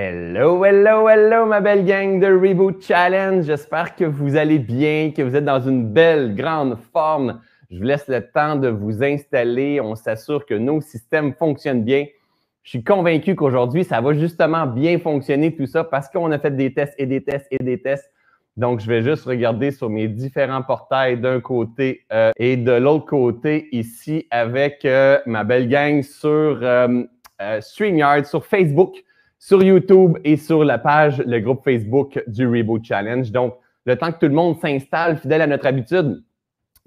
Hello, hello, hello, ma belle gang de Reboot Challenge. J'espère que vous allez bien, que vous êtes dans une belle, grande forme. Je vous laisse le temps de vous installer. On s'assure que nos systèmes fonctionnent bien. Je suis convaincu qu'aujourd'hui, ça va justement bien fonctionner tout ça parce qu'on a fait des tests et des tests et des tests. Donc, je vais juste regarder sur mes différents portails d'un côté euh, et de l'autre côté ici avec euh, ma belle gang sur euh, StreamYard, sur Facebook, sur YouTube et sur la page, le groupe Facebook du Reboot Challenge. Donc, le temps que tout le monde s'installe fidèle à notre habitude,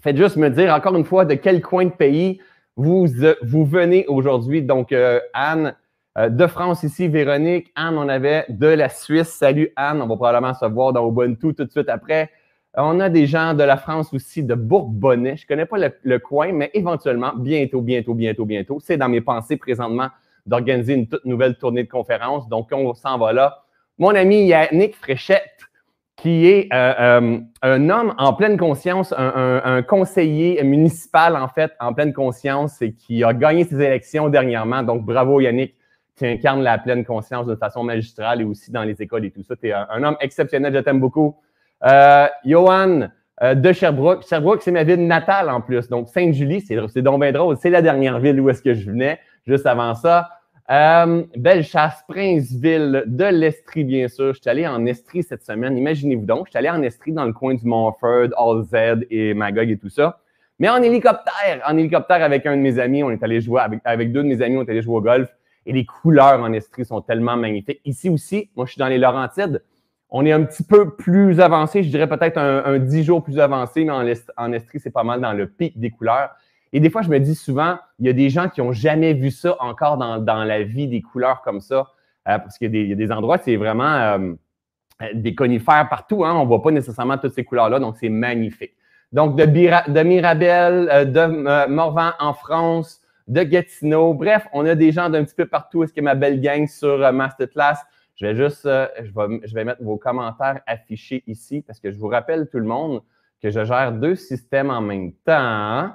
faites juste me dire encore une fois de quel coin de pays vous, vous venez aujourd'hui. Donc, Anne, euh, de France ici, Véronique. Anne, on avait de la Suisse. Salut Anne, on va probablement se voir dans Ubuntu tout de suite après. Euh, on a des gens de la France aussi, de Bourbonnais. Je ne connais pas le, coin, mais éventuellement, bientôt, bientôt, bientôt, bientôt. C'est dans mes pensées présentement d'organiser une toute nouvelle tournée de conférences. Donc, on s'en va là. Mon ami Yannick Fréchette, qui est euh, un homme en pleine conscience, un, conseiller municipal, en fait, en pleine conscience et qui a gagné ses élections dernièrement. Donc, bravo Yannick tu incarnes la pleine conscience de façon magistrale et aussi dans les écoles et tout ça. Tu es un, homme exceptionnel, je t'aime beaucoup. Euh, Johan euh, de Sherbrooke. Sherbrooke, c'est ma ville natale en plus. Donc, Sainte-Julie, c'est donc bien drôle. C'est la dernière ville où est-ce que je venais, juste avant ça. Euh, Bellechasse, Princeville, de l'Estrie, bien sûr. Je suis allé en Estrie cette semaine. Imaginez-vous donc, je suis allé en Estrie dans le coin du Montford, All Z et Magog et tout ça. Mais en hélicoptère, en hélicoptère avec un de mes amis, on est allé jouer, avec, avec deux de mes amis, on est allé jouer au golf. Et les couleurs en Estrie sont tellement magnifiques. Ici aussi, moi, je suis dans les Laurentides. On est un petit peu plus avancé, je dirais peut-être un, dix jours plus avancé, mais en, Estrie, c'est pas mal dans le pic des couleurs. Et des fois, je me dis souvent, il y a des gens qui n'ont jamais vu ça encore dans, la vie, des couleurs comme ça, euh, parce qu'il y, a des endroits, c'est vraiment euh, des conifères partout. Hein? On ne voit pas nécessairement toutes ces couleurs-là, donc c'est magnifique. Donc, de, de Mirabel, euh, de Morvan en France, de Gatineau. Bref, on a des gens d'un petit peu partout. Est-ce que ma belle gang sur euh, Masterclass? Je vais juste, euh, je, vais, je vais mettre vos commentaires affichés ici parce que je vous rappelle tout le monde que je gère deux systèmes en même temps.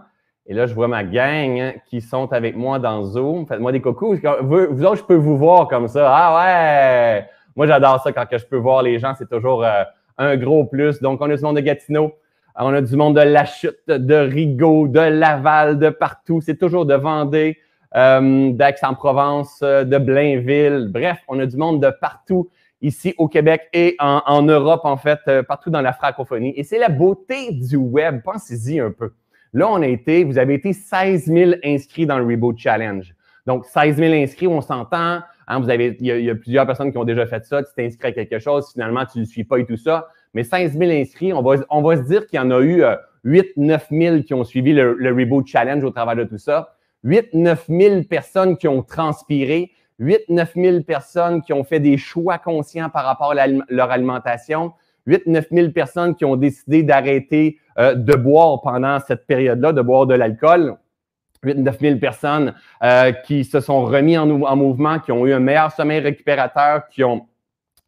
Et là, je vois ma gang qui sont avec moi dans Zoom. Faites-moi des coucous. Vous, autres, je peux vous voir comme ça. Ah ouais! Moi, j'adore ça quand je peux voir les gens. C'est toujours euh, un gros plus. Donc, on a du monde de Gatineau. On a du monde de La Chute, de Rigaud, de Laval, de partout. C'est toujours de Vendée, euh, d'Aix-en-Provence, euh, de Blainville. Bref, on a du monde de partout ici au Québec et en, Europe, en fait, euh, partout dans la francophonie. Et c'est la beauté du web. Pensez-y un peu. Là, on a été, vous avez été 16 000 inscrits dans le Reboot Challenge. Donc, 16 000 inscrits, on s'entend. Hein, vous avez, il y, a, plusieurs personnes qui ont déjà fait ça. Tu t'es inscrit à quelque chose, finalement, tu ne le suis pas et tout ça mais 16 000 inscrits, on va, on va se dire qu'il y en a eu 8 9 000 qui ont suivi le, Reboot Challenge au travers de tout ça. 8 9 000 personnes qui ont transpiré. 8 9 000 personnes qui ont fait des choix conscients par rapport à leur alimentation. 8 9 000 personnes qui ont décidé d'arrêter euh, de boire pendant cette période-là, de boire de l'alcool. 8 9 000 personnes euh, qui se sont remis en, en mouvement, qui ont eu un meilleur sommeil récupérateur, qui ont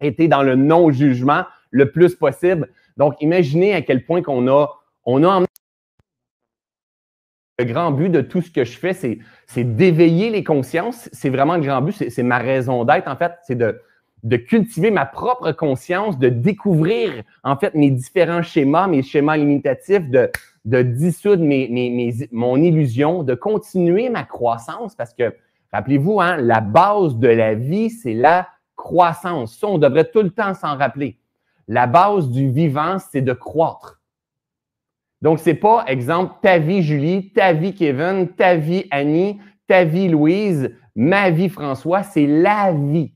été dans le non-jugement le plus possible. Donc, imaginez à quel point qu'on a, on a le grand but de tout ce que je fais, c'est d'éveiller les consciences. C'est vraiment le grand but, c'est ma raison d'être, en fait, c'est de, de cultiver ma propre conscience, de découvrir, en fait, mes différents schémas, mes schémas limitatifs, de, dissoudre mes, mes, mon illusion, de continuer ma croissance, parce que, rappelez-vous, hein, la base de la vie, c'est la croissance. Ça, on devrait tout le temps s'en rappeler. La base du vivant, c'est de croître. Donc, c'est pas, exemple, ta vie Julie, ta vie Kevin, ta vie Annie, ta vie Louise, ma vie François, c'est la vie.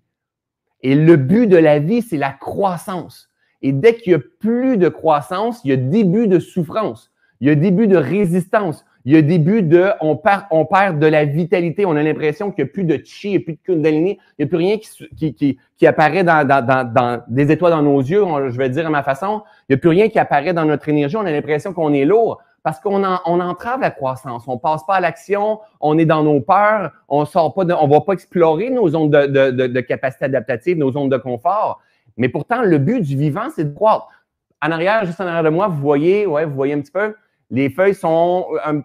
Et le but de la vie, c'est la croissance. Et dès qu'il y a plus de croissance, il y a début de souffrance, il y a début de résistance, il y a début de, on perd, on perd de la vitalité. On a l'impression qu'il n'y a plus de chi, il n'y a plus de kundalini, il n'y a plus rien qui, qui, apparaît dans, dans, dans, des étoiles dans nos yeux, je vais dire à ma façon. Il n'y a plus rien qui apparaît dans notre énergie. On a l'impression qu'on est lourd parce qu'on on entrave la croissance. On passe pas à l'action, on est dans nos peurs, on sort pas, on va pas explorer nos zones de, de, capacité adaptative, nos zones de confort. Mais pourtant, le but du vivant, c'est de croître. En arrière, juste en arrière de moi, vous voyez, ouais, vous voyez un petit peu, les feuilles sont, euh,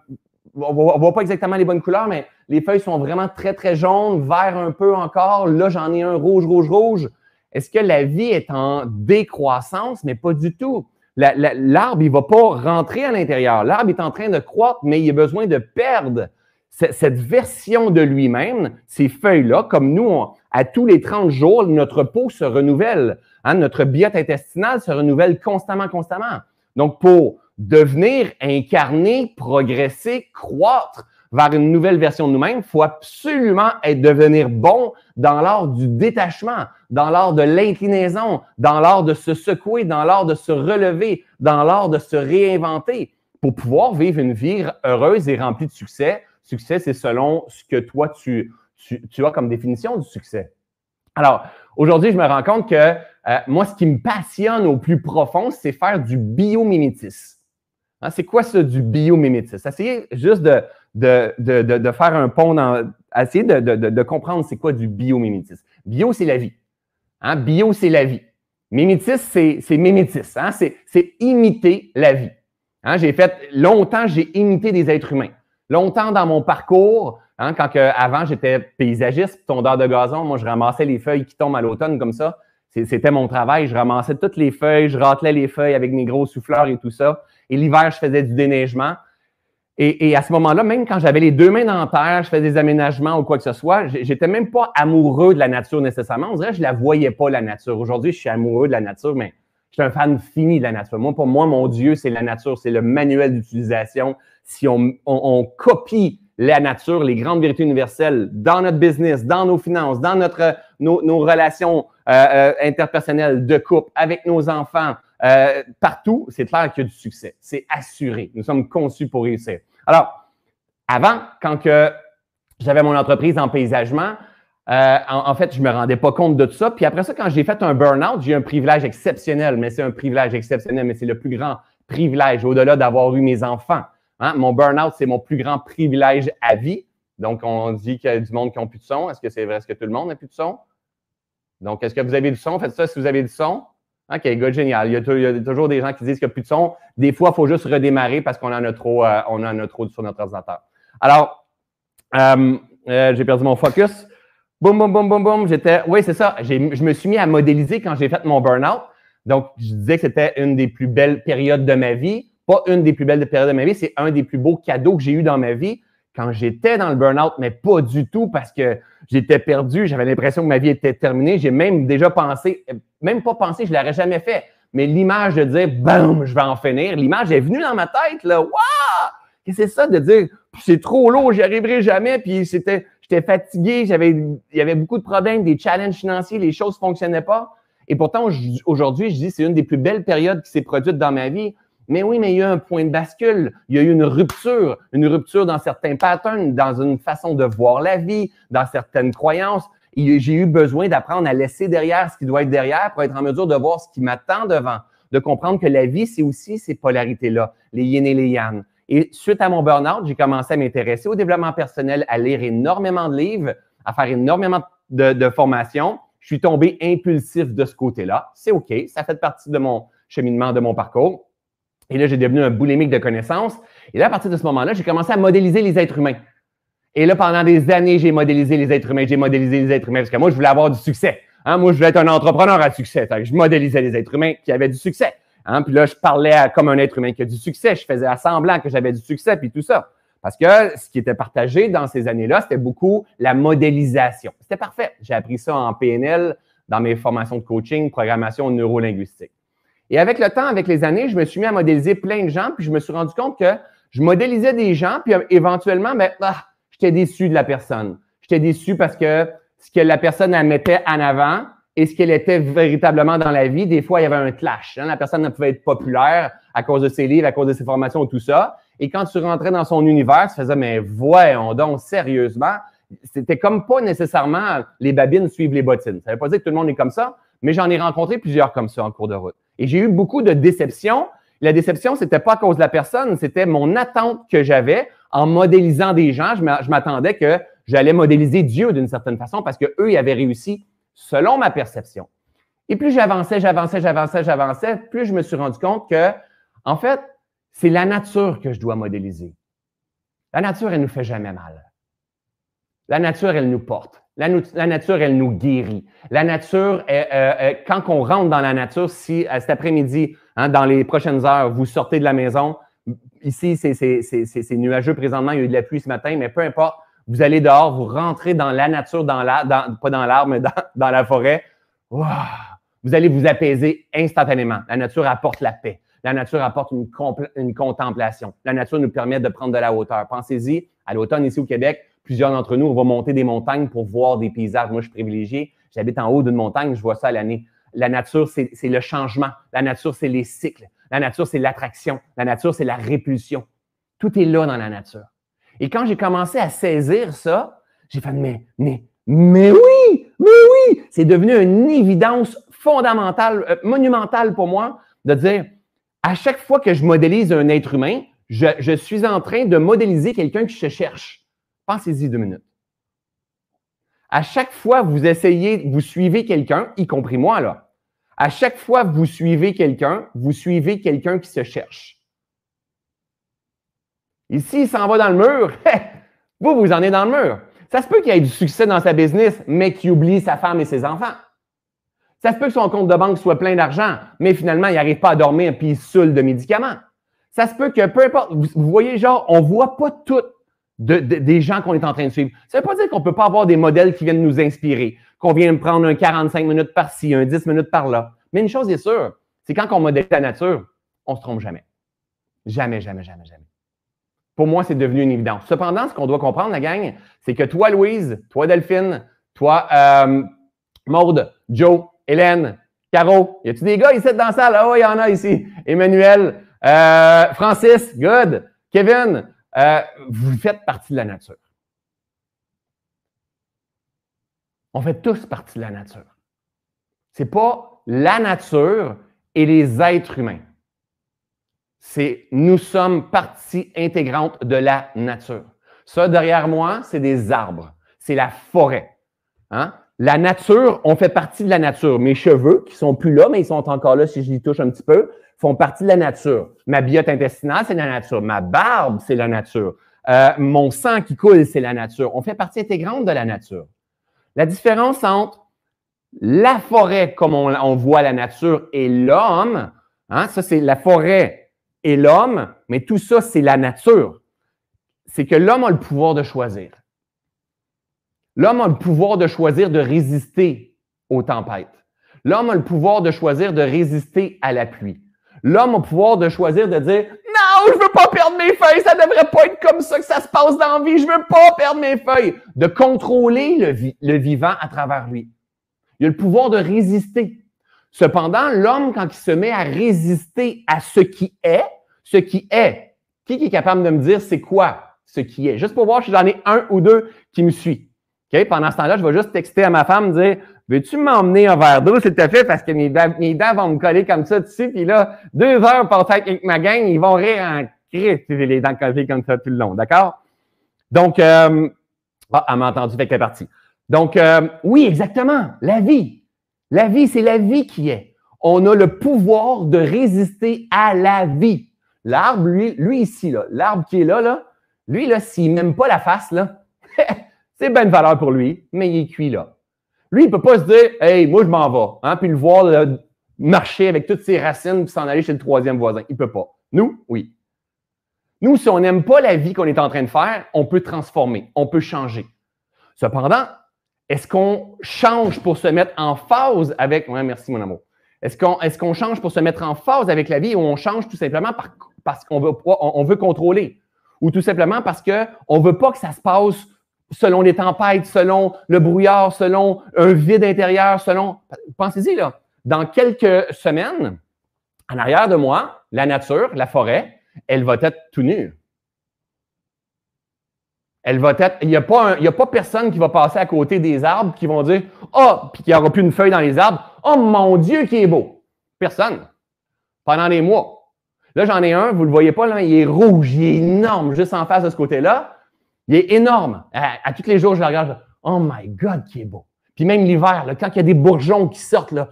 on ne voit pas exactement les bonnes couleurs, mais les feuilles sont vraiment très, très jaunes, vert un peu encore. Là, j'en ai un rouge, rouge, rouge. Est-ce que la vie est en décroissance? Mais pas du tout. L'arbre, il ne va pas rentrer à l'intérieur. L'arbre est en train de croître, mais il a besoin de perdre cette version de lui-même, ces feuilles-là, comme nous, à tous les 30 jours, notre peau se renouvelle. Hein, notre biote intestinale se renouvelle constamment, constamment. Donc, pour devenir incarné, progresser, croître vers une nouvelle version de nous-mêmes, il faut absolument être, devenir bon dans l'art du détachement, dans l'art de l'inclinaison, dans l'art de se secouer, dans l'art de se relever, dans l'art de se réinventer pour pouvoir vivre une vie heureuse et remplie de succès. Succès, c'est selon ce que toi, tu, tu, as comme définition du succès. Alors, aujourd'hui, je me rends compte que euh, moi, ce qui me passionne au plus profond, c'est faire du biomimétisme. Hein, c'est quoi ça du biomimétisme? Essayer juste de, de, de, de, faire un pont dans. Essayer de, comprendre c'est quoi du biomimétisme. Bio, c'est la vie. Hein? Bio, c'est la vie. Mimétisme, c'est mimétisme. Hein? C'est imiter la vie. Hein? J'ai fait longtemps, j'ai imité des êtres humains. Longtemps dans mon parcours, quand que, avant j'étais paysagiste, tondeur de gazon, moi je ramassais les feuilles qui tombent à l'automne comme ça. C'était mon travail. Je ramassais toutes les feuilles, je ratelais les feuilles avec mes gros souffleurs et tout ça. Et l'hiver, je faisais du déneigement. Et, à ce moment-là, même quand j'avais les deux mains dans la terre, je faisais des aménagements ou quoi que ce soit, j'étais même pas amoureux de la nature nécessairement. On dirait que je la voyais pas, la nature. Aujourd'hui, je suis amoureux de la nature, mais je suis un fan fini de la nature. Moi, pour moi, mon Dieu, c'est la nature, c'est le manuel d'utilisation. Si on, copie la nature, les grandes vérités universelles dans notre business, dans nos finances, dans notre, nos, relations euh, euh, interpersonnelles de couple, avec nos enfants, euh, partout, c'est clair qu'il y a du succès. C'est assuré. Nous sommes conçus pour réussir. Alors, avant, quand j'avais mon entreprise en paysagement, euh, en, fait, je me rendais pas compte de tout ça. Puis après ça, quand j'ai fait un burn-out, j'ai eu un privilège exceptionnel, mais c'est un privilège exceptionnel, mais c'est le plus grand privilège au-delà d'avoir eu mes enfants. Hein. Mon burn-out, c'est mon plus grand privilège à vie. Donc, on dit qu'il y a du monde qui n'a plus de son. Est-ce que c'est vrai? Est-ce que tout le monde n'a plus de son? Donc, est-ce que vous avez du son? Faites ça si vous avez du son. OK, good, génial. Il y, a, toujours des gens qui disent qu'il n'y a plus de son. Des fois, il faut juste redémarrer parce qu'on en a trop, euh, en a trop sur notre ordinateur. Alors, euh, euh, j'ai perdu mon focus. Boum, boum, boum, boum, boum. J'étais, oui, c'est ça. Je me suis mis à modéliser quand j'ai fait mon burn-out. Donc, je disais que c'était une des plus belles périodes de ma vie. Pas une des plus belles périodes de ma vie, c'est un des plus beaux cadeaux que j'ai eu dans ma vie quand j'étais dans le burn-out, mais pas du tout parce que j'étais perdu, j'avais l'impression que ma vie était terminée. J'ai même déjà pensé, même pas pensé, je l'aurais jamais fait. Mais l'image de dire, bam, je vais en finir, l'image est venue dans ma tête, là, waouh! Et c'est ça de dire, c'est trop lourd, j'y arriverai jamais, puis c'était, j'étais fatigué, j'avais, il y avait beaucoup de problèmes, des challenges financiers, les choses fonctionnaient pas. Et pourtant, aujourd'hui, je dis, c'est une des plus belles périodes qui s'est produite dans ma vie mais oui, mais il y a un point de bascule. Il y a eu une rupture, une rupture dans certains patterns, dans une façon de voir la vie, dans certaines croyances. J'ai eu besoin d'apprendre à laisser derrière ce qui doit être derrière pour être en mesure de voir ce qui m'attend devant, de comprendre que la vie, c'est aussi ces polarités-là, les yin et les yang. Et suite à mon burn-out, j'ai commencé à m'intéresser au développement personnel, à lire énormément de livres, à faire énormément de, de formations. Je suis tombé impulsif de ce côté-là. C'est OK, ça fait partie de mon cheminement, de mon parcours. Et là, j'ai devenu un boulimique de connaissances. Et là, à partir de ce moment-là, j'ai commencé à modéliser les êtres humains. Et là, pendant des années, j'ai modélisé les êtres humains, j'ai modélisé les êtres humains parce que moi, je voulais avoir du succès. Hein? Moi, je voulais être un entrepreneur à succès. je modélisais les êtres humains qui avaient du succès. Hein? Puis là, je parlais comme un être humain qui a du succès. Je faisais semblant que j'avais du succès, puis tout ça. Parce que ce qui était partagé dans ces années-là, c'était beaucoup la modélisation. C'était parfait. J'ai appris ça en PNL, dans mes formations de coaching, programmation neurolinguistique. Et avec le temps, avec les années, je me suis mis à modéliser plein de gens, puis je me suis rendu compte que je modélisais des gens, puis éventuellement, ben, ah, j'étais déçu de la personne. J'étais déçu parce que ce que la personne mettait en avant et ce qu'elle était véritablement dans la vie, des fois, il y avait un clash. Hein. La personne ne pouvait être populaire à cause de ses livres, à cause de ses formations, tout ça. Et quand tu rentrais dans son univers, tu faisais, mais voyons donc, sérieusement, c'était comme pas nécessairement les babines suivent les bottines. Ça ne veut pas dire que tout le monde est comme ça, mais j'en ai rencontré plusieurs comme ça en cours de route. Et j'ai eu beaucoup de déceptions. La déception, c'était pas à cause de la personne, c'était mon attente que j'avais en modélisant des gens. Je m'attendais que j'allais modéliser Dieu d'une certaine façon parce qu'eux, ils avaient réussi selon ma perception. Et plus j'avançais, j'avançais, j'avançais, j'avançais, plus je me suis rendu compte que, en fait, c'est la nature que je dois modéliser. La nature, elle nous fait jamais mal. La nature, elle nous porte. La, nature, elle nous guérit. La nature, euh, euh, quand on rentre dans la nature, si cet après-midi, hein, dans les prochaines heures, vous sortez de la maison, ici, c'est nuageux présentement, il y a eu de la pluie ce matin, mais peu importe, vous allez dehors, vous rentrez dans la nature, dans pas dans l'arbre, mais dans, la forêt. vous allez vous apaiser instantanément. La nature apporte la paix. La nature apporte une contemplation. La nature nous permet de prendre de la hauteur. Pensez-y, à l'automne ici au Québec, plusieurs d'entre nous, on va monter des montagnes pour voir des paysages. Moi, je suis privilégié. J'habite en haut d'une montagne, je vois ça à l'année. La nature, c'est le changement. La nature, c'est les cycles. La nature, c'est l'attraction. La nature, c'est la répulsion. Tout est là dans la nature. Et quand j'ai commencé à saisir ça, j'ai fait, mais, mais, mais oui, mais oui, c'est devenu une évidence fondamentale, euh, monumentale pour moi de dire, à chaque fois que je modélise un être humain, je, je suis en train de modéliser quelqu'un qui se cherche. Pensez-y deux minutes. À chaque fois vous essayez, vous suivez quelqu'un, y compris moi, là. À chaque fois que vous suivez quelqu'un, vous suivez quelqu'un qui se cherche. Ici, il s'en va dans le mur. vous, vous en êtes dans le mur. Ça se peut qu'il ait du succès dans sa business, mais qu'il oublie sa femme et ses enfants. Ça se peut que son compte de banque soit plein d'argent, mais finalement, il n'arrive pas à dormir puis il saoule de médicaments. Ça se peut que peu importe, vous, voyez, genre, on ne voit pas tout des gens qu'on est en train de suivre. Ça ne veut pas dire qu'on ne peut pas avoir des modèles qui viennent nous inspirer, qu'on vient prendre un 45 minutes par-ci, un 10 minutes par-là. Mais une chose est sûre, c'est quand on modèle la nature, on ne se trompe jamais. Jamais, jamais, jamais, jamais. Pour moi, c'est devenu une évidence. Cependant, ce qu'on doit comprendre, la gang, c'est que toi, Louise, toi, Delphine, toi, euh, Maude, Joe, Hélène, Caro, y a-tu des gars ici dans la salle? Ah oui, il y en a ici. Emmanuel, euh, Francis, good. Kevin, euh, vous faites partie de la nature. On fait tous partie de la nature. Ce n'est pas la nature et les êtres humains c'est nous sommes partie intégrante de la nature. Ça, derrière moi, c'est des arbres. C'est la forêt. Hein? La nature, on fait partie de la nature. Mes cheveux, qui sont plus là, mais ils sont encore là si je les touche un petit peu, font partie de la nature. Ma biote intestinale, c'est la nature. Ma barbe, c'est la nature. Euh, mon sang qui coule, c'est la nature. On fait partie intégrante de la nature. La différence entre la forêt, comme on, voit la nature, et l'homme, hein, ça c'est la forêt et l'homme, mais tout ça, c'est la nature. C'est que l'homme a le pouvoir de choisir. L'homme a le pouvoir de choisir de résister aux tempêtes. L'homme a le pouvoir de choisir de résister à la pluie. L'homme a le pouvoir de choisir de dire Non, je veux pas perdre mes feuilles, ça devrait pas être comme ça que ça se passe dans la vie, je veux pas perdre mes feuilles. De contrôler le, vivant à travers lui. Il a le pouvoir de résister. Cependant, l'homme, quand il se met à résister à ce qui est, ce qui est, qui est capable de me dire c'est quoi ce qui est? Juste pour voir si j'en ai un ou deux qui me suit. Pendant ce temps-là, je vais juste texter à ma femme, dire Veux-tu m'emmener un verre d'eau, s'il te fait, parce que mes, dents vont me coller comme ça dessus, puis là, deux heures pour avec ma gang, ils vont rire en cri, les dents collées comme ça tout le long, d'accord? Donc, euh, ah, elle m'a entendu, fait qu'elle partie. Donc, euh, oui, exactement, la vie. La vie, c'est la vie qui est. On a le pouvoir de résister à la vie. L'arbre, lui, lui ici, là, l'arbre qui est là, là, lui, là, s'il n'aime pas la face, là, c'est bonne valeur pour lui, mais il est cuit là. Lui, il ne peut pas se dire, hey, moi, je m'en vais, hein, puis le voir marcher avec toutes ses racines puis s'en aller chez le troisième voisin. Il ne peut pas. Nous, oui. Nous, si on n'aime pas la vie qu'on est en train de faire, on peut transformer, on peut changer. Cependant, est-ce qu'on change pour se mettre en phase avec. Ouais, merci, mon amour. Est-ce qu'on est change pour se mettre en phase avec la vie ou on change tout simplement parce qu'on veut, veut contrôler? Ou tout simplement parce qu'on ne veut pas que ça se passe selon les tempêtes, selon le brouillard, selon un vide intérieur, selon. Pensez-y, là. Dans quelques semaines, en arrière de moi, la nature, la forêt, elle va être tout nue elle va être. Il n'y a, pas a pas personne qui va passer à côté des arbres qui vont dire oh, puis qu'il n'y aura plus une feuille dans les arbres. Oh mon Dieu, qui est beau. Personne. Pendant des mois. Là, j'en ai un, vous ne le voyez pas, là, il est rouge, il est énorme, juste en face de ce côté-là. Il est énorme. À, tous les jours, je le regarde, oh my God, qui est beau. Puis même l'hiver, quand il y a des bourgeons qui sortent, là,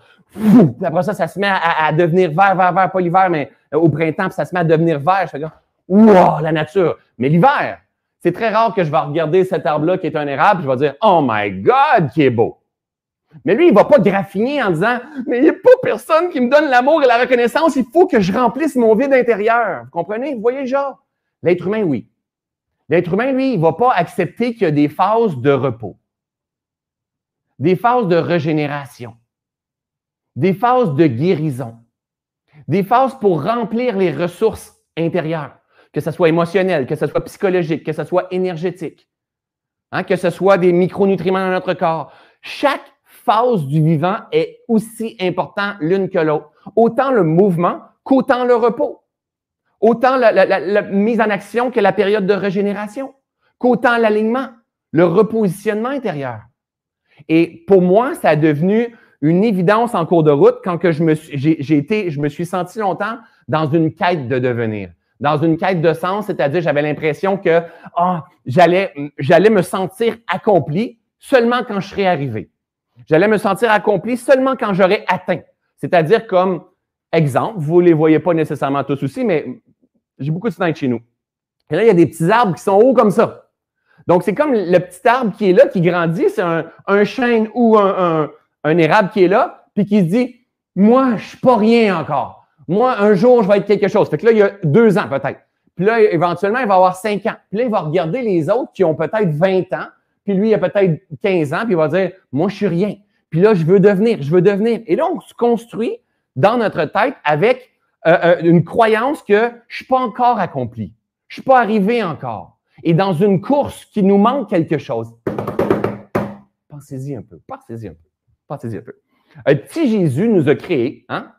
après ça, ça se met à, devenir vert, vert, vert, pas l'hiver, mais au printemps, puis ça se met à devenir vert. Je fais, wow, la nature. Mais l'hiver, C'est très rare que je vais regarder cet arbre-là qui est un érable, je vais dire Oh my God, qui est beau. Mais lui, il ne va pas graffiner en disant Mais il n'y a pas personne qui me donne l'amour et la reconnaissance, il faut que je remplisse mon vide intérieur. Vous comprenez? Vous voyez genre? L'être humain, oui. L'être humain, lui, il ne va pas accepter qu'il y a des phases de repos, des phases de régénération, des phases de guérison, des phases pour remplir les ressources intérieures, que ce soit émotionnel, que ce soit psychologique, que ce soit énergétique, hein, que ce soit des micronutriments dans notre corps. Chaque phase du vivant est aussi important l'une que l'autre. Autant le mouvement qu'autant le repos. Autant la, mise en action que la période de régénération, qu'autant l'alignement, le repositionnement intérieur. Et pour moi, ça a devenu une évidence en cours de route quand que je me suis, j'ai, été, je me suis senti longtemps dans une quête de devenir, dans une quête de sens, c'est-à-dire j'avais l'impression que oh, j'allais, j'allais me sentir accompli seulement quand je serais arrivé. J'allais me sentir accompli seulement quand j'aurais atteint. C'est-à-dire comme exemple, vous ne les voyez pas nécessairement tous aussi, mais j'ai beaucoup de snipes chez nous. Et là, il y a des petits arbres qui sont hauts comme ça. Donc, c'est comme le petit arbre qui est là, qui grandit, c'est un, chêne ou un, érable qui est là, puis qui se dit Moi, je ne suis pas rien encore. Moi, un jour, je vais être quelque chose. Fait que là, il y a deux ans peut-être. Puis là, éventuellement, il va avoir cinq ans. Puis là, il va regarder les autres qui ont peut-être 20 ans, puis lui, il a peut-être 15 ans, puis il va dire Moi, je suis rien. Puis là, je veux devenir, je veux devenir. Et là, on se construit dans notre tête avec euh, euh, une croyance que je suis pas encore accompli. Je ne suis pas arrivé encore. Et dans une course qui nous manque quelque chose. Pensez-y un peu, pensez-y un peu, pensez-y un peu. Un petit Jésus nous a créé, hein?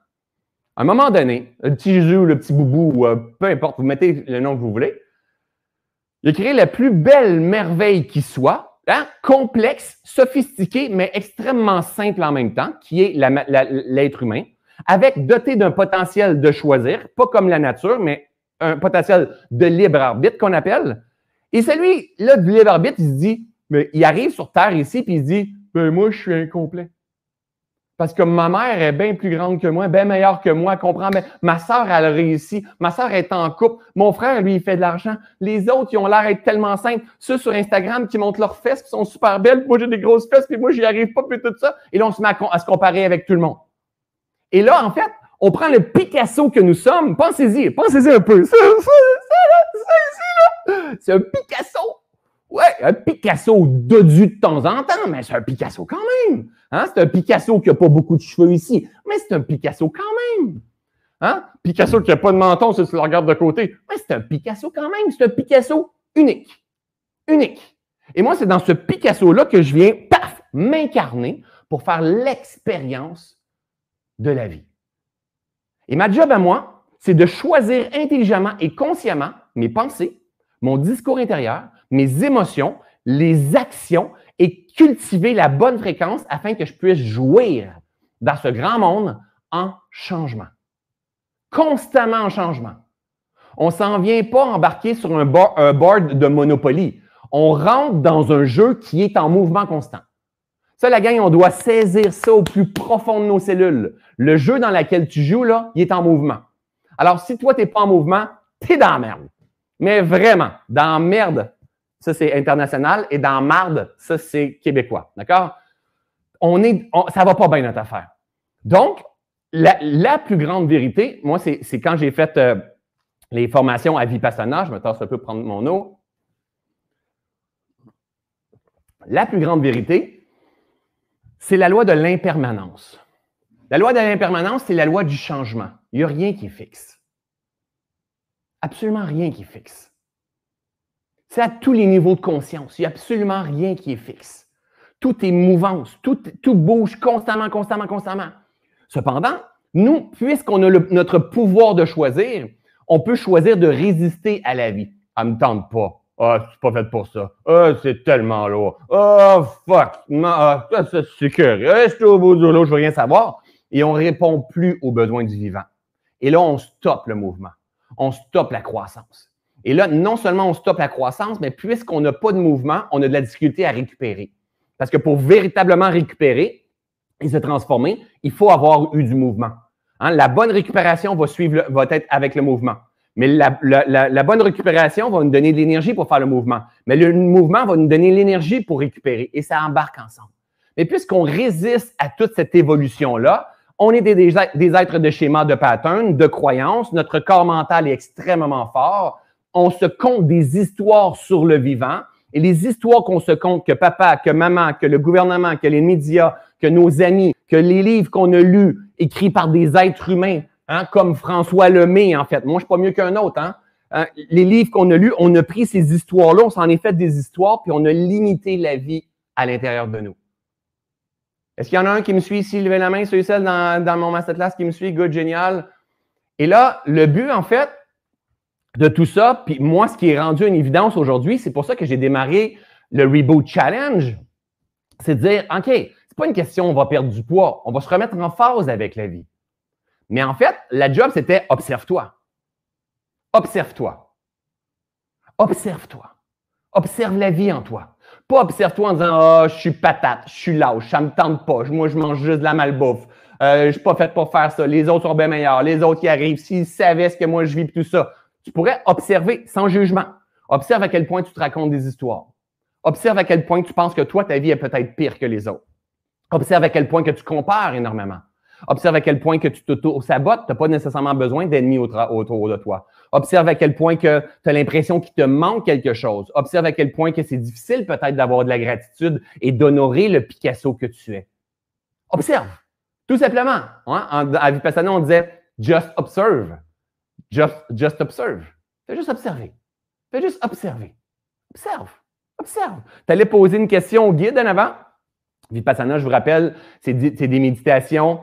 À un moment donné, le petit Jésus ou le petit boubou, ou, euh, peu importe, vous mettez le nom que vous voulez, il a créé la plus belle merveille qui soit, hein? complexe, sophistiquée, mais extrêmement simple en même temps, qui est l'être humain avec doté d'un potentiel de choisir, pas comme la nature, mais un potentiel de libre arbitre qu'on appelle. Et celui-là du libre arbitre, il se dit, mais il arrive sur Terre ici, puis il se dit, ben moi, je suis incomplet. Parce que ma mère est bien plus grande que moi, bien meilleure que moi, comprends? Mais ma soeur, elle a réussi. Ma soeur est en couple. Mon frère, lui, il fait de l'argent. Les autres, ils ont l'air d'être tellement simples. Ceux sur Instagram qui montrent leurs fesses, qui sont super belles. Moi, j'ai des grosses fesses, puis moi, j'y arrive pas, puis tout ça. Et là, on se met à se comparer avec tout le monde. Et là, en fait, on prend le Picasso que nous sommes. Pensez-y, pensez-y un peu. C'est un Picasso. Ouais, un Picasso dodu de temps en temps, mais c'est un Picasso quand même. Hein? C'est un Picasso qui n'a pas beaucoup de cheveux ici, mais c'est un Picasso quand même. Hein? Picasso qui n'a pas de menton si tu le regardes de côté, mais c'est un Picasso quand même. C'est un Picasso unique. Unique. Et moi, c'est dans ce Picasso-là que je viens, paf, m'incarner pour faire l'expérience de la vie. Et ma job à moi, c'est de choisir intelligemment et consciemment mes pensées, mon discours intérieur, mes émotions, les actions et cultiver la bonne fréquence afin que je puisse jouir dans ce grand monde en changement. Constamment en changement. On ne s'en vient pas embarquer sur un board de Monopoly. On rentre dans un jeu qui est en mouvement constant. Ça, la gang, on doit saisir ça au plus profond de nos cellules. Le jeu dans lequel tu joues, là, il est en mouvement. Alors, si toi, tu n'es pas en mouvement, tu es dans merde. Mais vraiment, dans merde, ça, c'est international, et dans marde, ça, c'est québécois. D'accord? On est, ça va pas bien notre affaire. Donc, la, plus grande vérité, moi, c'est quand j'ai fait euh, les formations à Vipassana, je me tasse un peu prendre mon eau. La plus grande vérité, c'est la loi de l'impermanence. La loi de l'impermanence, c'est la loi du changement. Il n'y a rien qui est fixe. Absolument rien qui est fixe. C'est à tous les niveaux de conscience. Il n'y a absolument rien qui est fixe. Tout est mouvance, tout, bouge constamment, constamment, constamment. Cependant, nous, puisqu'on a notre pouvoir de choisir, on peut choisir de résister à la vie. Ça ne me tente pas. Ah, oh, c'est pas fait pour ça. Ah, oh, c'est tellement lourd. Oh, fuck. Ah, c'est que. Je suis au bout du lot, je veux rien savoir. Et on répond plus aux besoins du vivant. Et là, on stoppe le mouvement. On stoppe la croissance. Et là, non seulement on stoppe la croissance, mais puisqu'on n'a pas de mouvement, on a de la difficulté à récupérer. Parce que pour véritablement récupérer et se transformer, il faut avoir eu du mouvement. Hein, la bonne récupération va suivre, va être avec le mouvement. Mais la, bonne récupération va nous donner de l'énergie pour faire le mouvement. Mais le mouvement va nous donner l'énergie pour récupérer. Et ça embarque ensemble. Mais puisqu'on résiste à toute cette évolution-là, on est des, des, êtres de schéma, de pattern, de croyances. Notre corps mental est extrêmement fort. On se compte des histoires sur le vivant. Et les histoires qu'on se compte, que papa, que maman, que le gouvernement, que les médias, que nos amis, que les livres qu'on a lus, écrits par des êtres humains, hein, comme François Lemay, en fait. Moi, je suis pas mieux qu'un autre. Hein? hein les livres qu'on a lus, on a pris ces histoires-là, on s'en est fait des histoires, puis on a limité la vie à l'intérieur de nous. Est-ce qu'il y en a un qui me suit ici? Levez la main, celui celle dans, dans mon masterclass qui me suit. Good, génial. Et là, le but, en fait, de tout ça, puis moi, ce qui est rendu une évidence aujourd'hui, c'est pour ça que j'ai démarré le Reboot Challenge. C'est de dire, OK, c'est pas une question, on va perdre du poids, on va se remettre en phase avec la vie. Mais en fait, la job, c'était observe-toi. Observe-toi. Observe-toi. Observe la vie en toi. Pas observe-toi en disant Ah, oh, je suis patate, je suis lâche, ça me tente pas, moi je mange juste de la malbouffe, euh, je suis pas fait pour faire ça, les autres sont bien meilleurs, les autres qui arrivent, s'ils savaient ce que moi je vis, tout ça. Tu pourrais observer sans jugement. Observe à quel point tu te racontes des histoires. Observe à quel point tu penses que toi, ta vie est peut-être pire que les autres. Observe à quel point que tu compares énormément. Observe à quel point que tu t'auto-sabotes, tu n'as pas nécessairement besoin d'ennemis autour de toi. Observe à quel point que tu as l'impression qu'il te manque quelque chose. Observe à quel point que c'est difficile peut-être d'avoir de la gratitude et d'honorer le Picasso que tu es. Observe. Tout simplement. Hein? À Vipassana, on disait just observe. Just, just observe. Fais juste observer. Fais juste observer. Observe. Observe. Tu allais poser une question au guide en avant? Vipassana, je vous rappelle, c'est des méditations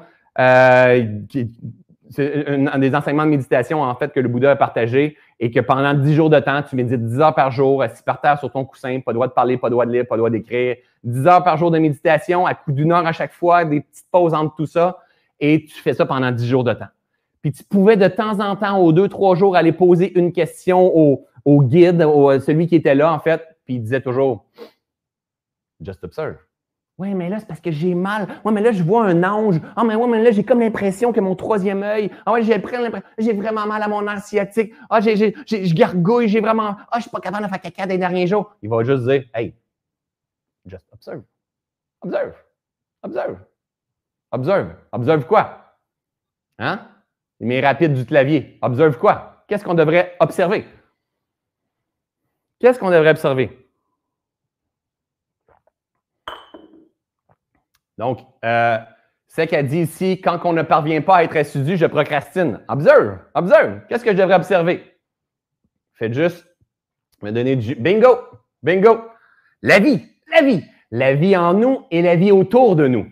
c'est un, des enseignements de méditation, en fait, que le Bouddha a partagé et que pendant dix jours de temps, tu médites dix heures par jour, assis par terre sur ton coussin, pas le droit de parler, pas le droit de lire, pas le droit d'écrire. Dix heures par jour de méditation, à coup d'une heure à chaque fois, des petites pauses entre tout ça, et tu fais ça pendant dix jours de temps. Puis tu pouvais de temps en temps, aux deux, trois jours, aller poser une question au, au guide, au, celui qui était là, en fait, puis il disait toujours Just observe. Oui, mais là, c'est parce que j'ai mal. Oui, mais là, je vois un ange. Ah, mais oui, mais là, j'ai comme l'impression que mon troisième œil. Ah, ouais, j'ai j'ai vraiment mal à mon nerf sciatique. Ah, j'ai, j'ai, je gargouille, j'ai vraiment. Ah, je suis pas capable de faire caca des derniers jours. Il va juste dire, hey, just observe. Observe. Observe. Observe. Observe quoi? Hein? Les rapides du clavier. Observe quoi? Qu'est-ce qu'on devrait observer? Qu'est-ce qu'on devrait observer? Donc, euh, c'est qu'elle dit ici, quand on ne parvient pas à être assidu, je procrastine. Observe, observe. Qu'est-ce que je devrais observer? Faites juste me donner du bingo, bingo. La vie, la vie, la vie en nous et la vie autour de nous.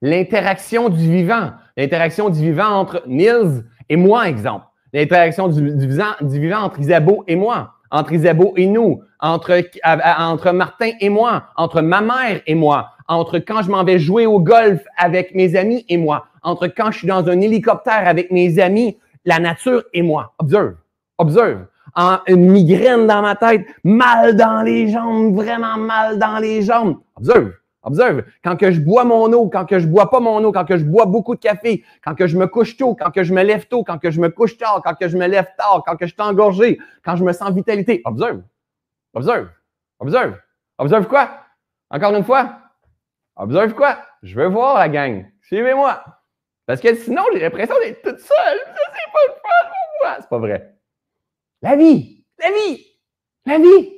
L'interaction du vivant, l'interaction du vivant entre Nils et moi, exemple. L'interaction du, vivant, entre Isabeau et moi, entre Isabeau et nous, entre Martin et moi, entre ma mère et moi, entre quand je m'en vais jouer au golf avec mes amis et moi, entre quand je suis dans un hélicoptère avec mes amis, la nature et moi. Observe, observe. Une migraine dans ma tête, mal dans les jambes, vraiment mal dans les jambes. Observe, observe. Quand que je bois mon eau, quand que je bois pas mon eau, quand que je bois beaucoup de café, quand que je me couche tôt, quand que je me lève tôt, quand je me couche tard, quand que je me lève tard, quand que je suis engorgé, quand je me sens vitalité. Observe, observe, observe. Observe quoi? Encore une fois, Observe quoi? Je veux voir la gang. Suivez-moi. Parce que sinon, j'ai l'impression d'être toute seule. Ça, c'est pas le fun pour moi. C'est pas vrai. La vie. La vie. La vie.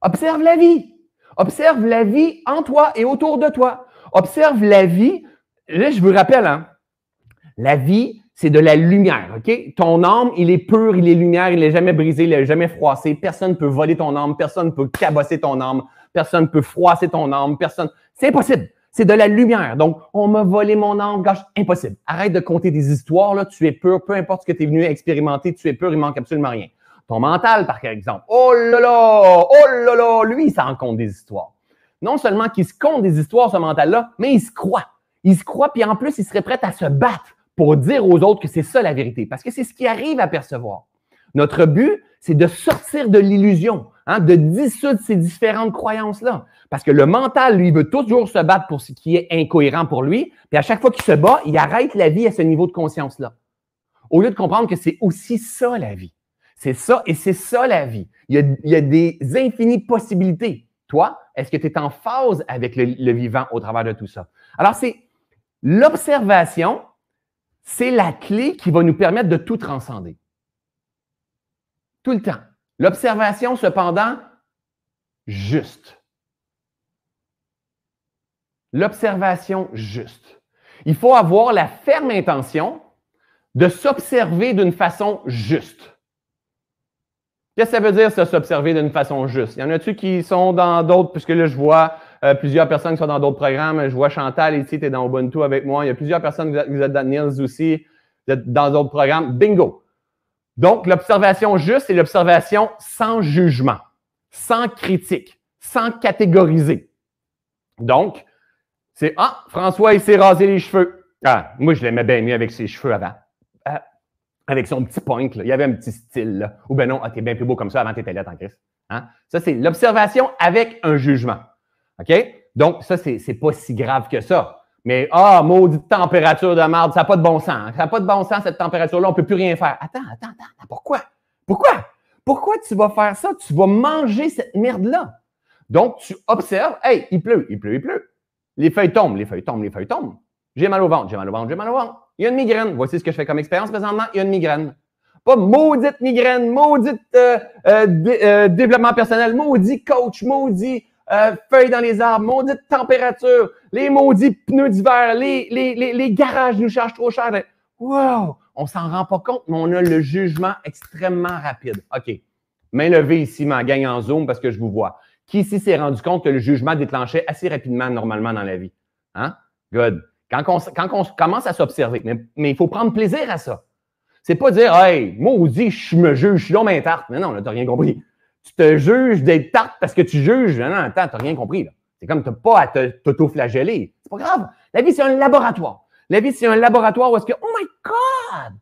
Observe la vie. Observe la vie en toi et autour de toi. Observe la vie. Là, je vous rappelle, hein, la vie, c'est de la lumière, OK? Ton âme, il est pur, il est lumière, il n'est jamais brisé, il n'est jamais froissé. Personne ne peut voler ton âme, personne ne peut cabosser ton âme, personne ne peut froisser ton âme, personne. C'est impossible. C'est de la lumière. Donc, on m'a volé mon âme, gâche, impossible. Arrête de compter des histoires, là. Tu es pur, peu importe ce que tu es venu expérimenter, tu es pur, il manque absolument rien. Ton mental, par exemple. Oh là là! Oh là là! Lui, il s'en compte des histoires. Non seulement qu'il se compte des histoires, ce mental-là, mais il se croit. Il se croit, puis en plus, il serait prêt à se battre pour dire aux autres que c'est ça la vérité. Parce que c'est ce qui arrive à percevoir. Notre but, c'est de sortir de l'illusion, hein, de dissoudre ces différentes croyances-là. Parce que le mental, lui, veut toujours se battre pour ce qui est incohérent pour lui. Puis à chaque fois qu'il se bat, il arrête la vie à ce niveau de conscience-là. Au lieu de comprendre que c'est aussi ça la vie. C'est ça, et c'est ça la vie. Il y, a, des infinies possibilités. Toi, est-ce que tu es en phase avec le vivant au travers de tout ça? Alors, c'est l'observation, c'est la clé qui va nous permettre de tout transcender. Tout le temps. L'observation, cependant, juste. L'observation juste. Il faut avoir la ferme intention de s'observer d'une façon juste. Qu'est-ce que ça veut dire, ça, s'observer d'une façon juste? Il y en a-tu qui sont dans d'autres, puisque là, je vois euh, plusieurs personnes qui sont dans d'autres programmes. Je vois Chantal ici, tu es dans Ubuntu avec moi. Il y a plusieurs personnes, vous êtes, dans Niels aussi, vous êtes dans d'autres programmes. Bingo! Donc, l'observation juste, c'est l'observation sans jugement, sans critique, sans catégoriser. Donc, c'est Ah, François, il s'est rasé les cheveux. Ah, moi, je l'aimais bien mieux avec ses cheveux avant. Ah, avec son petit point, là. il y avait un petit style. Là. Ou ben non, ah, t'es bien plus beau comme ça avant, t'étais là en Christ. Hein? Ça, c'est l'observation avec un jugement. OK? Donc, ça, c'est, c'est pas si grave que ça. Mais, ah, maudite température de merde, ça n'a pas de bon sens. Ça n'a pas de bon sens, cette température-là, on ne peut plus rien faire. Attends, attends, attends, pourquoi? Pourquoi? Pourquoi tu vas faire ça? Tu vas manger cette merde-là. Donc, tu observes, hey, il pleut, il pleut, il pleut. Les feuilles tombent, les feuilles tombent, les feuilles tombent. J'ai mal au ventre, j'ai mal au ventre, j'ai mal au ventre. Il y a une migraine. Voici ce que je fais comme expérience présentement. Il y a une migraine. Pas maudite migraine, maudite euh, euh, euh développement personnel, maudit coach, maudit euh, feuilles dans les arbres, maudite température, les maudits pneus d'hiver, les, les, les, les, garages nous chargent trop cher. Wow! On s'en rend pas compte, mais on a le jugement extrêmement rapide. OK. Main levée ici, ma gang en zoom parce que je vous vois. Qui ici s'est rendu compte que le jugement déclenchait assez rapidement normalement dans la vie? Hein? Good. Quand on, quand on commence à s'observer, mais, mais il faut prendre plaisir à ça. C'est pas dire, hey, maudit, je me juge, je suis dans ma. Mais non, là, t'as rien compris tu te juges d'être tarte parce que tu juges. Non, non, attends, t'as rien compris. C'est comme t'as pas à t'auto-flageller. C'est pas grave. La vie, c'est un laboratoire. La vie, c'est un laboratoire où est-ce que, oh my God!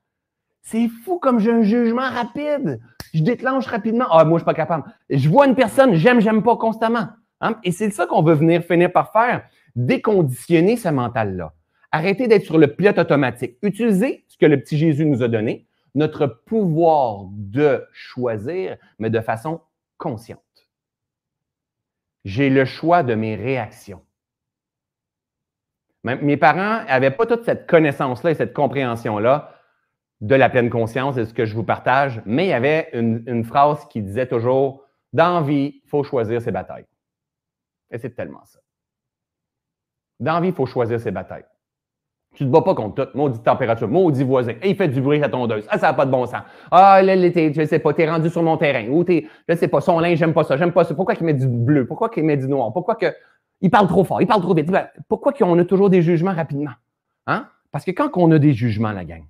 C'est fou comme j'ai un jugement rapide. Je déclenche rapidement. Ah, moi, je suis pas capable. Je vois une personne, j'aime, j'aime pas constamment. Hein? Et c'est ça qu'on veut venir finir par faire. Déconditionner ce mental-là. Arrêter d'être sur le pilote automatique. Utiliser ce que le petit Jésus nous a donné, notre pouvoir de choisir, mais de façon consciente. J'ai le choix de mes réactions. Mes parents n'avaient pas toute cette connaissance-là et cette compréhension-là de la pleine conscience et ce que je vous partage, mais il y avait une, phrase qui disait toujours Dans il faut choisir ses batailles. Et c'est tellement ça. Dans vie, il faut choisir ses batailles. Tu te bats pas contre tout. Maudite température, maudit voisin. Et il fait du bruit à tondeuse. Ah, ça n'a pas de bon sens. Ah, là, je sais pas, t'es rendu sur mon terrain. Ou t'es, je sais pas, son linge, j'aime pas ça, j'aime pas ça. Pourquoi qu'il met du bleu? Pourquoi qu'il met du noir? Pourquoi que, il parle trop fort, il parle trop vite? Pourquoi qu'on a toujours des jugements rapidement? Hein? Parce que quand on a des jugements, la gang,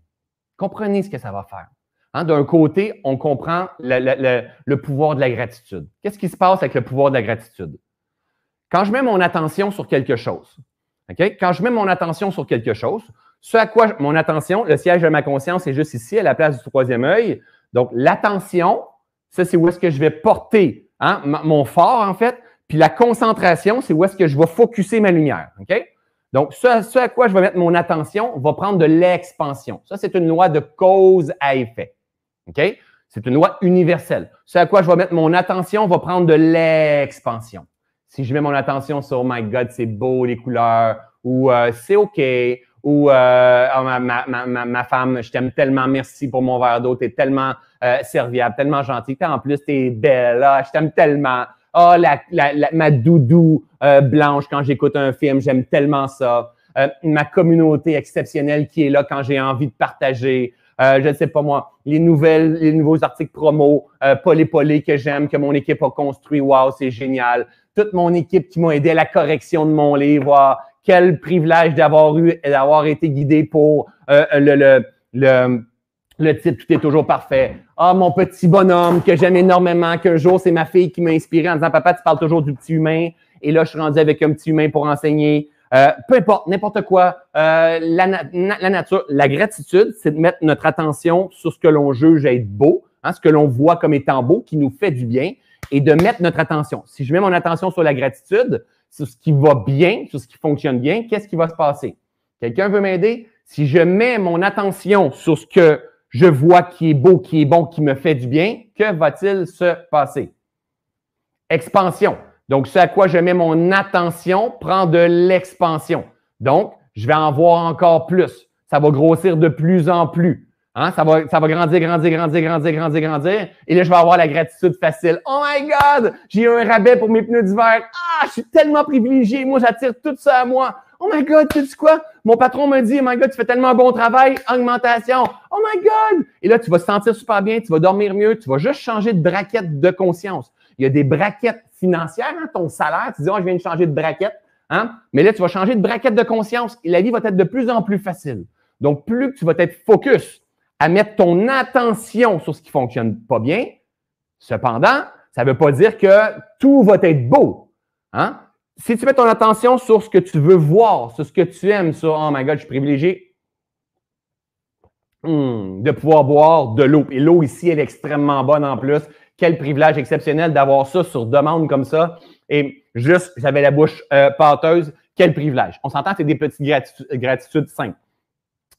comprenez ce que ça va faire. Hein? D'un côté, on comprend le, le, le pouvoir de la gratitude. Qu'est-ce qui se passe avec le pouvoir de la gratitude? Quand je mets mon attention sur quelque chose, quand je mets mon attention sur quelque chose, ce à quoi mon attention, le siège de ma conscience est juste ici, à la place du troisième œil. Donc, l'attention, ça, c'est où est-ce que je vais porter hein, mon fort, en fait. Puis la concentration, c'est où est-ce que je vais focuser ma lumière. Donc, ce, à quoi je vais mettre mon attention va prendre de l'expansion. Ça, c'est une loi de cause à effet. C'est une loi universelle. Ce à quoi je vais mettre mon attention va prendre de l'expansion si je mets mon attention sur Oh my God, c'est beau les couleurs, ou euh, c'est OK, ou euh, oh, ma, ma, ma, ma, femme, je t'aime tellement, merci pour mon verre d'eau, t'es tellement euh, serviable, tellement gentil, en plus t'es belle, ah, je t'aime tellement. Oh, la, la, ma doudou euh, blanche quand j'écoute un film, j'aime tellement ça. Ma communauté exceptionnelle qui est là quand j'ai envie de partager. Euh, je ne sais pas moi, les nouvelles, les nouveaux articles promo, euh, polé polé que j'aime, que mon équipe a construit. Wow, c'est génial toute mon équipe qui m'a aidé à la correction de mon livre. Quel privilège d'avoir eu, d'avoir été guidé pour euh, le, le, le, le titre Tout est toujours parfait. Ah, mon petit bonhomme que j'aime énormément, qu'un jour, c'est ma fille qui m'a inspiré en disant Papa, tu parles toujours du petit humain. Et là, je suis rendu avec un petit humain pour enseigner. Euh, peu importe, n'importe quoi, euh, la, nature, la gratitude, c'est de mettre notre attention sur ce que l'on juge être beau, hein, ce que l'on voit comme étant beau, qui nous fait du bien, et de mettre notre attention. Si je mets mon attention sur la gratitude, sur ce qui va bien, sur ce qui fonctionne bien, qu'est-ce qui va se passer? Quelqu'un veut m'aider? Si je mets mon attention sur ce que je vois qui est beau, qui est bon, qui me fait du bien, que va-t-il se passer? Expansion. Donc, ce à quoi je mets mon attention prend de l'expansion. Donc, je vais en voir encore plus. Ça va grossir de plus en plus. Hein? Ça, va, ça va grandir, grandir, grandir, grandir, grandir, grandir. Et là, je vais avoir la gratitude facile. Oh my God! J'ai eu un rabais pour mes pneus d'hiver. Ah, je suis tellement privilégié. Moi, j'attire tout ça à moi. Oh my God, tu sais quoi? Mon patron me dit, oh my God, tu fais tellement un bon travail, augmentation. Oh my God! Et là, tu vas te sentir super bien, tu vas dormir mieux, tu vas juste changer de braquette de conscience. Il y a des braquettes financières, hein, ton salaire, tu dis, oh, je viens de changer de braquette. Hein? Mais là, tu vas changer de braquette de conscience et la vie va être de plus en plus facile. Donc, plus tu vas être focus à mettre ton attention sur ce qui fonctionne pas bien, cependant, ça ne veut pas dire que tout va être beau. Hein? Si tu mets ton attention sur ce que tu veux voir, sur ce que tu aimes, sur Oh my God, je suis privilégié hmm, de pouvoir boire de l'eau. Et l'eau ici, elle est extrêmement bonne en plus. Quel privilège exceptionnel d'avoir ça sur demande comme ça. Et juste, j'avais la bouche euh, pâteuse. Quel privilège. On s'entend, c'est des petites gratitudes simples.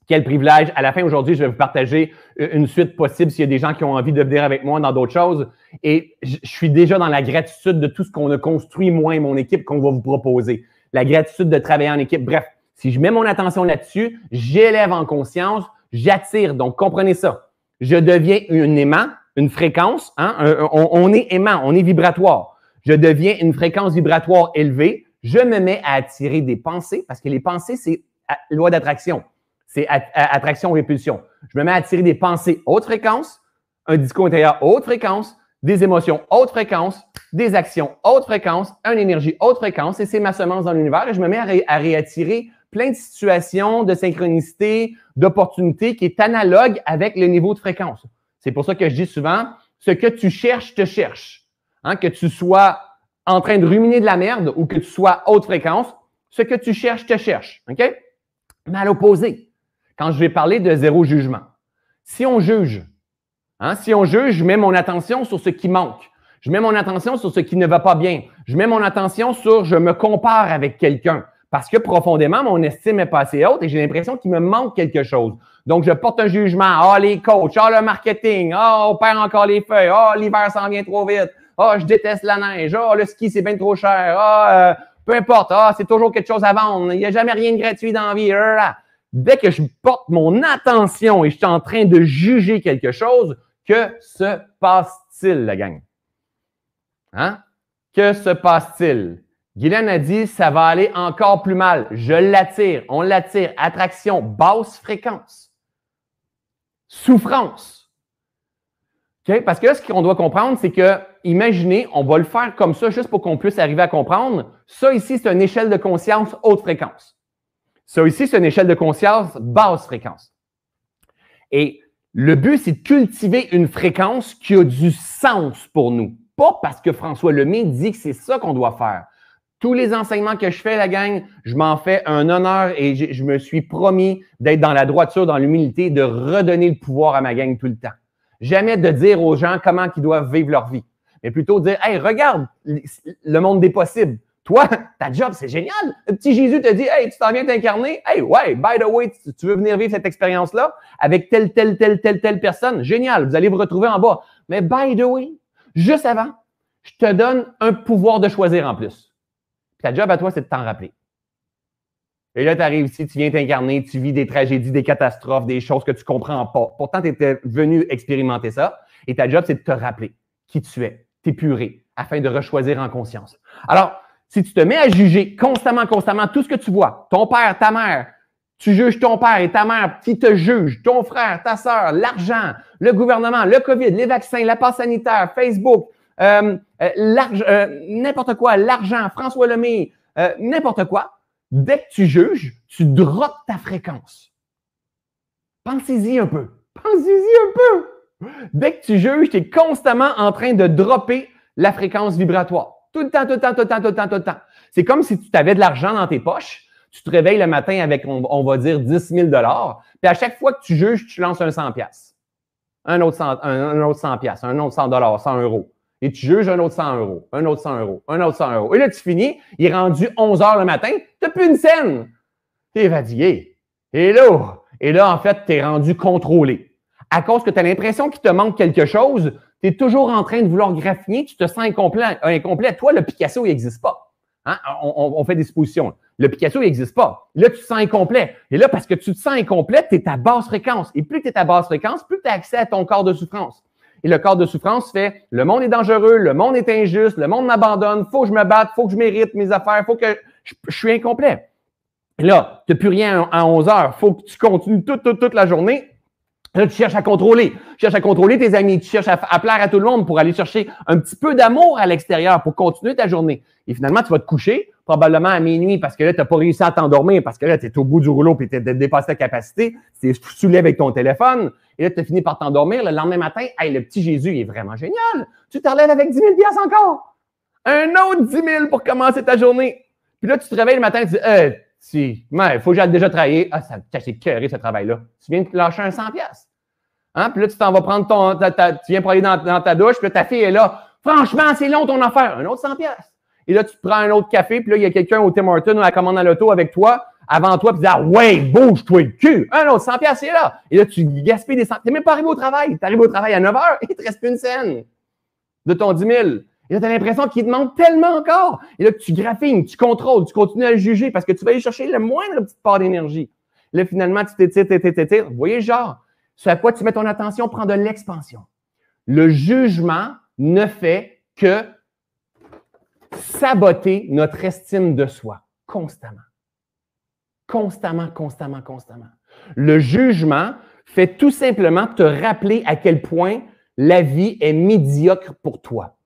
Quel privilège. À la fin, aujourd'hui, je vais vous partager une suite possible s'il y a des gens qui ont envie de venir avec moi dans d'autres choses. Et je suis déjà dans la gratitude de tout ce qu'on a construit, moi et mon équipe, qu'on va vous proposer. La gratitude de travailler en équipe. Bref, si je mets mon attention là-dessus, j'élève en conscience, j'attire. Donc, comprenez ça. Je deviens un aimant, une fréquence. Hein? On, est aimant, on est vibratoire. Je deviens une fréquence vibratoire élevée. Je me mets à attirer des pensées parce que les pensées, c'est loi d'attraction c'est attraction-répulsion. Je me mets à attirer des pensées haute fréquence, un discours intérieur haute fréquence, des émotions haute fréquence, des actions haute fréquence, une énergie haute fréquence, et c'est ma semence dans l'univers, et je me mets à, réattirer plein de situations, de synchronicité, d'opportunités qui est analogue avec le niveau de fréquence. C'est pour ça que je dis souvent, ce que tu cherches te cherche. Hein, que tu sois en train de ruminer de la merde ou que tu sois haute fréquence, ce que tu cherches te cherche. Mais à l'opposé, quand je vais parler de zéro jugement. Si on juge, hein, si on juge, je mets mon attention sur ce qui manque. Je mets mon attention sur ce qui ne va pas bien. Je mets mon attention sur je me compare avec quelqu'un parce que profondément, mon estime est pas assez haute et j'ai l'impression qu'il me manque quelque chose. Donc, je porte un jugement. Ah, les coachs, ah, le marketing, ah, on perd encore les feuilles, ah, l'hiver s'en vient trop vite, ah, je déteste la neige, ah, le ski, c'est bien trop cher, ah, euh, peu importe, ah, c'est toujours quelque chose à vendre, il n'y a jamais rien de gratuit dans la vie. Dès que je porte mon attention et je suis en train de juger quelque chose, que se passe-t-il, la gang? Hein? Que se passe-t-il? Guylaine a dit, ça va aller encore plus mal. Je l'attire, on l'attire. Attraction, basse fréquence. Souffrance. Parce que là, ce qu'on doit comprendre, c'est que, imaginez, on va le faire comme ça juste pour qu'on puisse arriver à comprendre. Ça ici, c'est une échelle de conscience haute fréquence. Ça ici, c'est une échelle de conscience basse fréquence. Et le but, c'est de cultiver une fréquence qui a du sens pour nous. Pas parce que François Lemay dit que c'est ça qu'on doit faire. Tous les enseignements que je fais, la gang, je m'en fais un honneur et je me suis promis d'être dans la droiture, dans l'humilité, de redonner le pouvoir à ma gang tout le temps. Jamais de dire aux gens comment ils doivent vivre leur vie, mais plutôt dire, hey, regarde le monde des possibles. Toi, ta job, c'est génial. Le petit Jésus te dit, hey, tu t'en viens t'incarner. Hey, ouais, by the way, tu veux venir vivre cette expérience-là avec telle, telle, telle, telle, telle personne. Génial. Vous allez vous retrouver en bas. Mais by the way, juste avant, je te donne un pouvoir de choisir en plus. Ta job à toi, c'est de t'en rappeler. Et là, tu arrives ici, tu viens t'incarner, tu vis des tragédies, des catastrophes, des choses que tu comprends pas. Pourtant, tu étais venu expérimenter ça. Et ta job, c'est de te rappeler qui tu es, t'épurer, afin de rechoisir en conscience. Alors, si tu te mets à juger constamment, constamment tout ce que tu vois, ton père, ta mère, tu juges ton père et ta mère qui te juge, ton frère, ta soeur, l'argent, le gouvernement, le COVID, les vaccins, la passe sanitaire, Facebook, euh, euh, euh n'importe quoi, l'argent, François Lemay, n'importe quoi. Dès que tu juges, tu drops ta fréquence. Pensez-y un peu. Pensez-y un peu. Dès que tu juges, tu es constamment en train de dropper la fréquence vibratoire. Tout le temps, tout le temps, tout le temps, tout le temps, tout le temps. C'est comme si tu avais de l'argent dans tes poches. Tu te réveilles le matin avec, on, va dire, 10 000 Puis à chaque fois que tu juges, tu lances un 100 un autre 100, un, autre 100 un autre 100 100 euros. Et tu juges un autre 100 euros, un autre 100 euros, un autre 100 euros. Et là, tu finis, il est rendu 11 heures le matin, tu plus une scène. Tu es. Et là, et là, en fait, tu es rendu contrôlé. à cause que tu as l'impression qu'il te manque quelque chose, tu es toujours en train de vouloir graffiner, tu te sens incomplet. incomplet. Toi, le Picasso, il n'existe pas. Hein? On, fait des suppositions. Le Picasso, il n'existe pas. Là, tu te sens incomplet. Et là, parce que tu te sens incomplet, tu es à basse fréquence. Et plus tu es à basse fréquence, plus tu as accès à ton corps de souffrance. Et le corps de souffrance fait le monde est dangereux, le monde est injuste, le monde m'abandonne, faut que je me batte, faut que je mérite mes affaires, faut que je, suis incomplet. Et là, tu n'as plus rien à 11 heures, faut que tu continues toute, la journée. Là, tu cherches à contrôler. Tu cherches à contrôler tes amis. Tu cherches à, plaire à tout le monde pour aller chercher un petit peu d'amour à l'extérieur pour continuer ta journée. Et finalement, tu vas te coucher probablement à minuit parce que là, tu n'as pas réussi à t'endormir parce que là, tu es au bout du rouleau et tu as dépassé ta capacité. Tu es saoulé avec ton téléphone. Et là, tu as fini par t'endormir. Le lendemain matin, hey, le petit Jésus, il est vraiment génial. Tu te relèves avec 10 000 encore. Un autre 10 000 pour commencer ta journée. Puis là, tu te réveilles le matin et tu dis, euh, si, il faut que j'aille déjà travailler. Ah, ça c'est cœuré ce travail-là. Tu viens de lâcher un 100 pièces. Hein? Puis là, tu t'en vas prendre ton, tu viens pour dans, ta douche, puis là, ta fille est là. Franchement, c'est long ton affaire. Un autre 100 pièces. Et là, tu prends un autre café, puis là, il y a quelqu'un au Tim Hortons ou à la commande à l'auto avec toi, avant toi, puis dis, ah, ouais, bouge-toi le cul. Un autre 100 pièces, c'est là. Et là, tu gaspilles des 100 Tu n'es même pas arrivé au travail. Tu arrives au travail à 9 h et il te reste plus une scène de ton 10 000. Et là, tu as l'impression qu'il te manque tellement encore. Et là, tu graphines, tu contrôles, tu continues à le juger parce que tu vas aller chercher le moindre petit part d'énergie. Là, finalement, tu t'étires, t'étires, t'étires. Vous voyez, genre, ce à quoi tu mets ton attention prend de l'expansion. Le jugement ne fait que saboter notre estime de soi constamment. Constamment, constamment, constamment. Le jugement fait tout simplement te rappeler à quel point la vie est médiocre pour toi.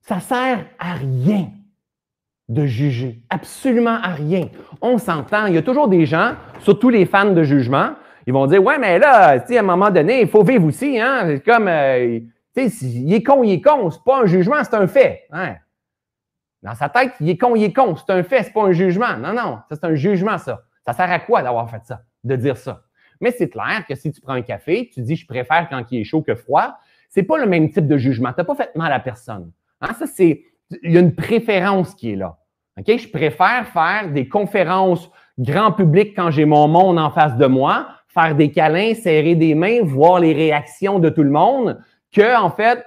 Ça sert à rien de juger, absolument à rien. On s'entend, il y a toujours des gens, surtout les fans de jugement, ils vont dire Ouais, mais là, à un moment donné, il faut vivre aussi. Hein? C'est comme, euh, tu sais, il est con, il est con. C'est pas un jugement, c'est un fait. Hein? Dans sa tête, il est con, il est con. C'est un fait, c'est pas un jugement. Non, non, ça, c'est un jugement, ça. Ça sert à quoi d'avoir fait ça, de dire ça? Mais c'est clair que si tu prends un café, tu dis je préfère quand il est chaud que froid, c'est pas le même type de jugement. Tu n'as pas fait mal à personne. Hein? Ça, c'est. Il y a une préférence qui est là. OK? Je préfère faire des conférences grand public quand j'ai mon monde en face de moi faire des câlins, serrer des mains, voir les réactions de tout le monde, que en fait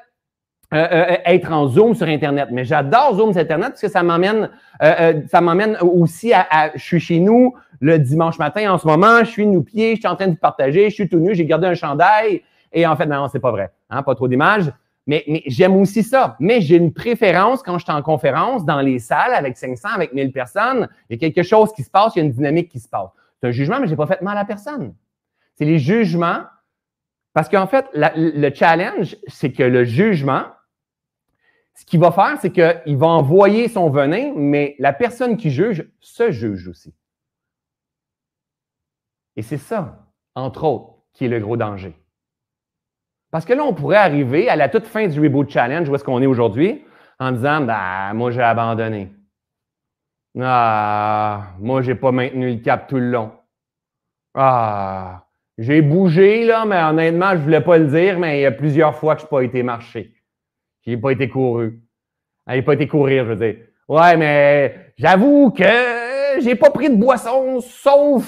euh, euh, être en Zoom sur Internet. Mais j'adore Zoom sur Internet parce que ça m'amène, euh, ça m'amène aussi à, Je suis chez nous le dimanche matin en ce moment, je suis nu-pieds, je suis en train de partager, je suis tout nu, j'ai gardé un chandail. Et en fait, non, c'est pas vrai. Hein, pas trop d'images. Mais, mais j'aime aussi ça. Mais j'ai une préférence quand je suis en conférence, dans les salles, avec 500, avec 1000 personnes. Il y a quelque chose qui se passe, il y a une dynamique qui se passe. C'est un jugement, mais j'ai pas fait mal à personne. C'est les jugements. Parce qu'en fait, le challenge, c'est que le jugement, ce qu'il va faire, c'est qu'il va envoyer son venin, mais la personne qui juge se juge aussi. Et c'est ça, entre autres, qui est le gros danger. Parce que là, on pourrait arriver à la toute fin du Reboot Challenge, où est-ce qu'on est aujourd'hui, en disant, bah, moi, j'ai abandonné. Ah, moi, j'ai pas maintenu le cap tout le long. Ah, j'ai bougé, là, mais honnêtement, je ne voulais pas le dire, mais il y a plusieurs fois que je n'ai pas été marché. Je n'ai pas été couru. Je n'ai pas été courir, je veux dire. Ouais, mais j'avoue que j'ai pas pris de boisson sauf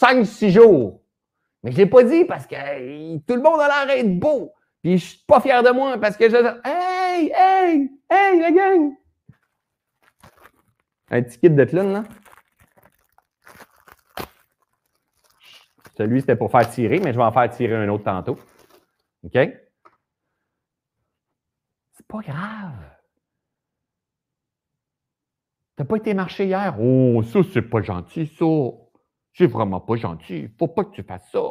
5-6 jours. Mais je l'ai pas dit parce que tout le monde a l'air d'être beau. Puis je suis pas fier de moi parce que je Hey, hey, hey, la gang! Un petit kit de clown, là? Celui, c'était pour faire tirer, mais je vais en faire tirer un autre tantôt. OK? C'est pas grave. T'as pas été marché hier? Oh, ça, c'est pas gentil, ça. C'est vraiment pas gentil. Faut pas que tu fasses ça.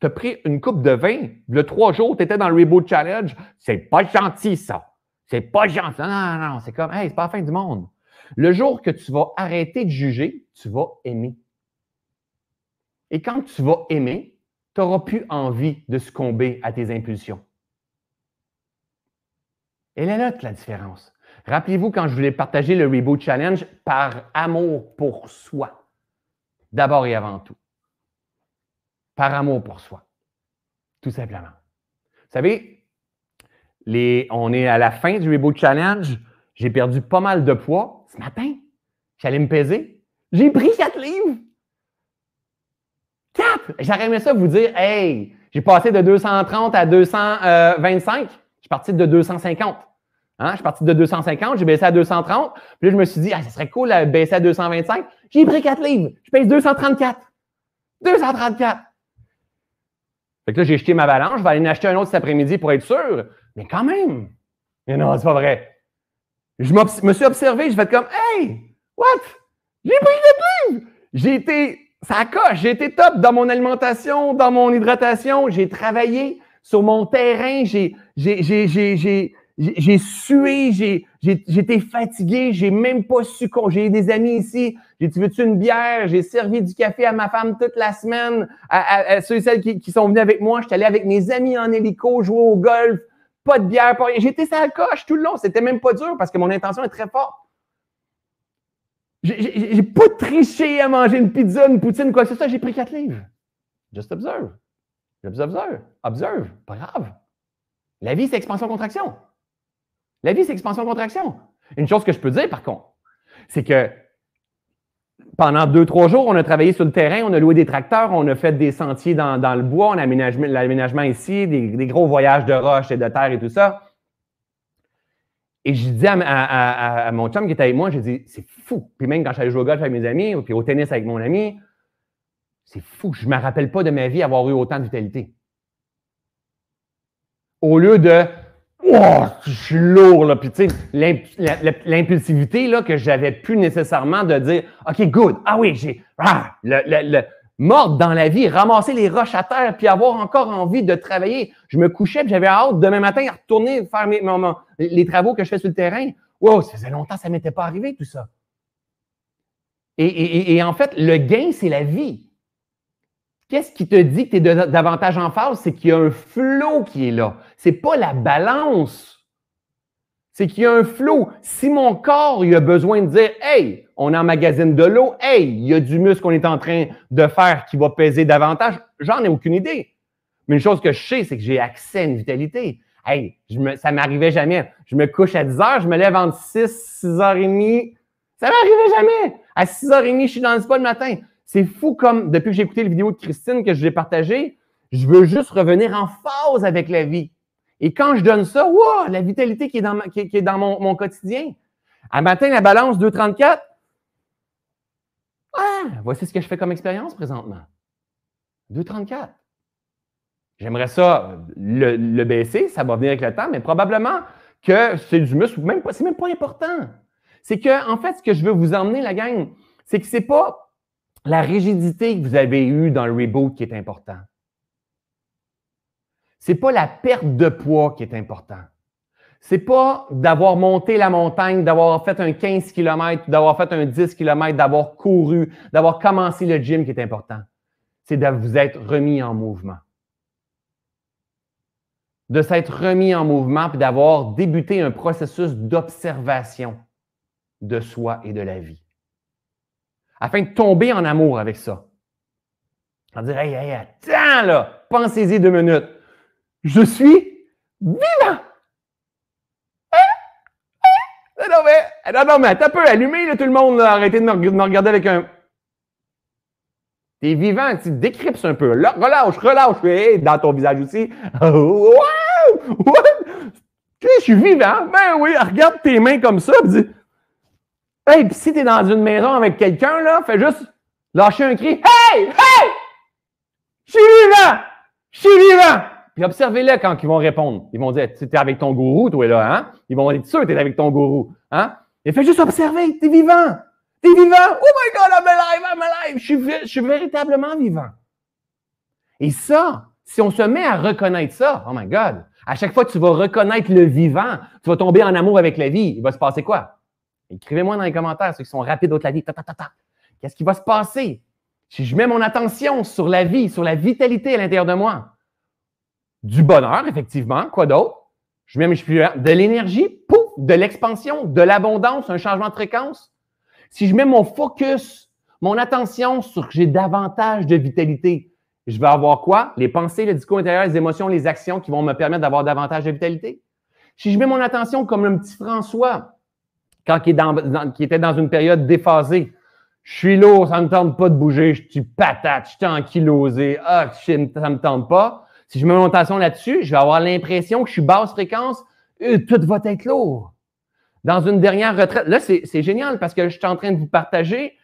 Tu as pris une coupe de vin, le trois jours, tu étais dans le Reboot Challenge. C'est pas gentil, ça. C'est pas gentil. Non, non, non. C'est comme, hey, c'est pas la fin du monde. Le jour que tu vas arrêter de juger, tu vas aimer. Et quand tu vas aimer, tu n'auras plus envie de succomber à tes impulsions. Elle est là la différence. Rappelez-vous quand je voulais partager le Reboot Challenge par amour pour soi. D'abord et avant tout. Par amour pour soi. Tout simplement. Vous savez, on est à la fin du Reboot Challenge. J'ai perdu pas mal de poids ce matin. J'allais me peser. J'ai pris quatre livres. Quatre! J'aurais aimé ça vous dire, hey, j'ai passé de 230 à 225. Je suis parti de 250. Hein? Je suis parti de 250, j'ai baissé à 230. Puis là, je me suis dit, ah, ça serait cool de baisser à 225. J'ai pris 4 livres. Je pèse 234. 234. Fait que là, j'ai jeté ma balance. Je vais aller en acheter un autre cet après-midi pour être sûr. Mais quand même. Mais non, c'est pas vrai. Je me suis observé, je vais être comme, hey, what? J'ai pris 4 livres. J'ai été, ça coche, j'ai été top dans mon alimentation, dans mon hydratation. J'ai travaillé sur mon terrain. J'ai, sué, j'ai été fatigué, j'ai même pas su J'ai des amis ici, j'ai dit veux-tu une bière? J'ai servi du café à ma femme toute la semaine, à, ceux et celles qui, sont venus avec moi. J'étais allé avec mes amis en hélico, jouer au golf, pas de bière, pas rien. J'étais ça coche tout le long. C'était même pas dur parce que mon intention est très forte. J'ai pas triché à manger une pizza, une poutine, quoi que ce soit. J'ai pris quatre livres. Just observe. Just observe. Observe. Pas grave. La vie, c'est expansion-contraction. La vie, c'est expansion-contraction. Une chose que je peux dire, par contre, c'est que pendant deux, trois jours, on a travaillé sur le terrain, on a loué des tracteurs, on a fait des sentiers dans, le bois, on a l'aménagement ici, des, gros voyages de roches et de terre et tout ça. Et je dis à, mon chum qui était avec moi, j'ai dit, c'est fou. Puis même quand j'allais jouer au golf avec mes amis, puis au tennis avec mon ami, c'est fou. Je ne me rappelle pas de ma vie avoir eu autant de vitalité. Au lieu de Oh, je suis lourd, là. Puis, tu sais, l'impulsivité, que j'avais plus nécessairement de dire, OK, good. Ah oui, j'ai, ah, le, le, mordre dans la vie, ramasser les roches à terre, puis avoir encore envie de travailler. Je me couchais, puis j'avais hâte demain matin à retourner faire mes, les travaux que je fais sur le terrain. Wow, ça faisait longtemps ça ne m'était pas arrivé, tout ça. Et, en fait, le gain, c'est la vie. Qu'est-ce qui te dit que tu es davantage en phase? C'est qu'il y a un flot qui est là. C'est pas la balance. C'est qu'il y a un flot. Si mon corps a besoin de dire Hey, on emmagasine de l'eau, hey, il y a du muscle qu'on est en train de faire qui va peser davantage, j'en ai aucune idée. Mais une chose que je sais, c'est que j'ai accès à une vitalité. Hey, je me, ça m'arrivait jamais. Je me couche à 10 heures, je me lève entre 6, 6 h 30. Ça m'arrivait jamais. À 6 h 30, je suis dans le spa le matin. C'est fou comme, depuis que j'ai écouté la vidéo de Christine que je l'ai partagée, je veux juste revenir en phase avec la vie. Et quand je donne ça, wow, la vitalité qui est dans, qui, est dans mon, quotidien. À matin, la balance 2,34. Ah, voici ce que je fais comme expérience présentement. 2,34. J'aimerais ça le, le, baisser, ça va venir avec le temps, mais probablement que c'est du muscle, même c'est même pas important. C'est que, en fait, ce que je veux vous emmener, la gang, c'est que c'est pas la rigidité que vous avez eue dans le reboot qui est important. C'est pas la perte de poids qui est important. C'est pas d'avoir monté la montagne, d'avoir fait un 15 km, d'avoir fait un 10 km, d'avoir couru, d'avoir commencé le gym qui est important. C'est de vous être remis en mouvement. De s'être remis en mouvement puis d'avoir débuté un processus d'observation de soi et de la vie afin de tomber en amour avec ça. On dire, hey, hey, attends là, pensez-y deux minutes. Je suis vivant. Hein? Hein? Non, mais, non, non, mais attends un peu, allumez là, tout le monde, là, arrêtez de me, regarder avec un. T'es vivant, tu décryptes un peu. Là, relâche, relâche, hey, dans ton visage aussi. wow! Je suis vivant. Ben oui, regarde tes mains comme ça, dis, Hey, puis si t'es dans une maison avec quelqu'un, là, fais juste lâcher un cri. Hey! Hey! Je suis vivant! Je suis vivant! Puis observez-les quand ils vont répondre. Ils vont dire, tu es avec ton gourou, toi, là, hein? Ils vont être sûrs tu es avec ton gourou, hein? Et fais juste observer, tu es vivant! Tu vivant! Oh my God, I'm alive, I'm alive! Je suis, je suis véritablement vivant. Et ça, si on se met à reconnaître ça, oh my God, à chaque fois que tu vas reconnaître le vivant, tu vas tomber en amour avec la vie. Il va se passer quoi? Écrivez-moi dans les commentaires ceux qui sont rapides au la vie. Qu'est-ce qui va se passer? Si je mets mon attention sur la vie, sur la vitalité à l'intérieur de moi? Du bonheur, effectivement. Quoi d'autre? Je mets de l'énergie, pouf, de l'expansion, de l'abondance, un changement de fréquence. Si je mets mon focus, mon attention sur que j'ai davantage de vitalité, je vais avoir quoi? Les pensées, le discours intérieur, les émotions, les actions qui vont me permettre d'avoir davantage de vitalité. Si je mets mon attention comme un petit François, quand il, était dans une période déphasée. Je suis lourd, ça ne me tente pas de bouger, je suis patate, je suis ankylosé, ah, ça ne me tente pas. Si je mets mon attention là-dessus, je vais avoir l'impression que je suis basse fréquence, euh, tout va être lourd. Dans une dernière retraite, là, c'est génial parce que je suis en train de vous partager,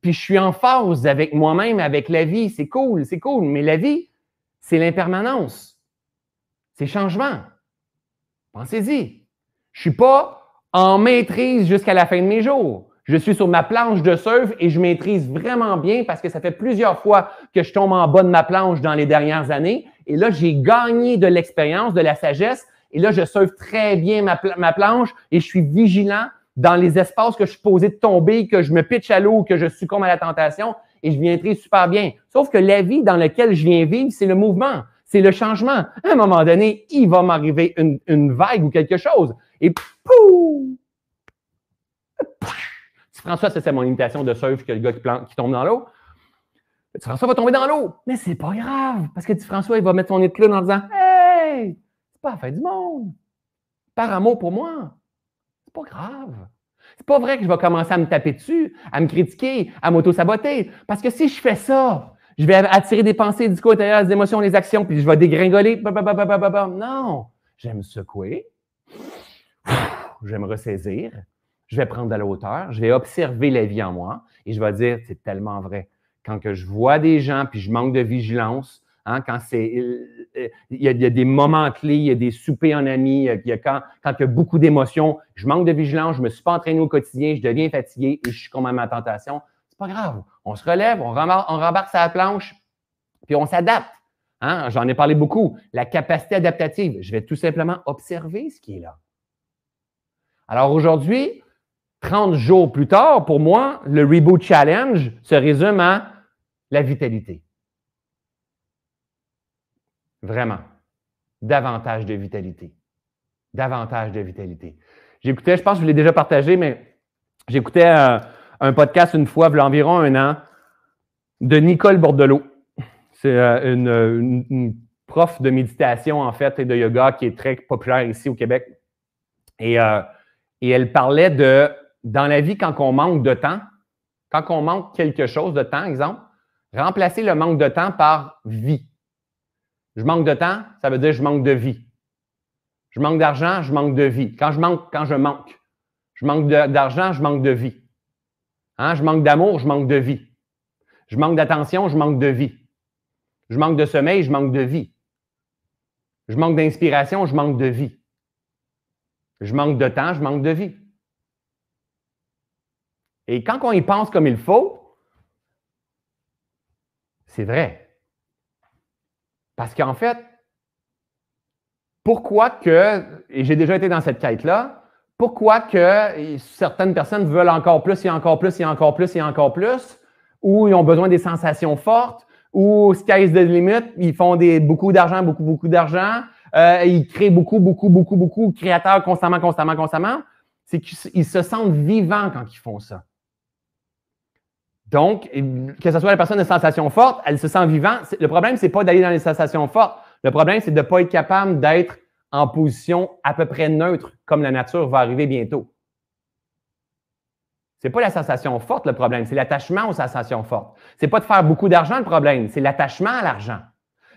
puis je suis en phase avec moi-même, avec la vie. C'est cool, c'est cool. Mais la vie, c'est l'impermanence. C'est changement. Pensez-y. Je ne suis pas en maîtrise jusqu'à la fin de mes jours. Je suis sur ma planche de surf et je maîtrise vraiment bien parce que ça fait plusieurs fois que je tombe en bas de ma planche dans les dernières années. Et là, j'ai gagné de l'expérience, de la sagesse. Et là, je surfe très bien ma, planche et je suis vigilant dans les espaces que je suis posé de tomber, que je me pitche à l'eau, que je succombe à la tentation et je maîtrise super bien. Sauf que la vie dans laquelle je viens vivre, c'est le mouvement, c'est le changement. À un moment donné, il va m'arriver une, vague ou quelque chose. Et pouf! François, c'est mon imitation de surf que le gars qui, tombe dans l'eau. François va tomber dans l'eau. Mais c'est pas grave, parce que François, il va mettre son de en disant Hey, c'est pas la fin du monde. Par amour pour moi. C'est pas grave. C'est pas vrai que je vais commencer à me taper dessus, à me critiquer, à m'auto-saboter. Parce que si je fais ça, je vais attirer des pensées, des discours intérieurs, des émotions, des actions, puis je vais dégringoler. Non. J'aime me secouer. Je vais me ressaisir je vais prendre de la hauteur, je vais observer la vie en moi et je vais dire, c'est tellement vrai. Quand que je vois des gens, puis je manque de vigilance, hein, quand c'est, il y, a, des moments clés, il y a des soupers en amis, il y a quand, il y a beaucoup d'émotions, je manque de vigilance, je ne me suis pas entraîné au quotidien, je deviens fatigué et je suis comme à ma tentation. C'est pas grave. On se relève, on rembarque, on sa planche, puis on s'adapte. Hein? J'en ai parlé beaucoup. La capacité adaptative, je vais tout simplement observer ce qui est là. Alors aujourd'hui, 30 jours plus tard, pour moi, le Reboot Challenge se résume à la vitalité. Vraiment. Davantage de vitalité. Davantage de vitalité. J'écoutais, je pense que je l'ai déjà partagé, mais j'écoutais un, podcast une fois, il y a environ un an, de Nicole Bordelot. C'est euh, une, prof de méditation, en fait, et de yoga qui est très populaire ici au Québec. Et, euh, et elle parlait de dans la vie, quand on manque de temps, quand on manque quelque chose de temps, exemple, remplacer le manque de temps par vie. Je manque de temps, ça veut dire je manque de vie. Je manque d'argent, je manque de vie. Quand je manque, quand je manque, je manque d'argent, je manque de vie. Hein? Je manque d'amour, je manque de vie. Je manque d'attention, je manque de vie. Je manque de sommeil, je manque de vie. Je manque d'inspiration, je manque de vie. Je manque de temps, je manque de vie. Et quand on y pense comme il faut, c'est vrai. Parce qu'en fait, pourquoi que, et j'ai déjà été dans cette quête-là, pourquoi que certaines personnes veulent encore plus et encore plus et encore plus et encore plus, ou ils ont besoin des sensations fortes, ou sky's the limit, ils font des, beaucoup d'argent, beaucoup, beaucoup d'argent, euh, ils créent beaucoup, beaucoup, beaucoup, beaucoup, créateurs constamment, constamment, constamment. C'est qu'ils se sentent vivants quand ils font ça. Donc, que ce soit la personne de sensations fortes, elle se sent vivante. Le problème, c'est pas d'aller dans les sensations fortes. Le problème, c'est de ne pas être capable d'être en position à peu près neutre, comme la nature va arriver bientôt. C'est pas la sensation forte le problème, c'est l'attachement aux sensations fortes. C'est pas de faire beaucoup d'argent le problème, c'est l'attachement à l'argent.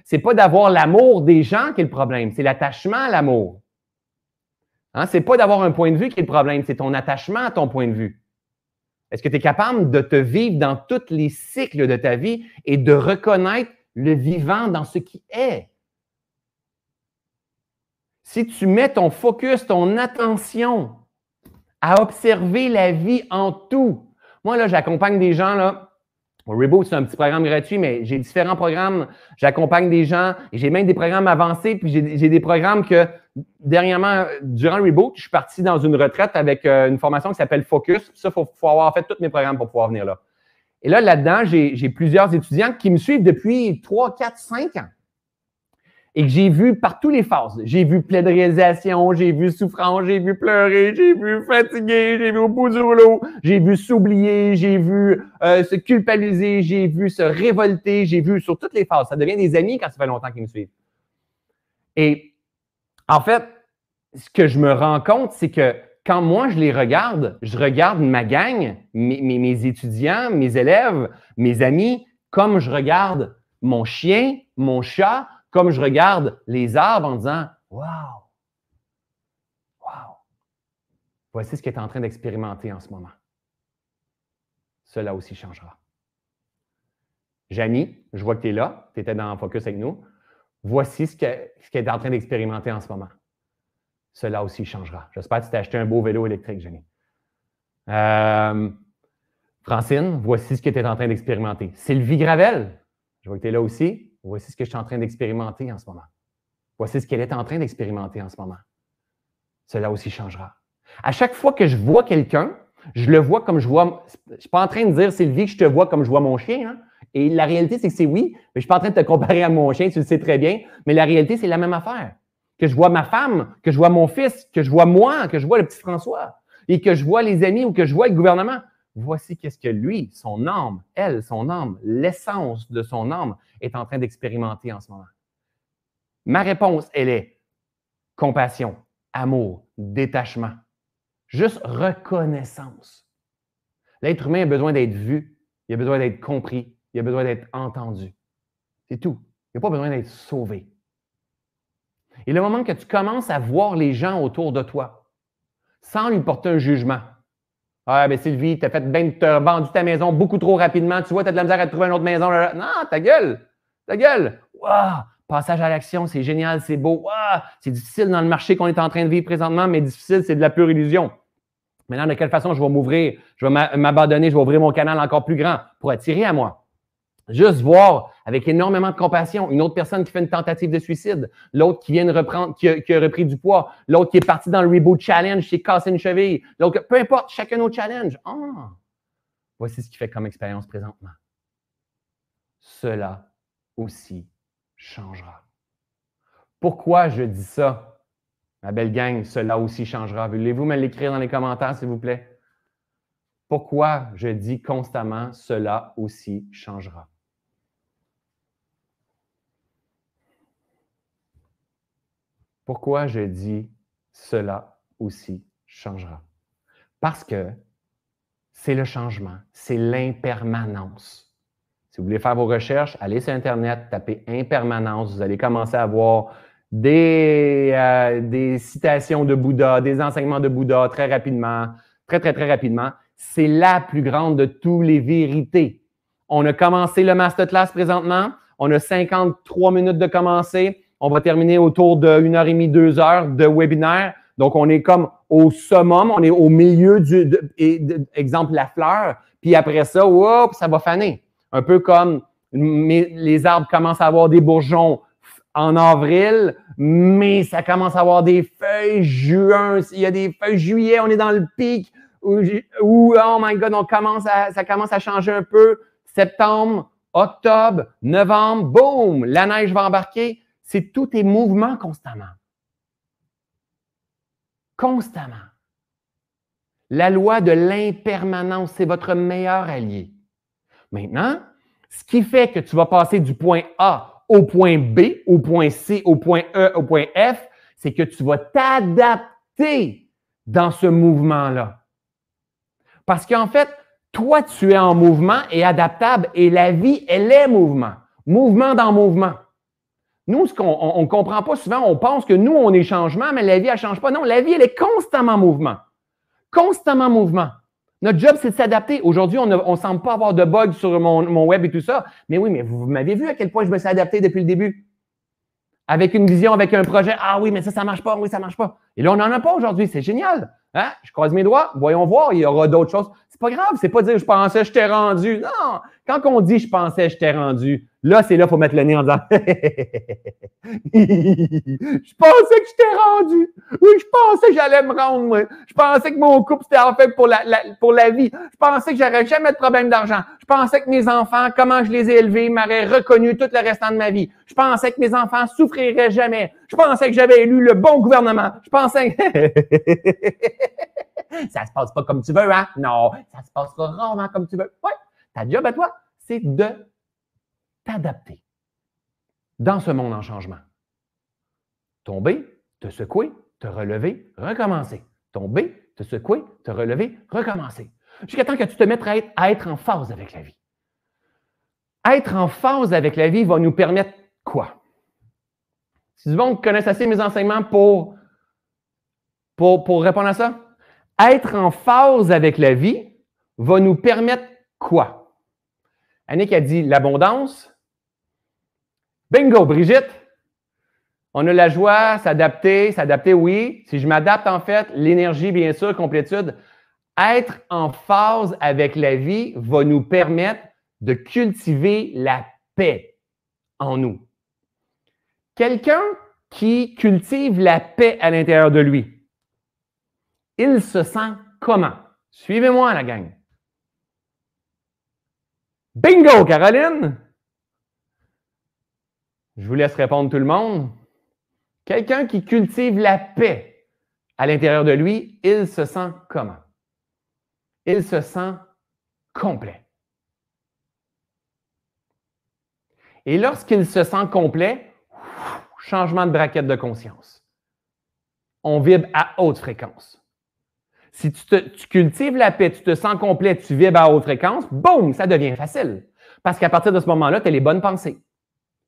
C'est pas d'avoir l'amour des gens qui est le problème, c'est l'attachement à l'amour. Hein? C'est pas d'avoir un point de vue qui est le problème, c'est ton attachement à ton point de vue. Est-ce que tu es capable de te vivre dans tous les cycles de ta vie et de reconnaître le vivant dans ce qui est? Si tu mets ton focus, ton attention à observer la vie en tout. Moi, là, j'accompagne des gens, là, Reboot, c'est un petit programme gratuit, mais j'ai différents programmes. J'accompagne des gens j'ai même des programmes avancés. Puis j'ai des programmes que, dernièrement, durant Reboot, je suis parti dans une retraite avec euh, une formation qui s'appelle Focus. Ça, il faut, faut, avoir fait tous mes programmes pour pouvoir venir là. Et là, là-dedans, j'ai plusieurs étudiants qui me suivent depuis 3, 4, 5 ans et que j'ai vu par toutes les phases. J'ai vu réalisations, j'ai vu souffrance, j'ai vu pleurer, j'ai vu fatiguer, j'ai vu au bout du rouleau, j'ai vu s'oublier, j'ai vu euh, se culpabiliser, j'ai vu se révolter, j'ai vu sur toutes les phases. Ça devient des amis quand ça fait longtemps qu'ils me suivent. Et en fait, ce que je me rends compte, c'est que quand moi je les regarde, je regarde ma gang, mes, mes étudiants, mes élèves, mes amis, comme je regarde mon chien, mon chat, comme je regarde les arbres en disant Wow! Wow! Voici ce qu'il est en train d'expérimenter en ce moment. Cela aussi changera. Janie, je vois que tu es là, tu étais dans Focus avec nous. Voici ce qu'elle est en train d'expérimenter en ce moment. Cela aussi changera. J'espère que tu t'es acheté un beau vélo électrique, Janie. Euh, Francine, voici ce que tu es en train d'expérimenter. Sylvie Gravel, je vois que tu es là aussi. Voici ce que je suis en train d'expérimenter en ce moment. Voici ce qu'elle est en train d'expérimenter en ce moment. Cela aussi changera. À chaque fois que je vois quelqu'un, je le vois comme je vois. Je ne suis pas en train de dire, Sylvie, que je te vois comme je vois mon chien. Hein. Et la réalité, c'est que c'est oui, mais je ne suis pas en train de te comparer à mon chien, tu le sais très bien. Mais la réalité, c'est la même affaire. Que je vois ma femme, que je vois mon fils, que je vois moi, que je vois le petit François, et que je vois les amis ou que je vois le gouvernement. Voici qu'est-ce que lui, son âme, elle, son âme, l'essence de son âme est en train d'expérimenter en ce moment. Ma réponse, elle est compassion, amour, détachement, juste reconnaissance. L'être humain a besoin d'être vu, il a besoin d'être compris, il a besoin d'être entendu. C'est tout. Il n'a pas besoin d'être sauvé. Et le moment que tu commences à voir les gens autour de toi, sans lui porter un jugement, ah, ben Sylvie, tu as, fait ben, as vendu ta maison beaucoup trop rapidement, tu vois, tu as de la misère à trouver une autre maison. Non, ta gueule, ta gueule. Wow, passage à l'action, c'est génial, c'est beau. Wow, c'est difficile dans le marché qu'on est en train de vivre présentement, mais difficile, c'est de la pure illusion. Maintenant, de quelle façon je vais m'ouvrir, je vais m'abandonner, je vais ouvrir mon canal encore plus grand pour attirer à moi. Juste voir avec énormément de compassion une autre personne qui fait une tentative de suicide, l'autre qui vient de reprendre, qui a, repris du poids, l'autre qui est parti dans le reboot challenge, qui s'est cassé une cheville, l'autre, peu importe, chacun nos challenges. Ah, voici ce qui fait comme expérience présentement. Cela aussi changera. Pourquoi je dis ça? Ma belle gang, cela aussi changera? Voulez-vous me l'écrire dans les commentaires, s'il vous plaît? Pourquoi je dis constamment cela aussi changera? Pourquoi je dis cela aussi changera? Parce que c'est le changement, c'est l'impermanence. Si vous voulez faire vos recherches, allez sur Internet, tapez impermanence, vous allez commencer à voir des, euh, des citations de Bouddha, des enseignements de Bouddha très rapidement, très, très, très rapidement. C'est la plus grande de toutes les vérités. On a commencé le masterclass présentement. On a 53 minutes de commencer. On va terminer autour et demie, deux heures de webinaire. Donc, on est comme au summum, on est au milieu du, exemple, la fleur. Puis après ça, ça va faner. Un peu comme les arbres commencent à avoir des bourgeons en avril, mais ça commence à avoir des feuilles juin. Il y a des feuilles juillet, on est dans le pic oh my God, on commence à, ça commence à changer un peu. Septembre, octobre, novembre, boum, la neige va embarquer c'est tous tes mouvements constamment. Constamment. La loi de l'impermanence, c'est votre meilleur allié. Maintenant, ce qui fait que tu vas passer du point A au point B, au point C, au point E, au point F, c'est que tu vas t'adapter dans ce mouvement-là. Parce qu'en fait, toi, tu es en mouvement et adaptable et la vie, elle est mouvement. Mouvement dans mouvement. Nous, ce qu'on ne comprend pas souvent, on pense que nous, on est changement, mais la vie, elle ne change pas. Non, la vie, elle est constamment en mouvement. Constamment en mouvement. Notre job, c'est de s'adapter. Aujourd'hui, on ne semble pas avoir de bugs sur mon, web et tout ça. Mais oui, mais vous, m'avez vu à quel point je me suis adapté depuis le début. Avec une vision, avec un projet. Ah oui, mais ça, ça ne marche pas. Oui, ça ne marche pas. Et là, on n'en a pas aujourd'hui. C'est génial. Hein? Je croise mes doigts. Voyons voir. Il y aura d'autres choses. C'est pas grave. C'est pas dire je pensais, je t'ai rendu. Non. Quand on dit je pensais, je t'ai rendu, Là, c'est là, faut mettre le nez en disant Je pensais que je t'ai rendu. Oui, je pensais que j'allais me rendre, moi. Je pensais que mon couple, c'était en fait pour la, pour la vie. Je pensais que j'aurais jamais de problème d'argent. Je pensais que mes enfants, comment je les ai élevés, m'auraient reconnu tout le restant de ma vie. Je pensais que mes enfants souffriraient jamais. Je pensais que j'avais élu le bon gouvernement. Je pensais que... ça se passe pas comme tu veux, hein? Non, ça se passera rarement comme tu veux. Ouais, ta job à toi, c'est de t'adapter dans ce monde en changement. Tomber, te secouer, te relever, recommencer. Tomber, te secouer, te relever, recommencer. Jusqu'à temps que tu te mettes à être, en phase avec la vie. Être en phase avec la vie va nous permettre quoi? Si du monde connaît assez mes enseignements pour, pour, pour répondre à ça, être en phase avec la vie va nous permettre quoi? Annick a dit l'abondance. Bingo, Brigitte. On a la joie, s'adapter, s'adapter, oui. Si je m'adapte, en fait, l'énergie, bien sûr, complétude. Être en phase avec la vie va nous permettre de cultiver la paix en nous. Quelqu'un qui cultive la paix à l'intérieur de lui, il se sent comment? Suivez-moi, la gang. Bingo, Caroline! Je vous laisse répondre tout le monde. Quelqu'un qui cultive la paix à l'intérieur de lui, il se sent comment? Il se sent complet. Et lorsqu'il se sent complet, changement de braquette de conscience. On vibre à haute fréquence. Si tu, cultives la paix, tu te sens complet, tu vibres à haute fréquence, boum, ça devient facile. Parce qu'à partir de ce moment-là, tu as les bonnes pensées.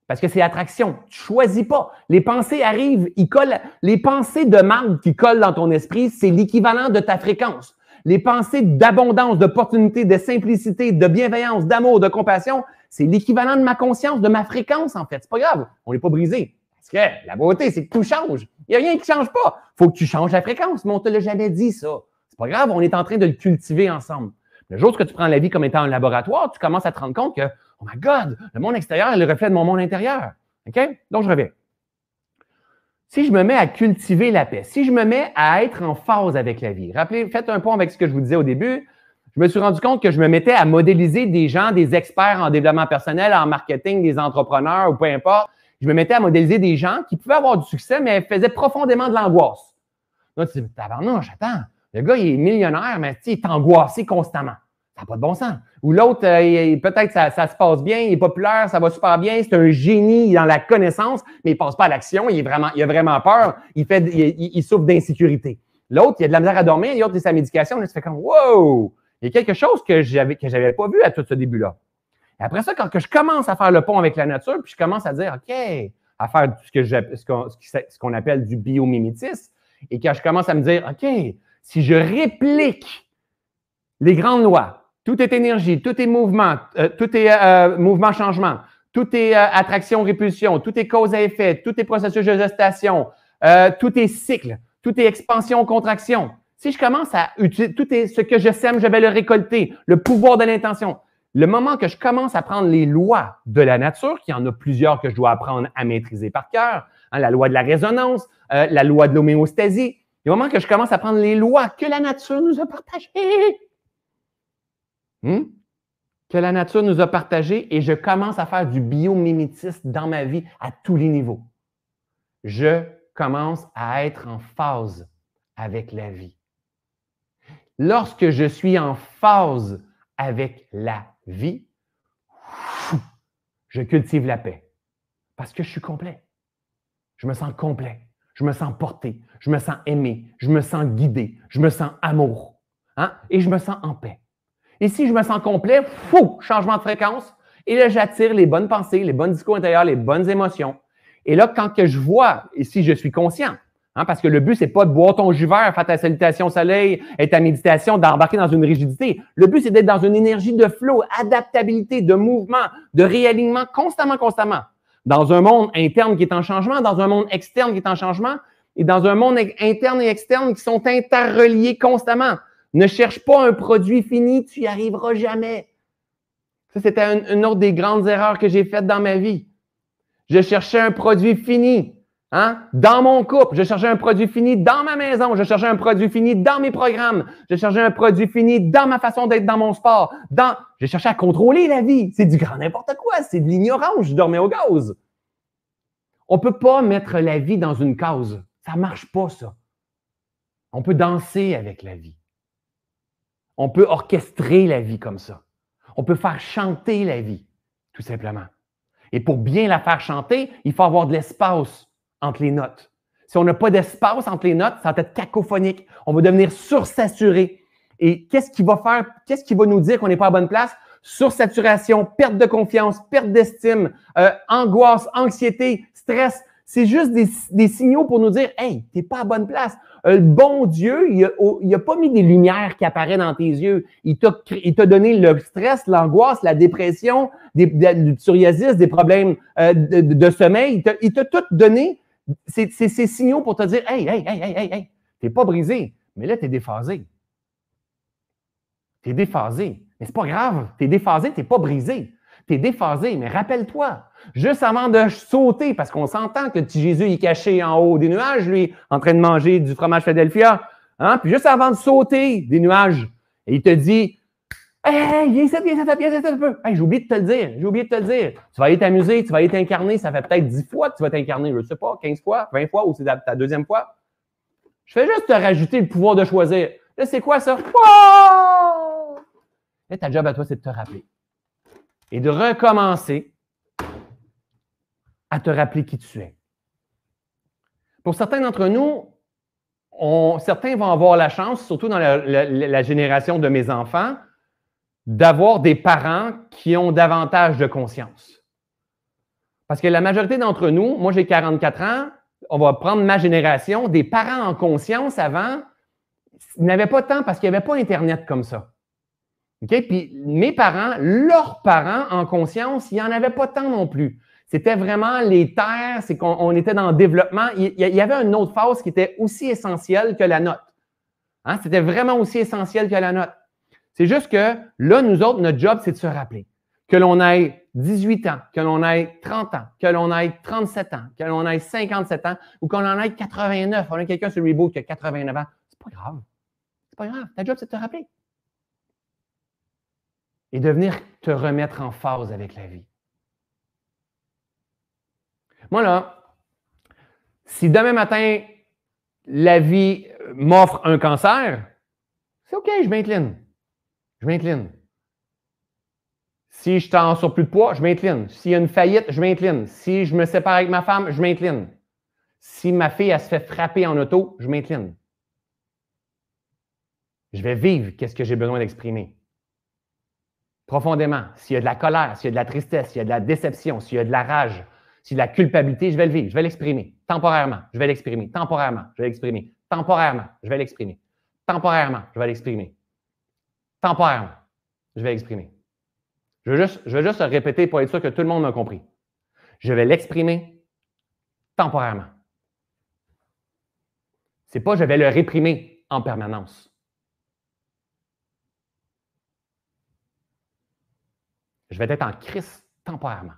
Parce que c'est attraction. Tu choisis pas. Les pensées arrivent, ils collent. Les pensées de marde qui collent dans ton esprit, c'est l'équivalent de ta fréquence. Les pensées d'abondance, d'opportunité, de simplicité, de bienveillance, d'amour, de compassion, c'est l'équivalent de ma conscience, de ma fréquence, en fait. C'est pas grave. On n'est pas brisé. Parce que la beauté, c'est que tout change. Il n'y a rien qui ne change pas. faut que tu changes la fréquence, mais on te l'a jamais dit, ça. C'est pas grave, on est en train de le cultiver ensemble. Le jour que tu prends la vie comme étant un laboratoire, tu commences à te rendre compte que, oh my God, le monde extérieur est le reflet de mon monde intérieur. OK? Donc, je reviens. Si je me mets à cultiver la paix, si je me mets à être en phase avec la vie, rappelez, faites un point avec ce que je vous disais au début. Je me suis rendu compte que je me mettais à modéliser des gens, des experts en développement personnel, en marketing, des entrepreneurs ou peu importe. Je me mettais à modéliser des gens qui pouvaient avoir du succès, mais faisaient profondément de l'angoisse. Donc, tu dis, tabarnouche, attends, le gars, il est millionnaire, mais il est angoissé constamment. Ça n'a pas de bon sens. Ou l'autre, euh, peut-être ça, ça se passe bien, il est populaire, ça va super bien, c'est un génie dans la connaissance, mais il ne passe pas à l'action, il, a vraiment peur, il, souffre d'insécurité. L'autre, il a de la misère à dormir, l'autre, il a sa médication, là, tu fais comme Wow! Il y a quelque chose que je n'avais que pas vu à tout ce début-là. Après ça, quand je commence à faire le pont avec la nature, puis je commence à dire OK, à faire ce qu'on ce qu'on appelle du biomimétisme, et quand je commence à me dire OK, si je réplique les grandes lois, tout est énergie, tout est mouvement, euh, tout est euh, mouvement-changement, tout est euh, attraction-répulsion, tout est cause à effet, tout est processus de gestation, tout est cycle, tout est expansion-contraction. Si je commence à utiliser, tout est ce que je sème, je vais le récolter, le pouvoir de l'intention. Le moment que je commence à prendre les lois de la nature, qu'il y en a plusieurs que je dois apprendre à maîtriser par cœur, hein, la loi de la résonance, la loi de l'homéostasie, le moment que je commence à prendre les lois que la nature nous a partagées, Hmm? Que la nature nous a partagé et je commence à faire du biomimétisme dans ma vie à tous les niveaux. Je commence à être en phase avec la vie. Lorsque je suis en phase avec la vie, je cultive la paix parce que je suis complet. Je me sens complet. Je me sens porté. Je me sens aimé. Je me sens guidé. Je me sens amour. Hein? Et je me sens en paix. Et si je me sens complet, fou, changement de fréquence. Et là, j'attire les bonnes pensées, les bons discours intérieurs, les bonnes émotions. Et là, quand je vois, si je suis conscient, hein, parce que le but, c'est pas de boire ton jus vert, faire ta salutation au soleil et ta méditation, d'embarquer dans une rigidité. Le but, c'est d'être dans une énergie de flow, adaptabilité, de mouvement, de réalignement constamment, constamment. Dans un monde interne qui est en changement, dans un monde externe qui est en changement, et dans un monde interne et externe qui sont interreliés constamment. Ne cherche pas un produit fini, tu n'y arriveras jamais. Ça, c'était une, autre des grandes erreurs que j'ai faites dans ma vie. Je cherchais un produit fini. Hein? Dans mon couple, je cherchais un produit fini dans ma maison, je cherchais un produit fini dans mes programmes, je cherchais un produit fini dans ma façon d'être dans mon sport. Dans... Je cherchais à contrôler la vie. C'est du grand n'importe quoi, c'est de l'ignorance, je dormais au gaz. On ne peut pas mettre la vie dans une cause. Ça ne marche pas, ça. On peut danser avec la vie. On peut orchestrer la vie comme ça. On peut faire chanter la vie, tout simplement. Et pour bien la faire chanter, il faut avoir de l'espace entre les notes. Si on n'a pas d'espace entre les notes, ça va être cacophonique. On va devenir sursaturé. Et qu'est-ce qui va faire, qu'est-ce qui va nous dire qu'on n'est pas à bonne place? Sursaturation, perte de confiance, perte d'estime, euh, angoisse, anxiété, stress. C'est juste des, signaux pour nous dire, hey, t'es pas à bonne place. Euh, le bon Dieu, il n'a pas mis des lumières qui apparaissent dans tes yeux. Il t'a donné le stress, l'angoisse, la dépression, des, du psoriasis, des problèmes euh, de, sommeil. Il t'a tout donné ces, ces, signaux pour te dire, hey, hey, hey, hey, hey, hey, t'es pas brisé, mais là, tu es déphasé. Tu es déphasé. Mais c'est pas grave. Tu es déphasé, tu n'es pas brisé. Tu es déphasé, mais rappelle-toi, juste avant de sauter, parce qu'on s'entend que le petit Jésus est caché en haut des nuages, lui, en train de manger du fromage Philadelphia. Hein? Puis juste avant de sauter des nuages, il te dit Hey, viens ça, viens ça, viens ça un peu. Hey, j'ai oublié de te le dire. J'ai oublié de te le dire. Tu vas aller t'amuser, tu vas aller t'incarner. Ça fait peut-être 10 fois que tu vas t'incarner. Je ne sais pas, 15 fois, 20 fois, ou c'est ta deuxième fois. Je fais juste te rajouter le pouvoir de choisir. Là, c'est quoi ça? Là, ta job à toi, c'est de te rappeler. Et de recommencer à te rappeler qui tu es. Pour certains d'entre nous, certains vont avoir la chance, surtout dans la, génération de mes enfants, d'avoir des parents qui ont davantage de conscience. Parce que la majorité d'entre nous, moi j'ai 44 ans, on va prendre ma génération, des parents en conscience avant, n'avaient pas temps parce qu'il n'y avait pas Internet comme ça. Puis mes parents, leurs parents en conscience, il n'y en avait pas tant non plus. C'était vraiment les terres, c'est qu'on était dans le développement. Il, y avait une autre phase qui était aussi essentielle que la note. Hein? C'était vraiment aussi essentiel que la note. C'est juste que là, nous autres, notre job, c'est de se rappeler que l'on ait 18 ans, que l'on ait 30 ans, que l'on ait 37 ans, que l'on ait 57 ans ou qu'on en ait 89. On a quelqu'un sur reboot qui a 89 ans. C'est pas grave. C'est pas grave. Ta job, c'est de te rappeler et de venir te remettre en phase avec la vie. Moi, là, si demain matin, la vie m'offre un cancer, c'est OK, je m'incline. Je m'incline. Si je t'en sur plus de poids, je m'incline. S'il y a une faillite, je m'incline. Si je me sépare avec ma femme, je m'incline. Si ma fille, elle se fait frapper en auto, je m'incline. Je vais vivre qu'est-ce que j'ai besoin d'exprimer profondément, s'il y a de la colère, s'il y a de la tristesse, s'il y a de la déception, s'il y a de la rage, de la culpabilité, je vais le vivre, je vais l'exprimer temporairement, je vais l'exprimer temporairement, je vais l'exprimer temporairement, je vais l'exprimer temporairement, je vais l'exprimer temporairement, je vais l'exprimer. Je veux juste, je juste répéter pour être sûr que tout le monde m'a compris. Je vais l'exprimer temporairement. C'est pas je vais le réprimer en permanence. je vais être en crise temporairement,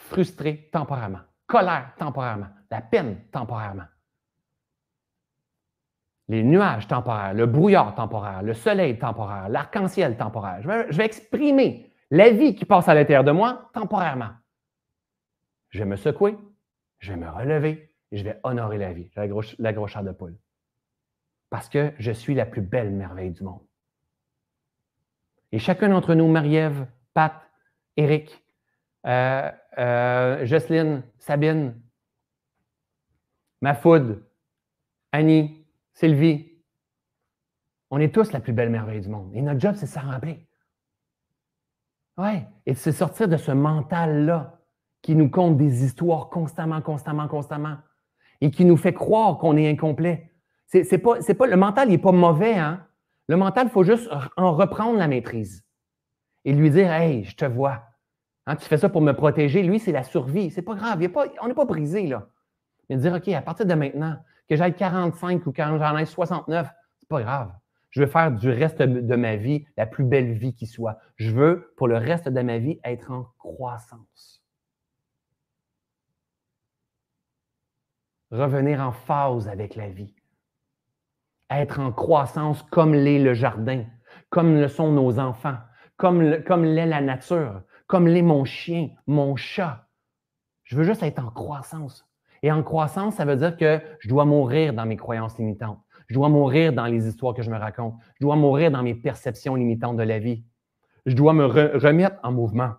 frustré temporairement, colère temporairement, la peine temporairement, les nuages temporaires, le brouillard temporaire, le soleil temporaire, l'arc-en-ciel temporaire. Je vais, exprimer la vie qui passe à l'intérieur de moi temporairement. Je vais me secouer, je vais me relever et je vais honorer la vie, la grosse, la de poule. Parce que je suis la plus belle merveille du monde. Et chacun d'entre nous, Marie-Ève, Pat, Eric, euh, euh, Jocelyne, Sabine, Mafoud, Annie, Sylvie, on est tous la plus belle merveille du monde. Et notre job, c'est de s'en rappeler. Ouais. Et de se sortir de ce mental-là qui nous compte des histoires constamment, constamment, constamment. Et qui nous fait croire qu'on est incomplet. C'est, pas, pas, le mental, n'est pas mauvais, hein? Le mental, il faut juste en reprendre la maîtrise et lui dire Hey, je te vois. Hein, tu fais ça pour me protéger. Lui, c'est la survie. C'est pas grave. on n'est pas brisé, là. Mais dire OK, à partir de maintenant, que j'aille 45 ou quand j'en ai 69, c'est pas grave. Je veux faire du reste de ma vie la plus belle vie qui soit. Je veux, pour le reste de ma vie, être en croissance. Revenir en phase avec la vie être en croissance comme l'est le jardin, comme le sont nos enfants, comme, comme l'est la nature, comme l'est mon chien, mon chat. Je veux juste être en croissance. Et en croissance, ça veut dire que je dois mourir dans mes croyances limitantes. Je dois mourir dans les histoires que je me raconte. Je dois mourir dans mes perceptions limitantes de la vie. Je dois me remettre en mouvement.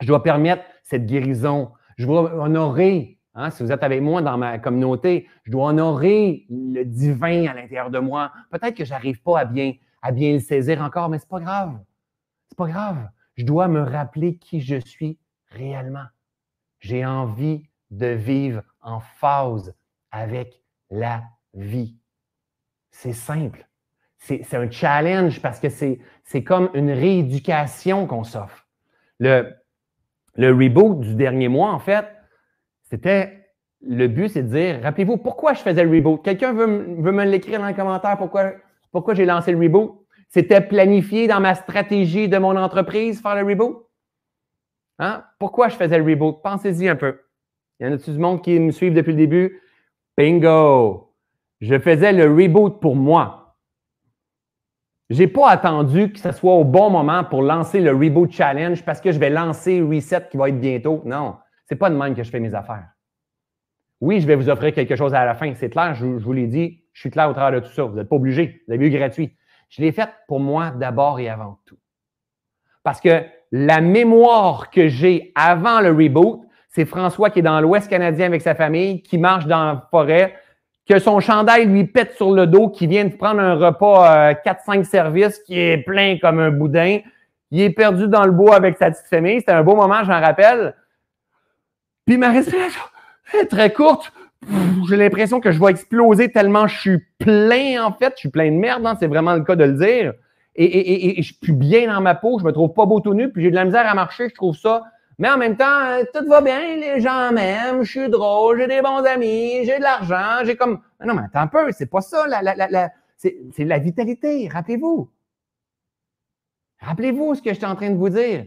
Je dois permettre cette guérison. Je dois honorer Hein, si vous êtes avec moi dans ma communauté, je dois honorer le divin à l'intérieur de moi. Peut-être que je n'arrive pas à bien, à bien le saisir encore, mais ce n'est pas grave. C'est pas grave. Je dois me rappeler qui je suis réellement. J'ai envie de vivre en phase avec la vie. C'est simple. C'est un challenge parce que c'est comme une rééducation qu'on s'offre. Le, le reboot du dernier mois, en fait, c'était le but, c'est de dire, rappelez-vous, pourquoi je faisais le reboot? Quelqu'un veut, me l'écrire dans les commentaires, pourquoi, pourquoi j'ai lancé le reboot? C'était planifié dans ma stratégie de mon entreprise, faire le reboot? Hein? Pourquoi je faisais le reboot? Pensez-y un peu. Il y en a tout le monde qui me suivent depuis le début? Bingo! Je faisais le reboot pour moi. Je n'ai pas attendu que ce soit au bon moment pour lancer le Reboot Challenge parce que je vais lancer Reset qui va être bientôt. Non, ce n'est pas de même que je fais mes affaires. Oui, je vais vous offrir quelque chose à la fin. C'est clair, je, vous l'ai dit, je suis clair au travers de tout ça. Vous n'êtes pas obligé. Vous avez eu gratuit. Je l'ai fait pour moi d'abord et avant tout. Parce que la mémoire que j'ai avant le reboot, c'est François qui est dans l'Ouest canadien avec sa famille, qui marche dans la forêt, que son chandail lui pète sur le dos, qui vient de prendre un repas 4-5 euh, services, qui est plein comme un boudin. Il est perdu dans le bois avec sa petite famille. C'était un beau moment, j'en rappelle. Puis ma respiration est très courte. J'ai l'impression que je vais exploser tellement je suis plein, en fait. Je suis plein de merde, hein, c'est vraiment le cas de le dire. Et, je suis bien dans ma peau, je me trouve pas beau tout nu, puis j'ai de la misère à marcher, je trouve ça mais en même temps, euh, tout va bien, les gens m'aiment, je suis drôle, j'ai des bons amis, j'ai de l'argent, j'ai comme. Non, mais attends un peu, c'est pas ça, la, la, c'est la vitalité, rappelez-vous. Rappelez-vous ce que je suis en train de vous dire.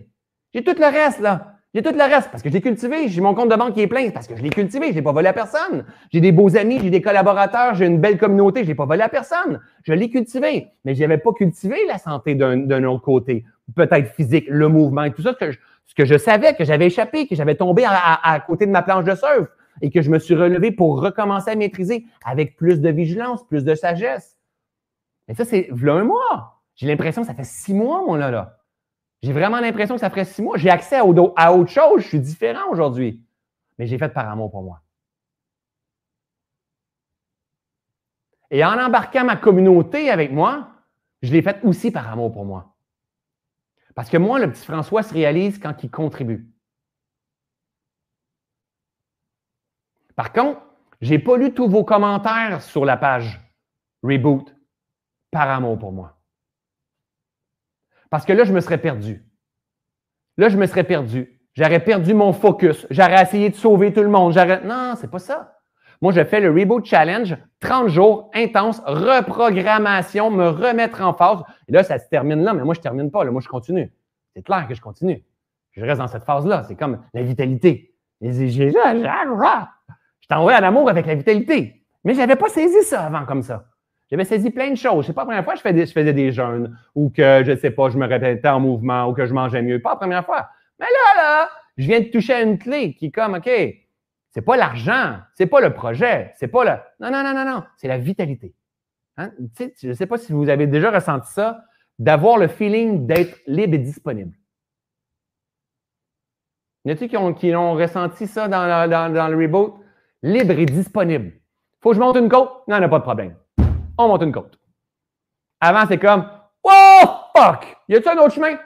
J'ai tout le reste, là. J'ai tout le reste parce que je l'ai cultivé. J'ai mon compte de banque qui est plein parce que je l'ai cultivé. Je l'ai pas volé à personne. J'ai des beaux amis, j'ai des collaborateurs, j'ai une belle communauté. Je l'ai pas volé à personne. Je l'ai cultivé. Mais je n'avais pas cultivé la santé d'un autre côté. Peut-être physique, le mouvement et tout ça. Que je, ce que je savais, que j'avais échappé, que j'avais tombé à, côté de ma planche de surf et que je me suis relevé pour recommencer à maîtriser avec plus de vigilance, plus de sagesse. Et ça, c'est là un mois. J'ai l'impression que ça fait six mois, mon là. J'ai vraiment l'impression que ça ferait six mois. J'ai accès à, autre chose. Je suis différent aujourd'hui. Mais j'ai fait par amour pour moi. Et en embarquant ma communauté avec moi, je l'ai fait aussi par amour pour moi. Parce que moi, le petit François se réalise quand il contribue. Par contre, je n'ai pas lu tous vos commentaires sur la page Reboot par amour pour moi. Parce que là, je me serais perdu. Là, je me serais perdu. J'aurais perdu mon focus. J'aurais essayé de sauver tout le monde. Non, c'est pas ça. Moi, je fais le Reboot Challenge, 30 jours intense, reprogrammation, me remettre en phase. Et là, ça se termine là, mais moi, je ne termine pas. Moi, je continue. C'est clair que je continue. Je reste dans cette phase-là. C'est comme la vitalité. Je t'envoie à l'amour avec la vitalité. Mais je n'avais pas saisi ça avant comme ça. J'avais saisi plein de choses. C'est pas la première fois que je faisais, des jeûnes ou que, je ne sais pas, je me répétais en mouvement ou que je mangeais mieux. Pas la première fois. Mais là, là, je viens de toucher à une clé qui comme, OK, c'est pas l'argent, c'est pas le projet, c'est pas le. Non, non, non, non, non, c'est la vitalité. Hein? je ne sais pas si vous avez déjà ressenti ça, d'avoir le feeling d'être libre et disponible. Y a-t-il qui ont, ressenti ça dans, le reboot? Libre et disponible. Faut que je monte une côte? Non, a pas de problème. On monte une côte. Avant, c'est comme Oh fuck! Y a-t-il un autre chemin?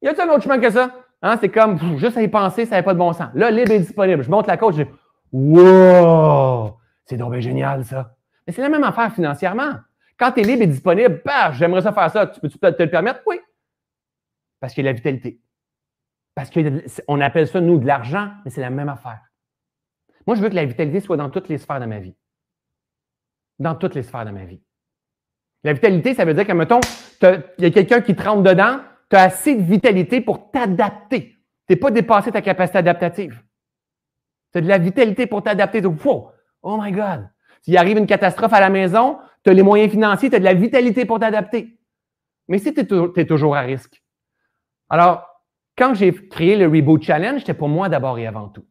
Y a-t-il un autre chemin que ça? Hein? C'est comme juste à y penser, ça n'avait pas de bon sens. Là, libre et disponible. Je monte la côte, je dis Wow! C'est donc génial, ça. Mais c'est la même affaire financièrement. Quand tu es libre et disponible, j'aimerais ça faire ça. Tu peux te le permettre? Oui. Parce qu'il y a la vitalité. Parce qu'on appelle ça, nous, de l'argent, mais c'est la même affaire. Moi, je veux que la vitalité soit dans toutes les sphères de ma vie. Dans toutes les sphères de ma vie. La vitalité, ça veut dire que, mettons, il y a quelqu'un qui te rentre dedans, tu as assez de vitalité pour t'adapter. Tu n'es pas dépassé ta capacité adaptative. Tu as de la vitalité pour t'adapter. Wow, oh my God. S'il arrive une catastrophe à la maison, tu as les moyens financiers, tu as de la vitalité pour t'adapter. Mais si tu es, toujours à risque. Alors, quand j'ai créé le Reboot Challenge, c'était pour moi d'abord et avant tout.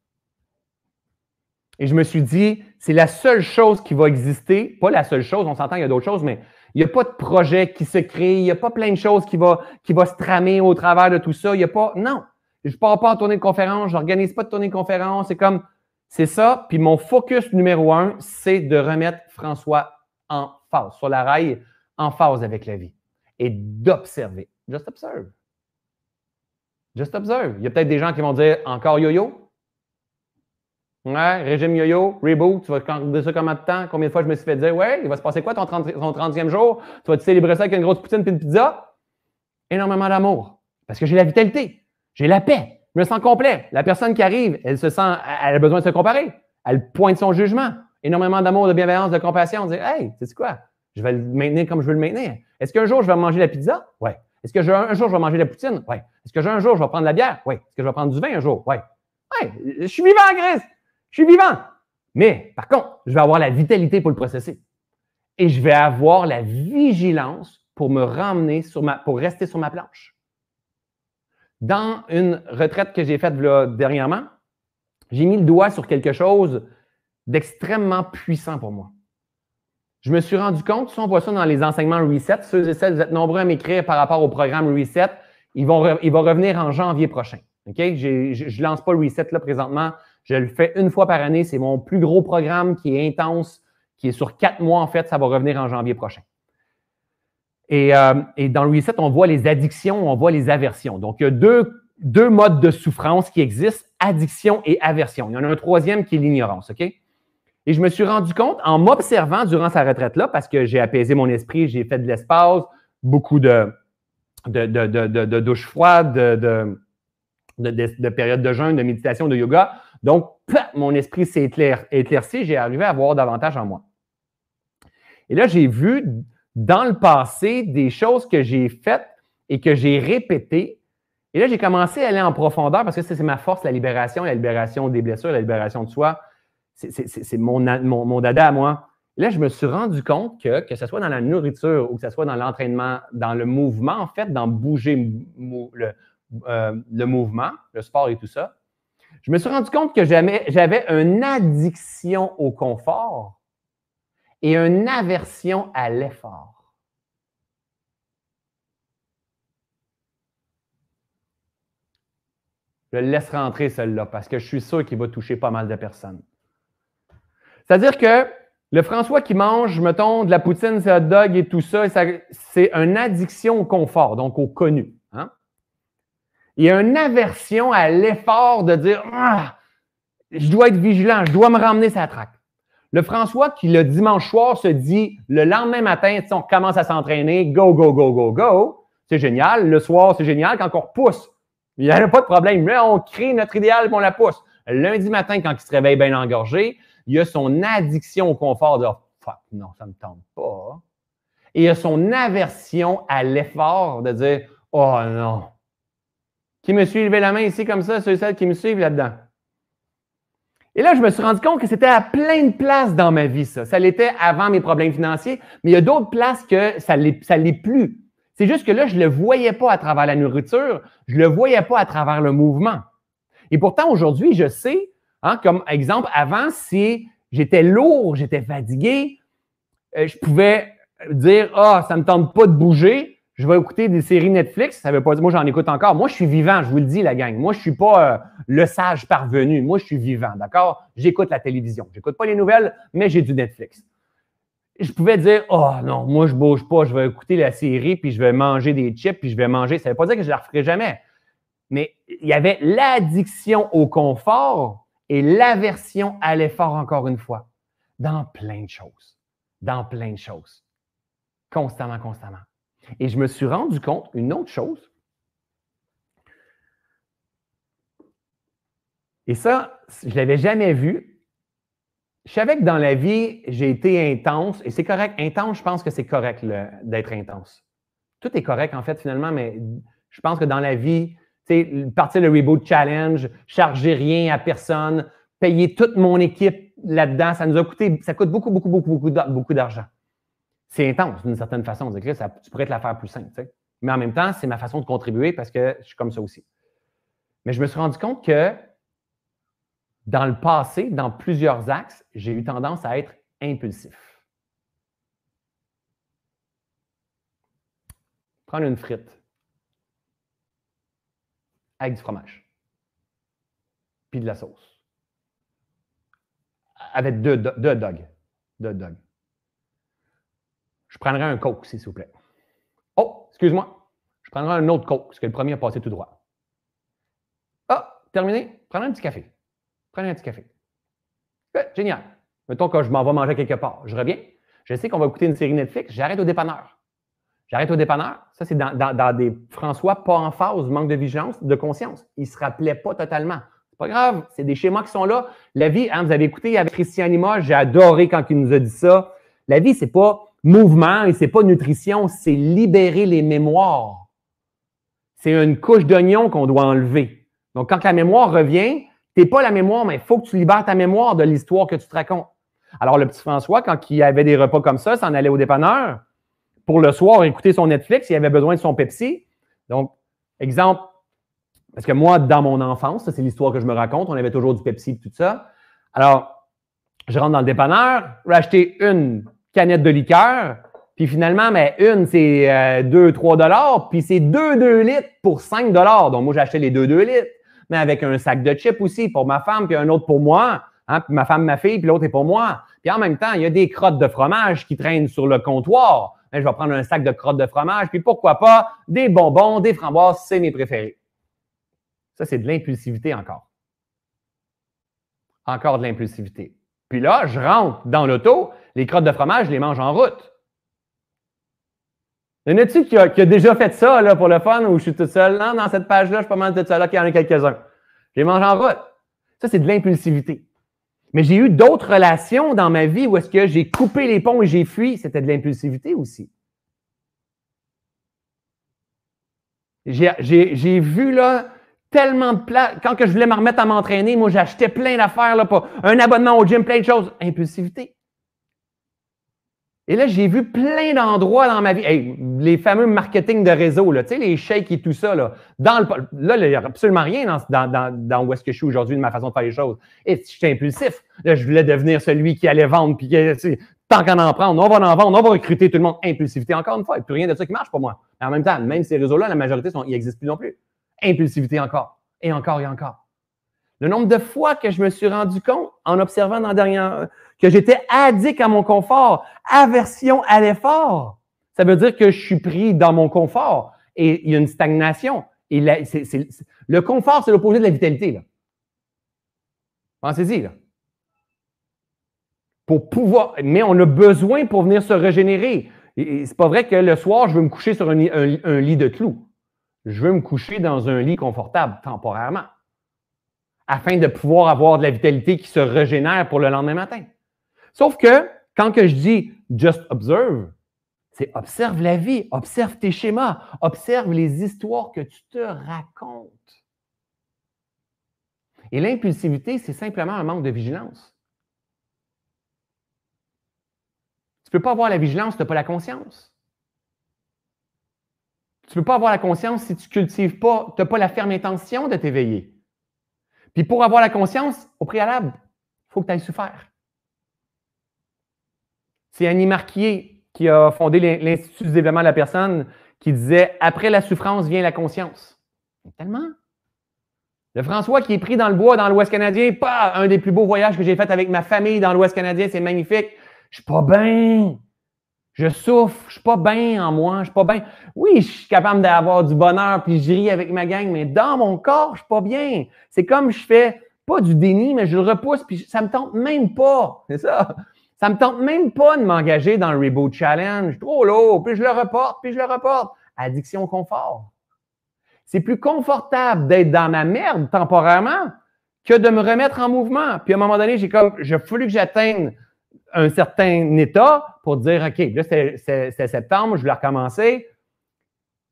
Et je me suis dit, c'est la seule chose qui va exister, pas la seule chose, on s'entend, il y a d'autres choses, mais il n'y a pas de projet qui se crée, il n'y a pas plein de choses qui vont qui va se tramer au travers de tout ça. Il n'y a pas. Non. Je ne pars pas en tournée de conférence, je n'organise pas de tournée de conférence. C'est comme C'est ça. Puis mon focus numéro un, c'est de remettre François en phase, sur la rail, en phase avec la vie et d'observer. Just observe. Just observe. Il y a peut-être des gens qui vont dire encore yo-yo. Ouais, régime yo-yo, reboot, tu vas garder ça combien de temps? Combien de fois je me suis fait dire, ouais, il va se passer quoi ton, 30, ton 30e jour? Tu vas te célébrer ça avec une grosse poutine et une pizza? Énormément d'amour. Parce que j'ai la vitalité, j'ai la paix, je me sens complet. La personne qui arrive, elle se sent, elle a besoin de se comparer. Elle pointe son jugement. Énormément d'amour, de bienveillance, de compassion. On dit, hey, sais quoi? Je vais le maintenir comme je veux le maintenir. Est-ce qu'un jour je vais manger la pizza? Ouais. Est-ce que un jour je vais manger la poutine? Oui. Est-ce que un jour je vais prendre la bière? Oui. Est-ce que je vais prendre du vin un jour? Oui. Oui. Je suis vivant, Chris. Je suis vivant. Mais par contre, je vais avoir la vitalité pour le processer. Et je vais avoir la vigilance pour me ramener sur ma, pour rester sur ma planche. Dans une retraite que j'ai faite dernièrement, j'ai mis le doigt sur quelque chose d'extrêmement puissant pour moi. Je me suis rendu compte, si on voit ça dans les enseignements Reset, ceux et celles, vous êtes nombreux à m'écrire par rapport au programme Reset, il va, revenir en janvier prochain. Je ne lance pas le Reset là présentement. Je le fais une fois par année. C'est mon plus gros programme qui est intense, qui est sur quatre mois en fait. Ça va revenir en janvier prochain. Et, euh, et dans le Reset, on voit les addictions, on voit les aversions. Donc, il y a deux, deux modes de souffrance qui existent, addiction et aversion. Il y en a un troisième qui est l'ignorance. OK? Et je me suis rendu compte en m'observant durant sa retraite-là, parce que j'ai apaisé mon esprit, j'ai fait de l'espace, beaucoup de, de, de, de douches froides, de, de, périodes de jeûne, de méditation, de yoga. Donc, mon esprit s'est éclairci, j'ai arrivé à avoir davantage en moi. Et là, j'ai vu dans le passé des choses que j'ai faites et que j'ai répétées. Et là, j'ai commencé à aller en profondeur parce que c'est ma force, la libération, la libération des blessures, la libération de soi, c'est mon, dada à moi. là, je me suis rendu compte que, que ce soit dans la nourriture ou que ce soit dans l'entraînement, dans le mouvement, en fait, dans bouger euh, le mouvement, le sport et tout ça, je me suis rendu compte que j'avais une addiction au confort et une aversion à l'effort. Je le laisse rentrer celle-là parce que je suis sûr qu'il va toucher pas mal de personnes. C'est-à-dire que le François qui mange, mettons, de la poutine, c'est hot dog et tout ça, c'est une addiction au confort, donc au connu. Il y a une aversion à l'effort de dire ah, je dois être vigilant, je dois me ramener sa traque. Le François qui, le dimanche soir, se dit le lendemain matin, on commence à s'entraîner, go, go, go, go, go. C'est génial. Le soir, c'est génial quand on repousse. Il n'y a pas de problème. Mais on crée notre idéal et on la pousse. Lundi matin, quand il se réveille bien engorgé, il y a son addiction au confort de fuck, non, ça ne me tente pas. Et il y a son aversion à l'effort de dire oh non. Qui me suit, lever la main ici comme ça, ceux et celles qui me suivent là-dedans. Et là, je me suis rendu compte que c'était à plein de places dans ma vie, ça. Ça l'était avant mes problèmes financiers, mais il y a d'autres places que ça ne l'est plus. C'est juste que là, je ne le voyais pas à travers la nourriture, je ne le voyais pas à travers le mouvement. Et pourtant, aujourd'hui, je sais Hein, comme exemple, avant, si j'étais lourd, j'étais fatigué, euh, je pouvais dire Ah, ça ne me tente pas de bouger, je vais écouter des séries Netflix. Ça veut pas dire, moi, j'en écoute encore. Moi, je suis vivant, je vous le dis, la gang. Moi, je suis pas euh, le sage parvenu. Moi, je suis vivant, d'accord? J'écoute la télévision. J'écoute pas les nouvelles, mais j'ai du Netflix. Je pouvais dire, oh non, moi, je bouge pas, je vais écouter la série, puis je vais manger des chips, puis je vais manger. Ça ne veut pas dire que je ne la referai jamais. Mais il y avait l'addiction au confort et l'aversion à l'effort, encore une fois, dans plein de choses. Dans plein de choses. Constamment, constamment. Et je me suis rendu compte, une autre chose, et ça, je ne l'avais jamais vu. Je savais que dans la vie, j'ai été intense, et c'est correct. Intense, je pense que c'est correct d'être intense. Tout est correct, en fait, finalement, mais je pense que dans la vie, partir le Reboot Challenge, charger rien à personne, payer toute mon équipe là-dedans, ça nous a coûté, ça coûte beaucoup, beaucoup, beaucoup, beaucoup, beaucoup d'argent. C'est intense d'une certaine façon. Tu pourrais te la faire plus simple. Mais en même temps, c'est ma façon de contribuer parce que je suis comme ça aussi. Mais je me suis rendu compte que dans le passé, dans plusieurs axes, j'ai eu tendance à être impulsif. Prendre une frite avec du fromage. Puis de la sauce. avec deux, deux dogs. Deux dogs. Je prendrai un coke, s'il vous plaît. Oh, excuse-moi. Je prendrai un autre coke, parce que le premier a passé tout droit. Ah, terminé. Prends un petit café. Prenez un petit café. génial. Mettons que je m'en vais manger quelque part. Je reviens. Je sais qu'on va écouter une série Netflix. J'arrête au dépanneur. J'arrête au dépanneur. Ça, c'est dans, des François pas en phase, manque de vigilance, de conscience. Il ne se rappelait pas totalement. C'est pas grave. C'est des schémas qui sont là. La vie, hein, vous avez écouté avec Christian Lima, j'ai adoré quand il nous a dit ça. La vie, c'est pas mouvement et c'est pas nutrition, c'est libérer les mémoires. C'est une couche d'oignon qu'on doit enlever. Donc, quand la mémoire revient, tu n'es pas la mémoire, mais il faut que tu libères ta mémoire de l'histoire que tu te racontes. Alors, le petit François, quand il avait des repas comme ça, s'en allait au dépanneur pour le soir écouter son Netflix, il avait besoin de son Pepsi. Donc, exemple, parce que moi, dans mon enfance, c'est l'histoire que je me raconte, on avait toujours du Pepsi et tout ça. Alors, je rentre dans le dépanneur, racheter une canette de liqueur, puis finalement, mais une, c'est 2, euh, 3 dollars, puis c'est 2, 2 litres pour 5 dollars. Donc, moi, acheté les 2, 2 litres mais avec un sac de chips aussi pour ma femme, puis un autre pour moi. Hein, puis ma femme, ma fille, puis l'autre est pour moi. Puis en même temps, il y a des crottes de fromage qui traînent sur le comptoir. je vais prendre un sac de crottes de fromage, puis pourquoi pas des bonbons, des framboises, c'est mes préférés. Ça, c'est de l'impulsivité encore. Encore de l'impulsivité. Puis là, je rentre dans l'auto, les crottes de fromage, je les mange en route. Y en a-tu qui, a déjà fait ça là, pour le fun ou je suis tout seul? Non, dans cette page-là, je suis pas mal tout seul qu'il y en a quelques-uns. J'ai mangé en route. Ça, c'est de l'impulsivité. Mais j'ai eu d'autres relations dans ma vie où est-ce que j'ai coupé les ponts et j'ai fui. C'était de l'impulsivité aussi. J'ai vu là tellement de plats. Quand je voulais me remettre à m'entraîner, moi, j'achetais plein d'affaires, un abonnement au gym, plein de choses. Impulsivité. Et là, j'ai vu plein d'endroits dans ma vie. les fameux marketing de réseau, là, les shakes et tout ça. Là, dans le, là, il n'y a absolument rien dans, dans, dans, où est-ce que je suis aujourd'hui de ma façon de faire les choses. Et j'étais impulsif. Là, je voulais devenir celui qui allait vendre. Puis, tant qu'on en prend, on va en vendre, on va recruter tout le monde. Impulsivité, encore une fois. Il n'y a plus rien de ça qui marche pour moi. Mais en même temps, même ces réseaux-là, la majorité, ils n'existent plus non plus. Impulsivité encore. Et encore et encore. Le nombre de fois que je me suis rendu compte en observant dans dernière, que j'étais addict à mon confort, aversion à l'effort. Ça veut dire que je suis pris dans mon confort et il y a une stagnation. Et le confort, c'est l'opposé de la vitalité. Pensez-y. Pour pouvoir, mais on a besoin pour venir se régénérer. Et, c'est pas vrai que le soir, je veux me coucher sur un, un lit de clous. Je veux me coucher dans un lit confortable temporairement afin de pouvoir avoir de la vitalité qui se régénère pour le lendemain matin. Sauf que quand que je dis just observe, c'est observe la vie, observe tes schémas, observe les histoires que tu te racontes. Et l'impulsivité, c'est simplement un manque de vigilance. Tu ne peux pas avoir la vigilance si tu n'as pas la conscience. Tu ne peux pas avoir la conscience si tu cultives pas, tu n'as pas la ferme intention de t'éveiller. Puis pour avoir la conscience, au préalable, il faut que tu ailles souffrir. C'est Annie Marquier qui a fondé l'Institut du développement de la personne qui disait Après la souffrance vient la conscience. Tellement. Le François qui est pris dans le bois dans l'Ouest canadien, pas un des plus beaux voyages que j'ai fait avec ma famille dans l'Ouest canadien, c'est magnifique. Je suis pas bien. Je souffre, je suis pas bien en moi, je suis pas bien. Oui, je suis capable d'avoir du bonheur puis je ris avec ma gang, mais dans mon corps, je suis pas bien. C'est comme je fais pas du déni, mais je le repousse puis ça me tente même pas. C'est ça. Ça me tente même pas de m'engager dans le Reboot Challenge. Trop lourd, puis je le reporte, puis je le reporte. Addiction confort. C'est plus confortable d'être dans ma merde temporairement que de me remettre en mouvement. Puis à un moment donné, j'ai comme, j'ai fallu que j'atteigne un certain état pour dire, OK, là, c'est septembre, je voulais recommencer.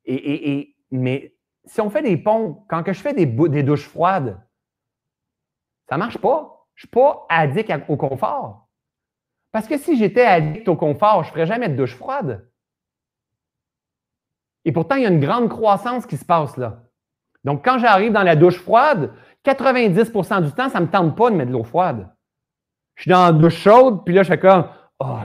Et, mais si on fait des ponts, quand que je fais des, des douches froides, ça ne marche pas. Je ne suis pas addict au confort. Parce que si j'étais addict au confort, je ne ferais jamais de douche froide. Et pourtant, il y a une grande croissance qui se passe là. Donc, quand j'arrive dans la douche froide, 90% du temps, ça ne me tente pas de mettre de l'eau froide. Je suis dans la douche chaude, puis là, je fais comme Oh,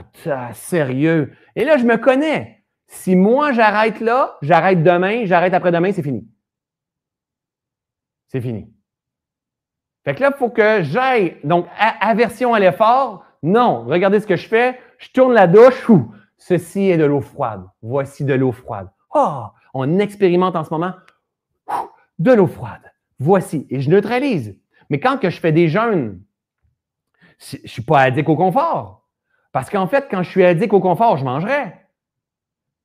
sérieux. Et là, je me connais. Si moi, j'arrête là, j'arrête demain, j'arrête après-demain, c'est fini. C'est fini. Fait que là, il faut que j'aille. Donc, aversion à l'effort. Non, regardez ce que je fais. Je tourne la douche. Ceci est de l'eau froide. Voici de l'eau froide. Oh, on expérimente en ce moment de l'eau froide. Voici. Et je neutralise. Mais quand que je fais des jeûnes, je ne suis pas addict au confort. Parce qu'en fait, quand je suis addict au confort, je mangerais.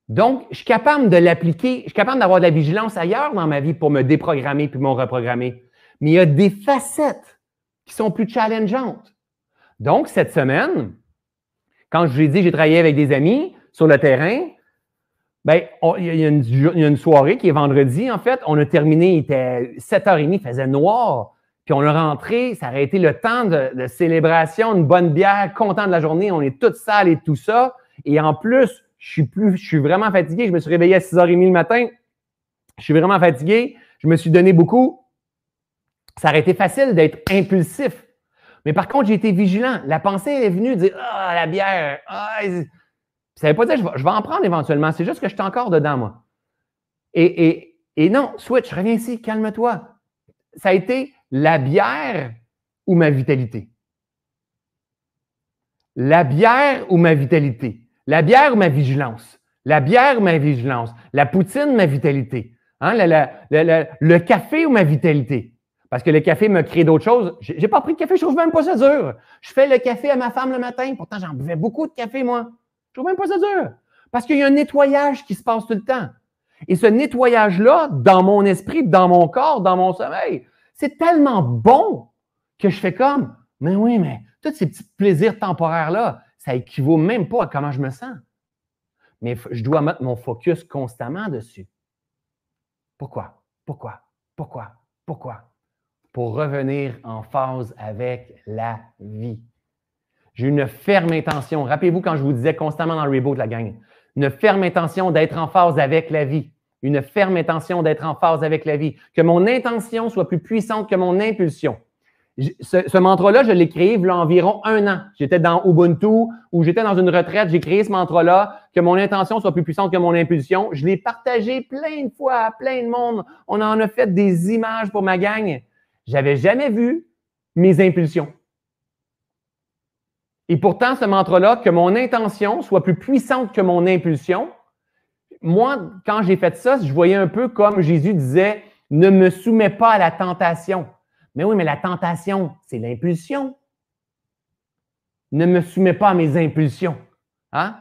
Donc, je suis capable de l'appliquer, je suis capable d'avoir de la vigilance ailleurs dans ma vie pour me déprogrammer puis me reprogrammer. Mais il y a des facettes qui sont plus challengeantes. Donc, cette semaine, quand je vous ai dit que j'ai travaillé avec des amis sur le terrain, ben, il, y a une, soirée qui est vendredi, en fait. On a terminé, il était 7h30, il faisait noir. Puis on est rentré, ça aurait été le temps de, célébration, une bonne bière, content de la journée, on est toutes sales et tout ça. Et en plus, je suis plus, je suis vraiment fatigué. Je me suis réveillé à 6h30 le matin. Je suis vraiment fatigué. Je me suis donné beaucoup. Ça aurait été facile d'être impulsif. Mais par contre, j'ai été vigilant. La pensée est venue dire Ah, la bière. Ah, ça ne veut pas dire que je vais, en prendre éventuellement. C'est juste que je suis encore dedans, moi. Et, non, switch, reviens ici, calme-toi. Ça a été la bière ou ma vitalité? La bière ou ma vitalité? La bière ou ma vigilance? La bière ou ma vigilance? La poutine, ma vitalité? Hein? Le, café ou ma vitalité? Parce que le café me crée d'autres choses. Je n'ai pas pris de café, je trouve même pas ça dur. Je fais le café à ma femme le matin. Pourtant, j'en buvais beaucoup de café, moi. Je trouve même pas ça dur. Parce qu'il y a un nettoyage qui se passe tout le temps. Et ce nettoyage-là, dans mon esprit, dans mon corps, dans mon sommeil, c'est tellement bon que je fais comme, mais oui, mais tous ces petits plaisirs temporaires-là, ça équivaut même pas à comment je me sens. Mais je dois mettre mon focus constamment dessus. Pourquoi? Pourquoi? Pourquoi? Pourquoi? Pour revenir en phase avec la vie. J'ai une ferme intention. Rappelez-vous quand je vous disais constamment dans le reboot, la gang, une ferme intention d'être en phase avec la vie une ferme intention d'être en phase avec la vie, que mon intention soit plus puissante que mon impulsion. Ce, mantra-là, je l'ai créé il y a environ un an. J'étais dans Ubuntu ou j'étais dans une retraite, j'ai créé ce mantra-là, que mon intention soit plus puissante que mon impulsion. Je l'ai partagé plein de fois à plein de monde. On en a fait des images pour ma gang. J'avais jamais vu mes impulsions. Et pourtant, ce mantra-là, que mon intention soit plus puissante que mon impulsion, moi, quand j'ai fait ça, je voyais un peu comme Jésus disait, ne me soumets pas à la tentation. Mais oui, mais la tentation, c'est l'impulsion. Ne me soumets pas à mes impulsions. Hein?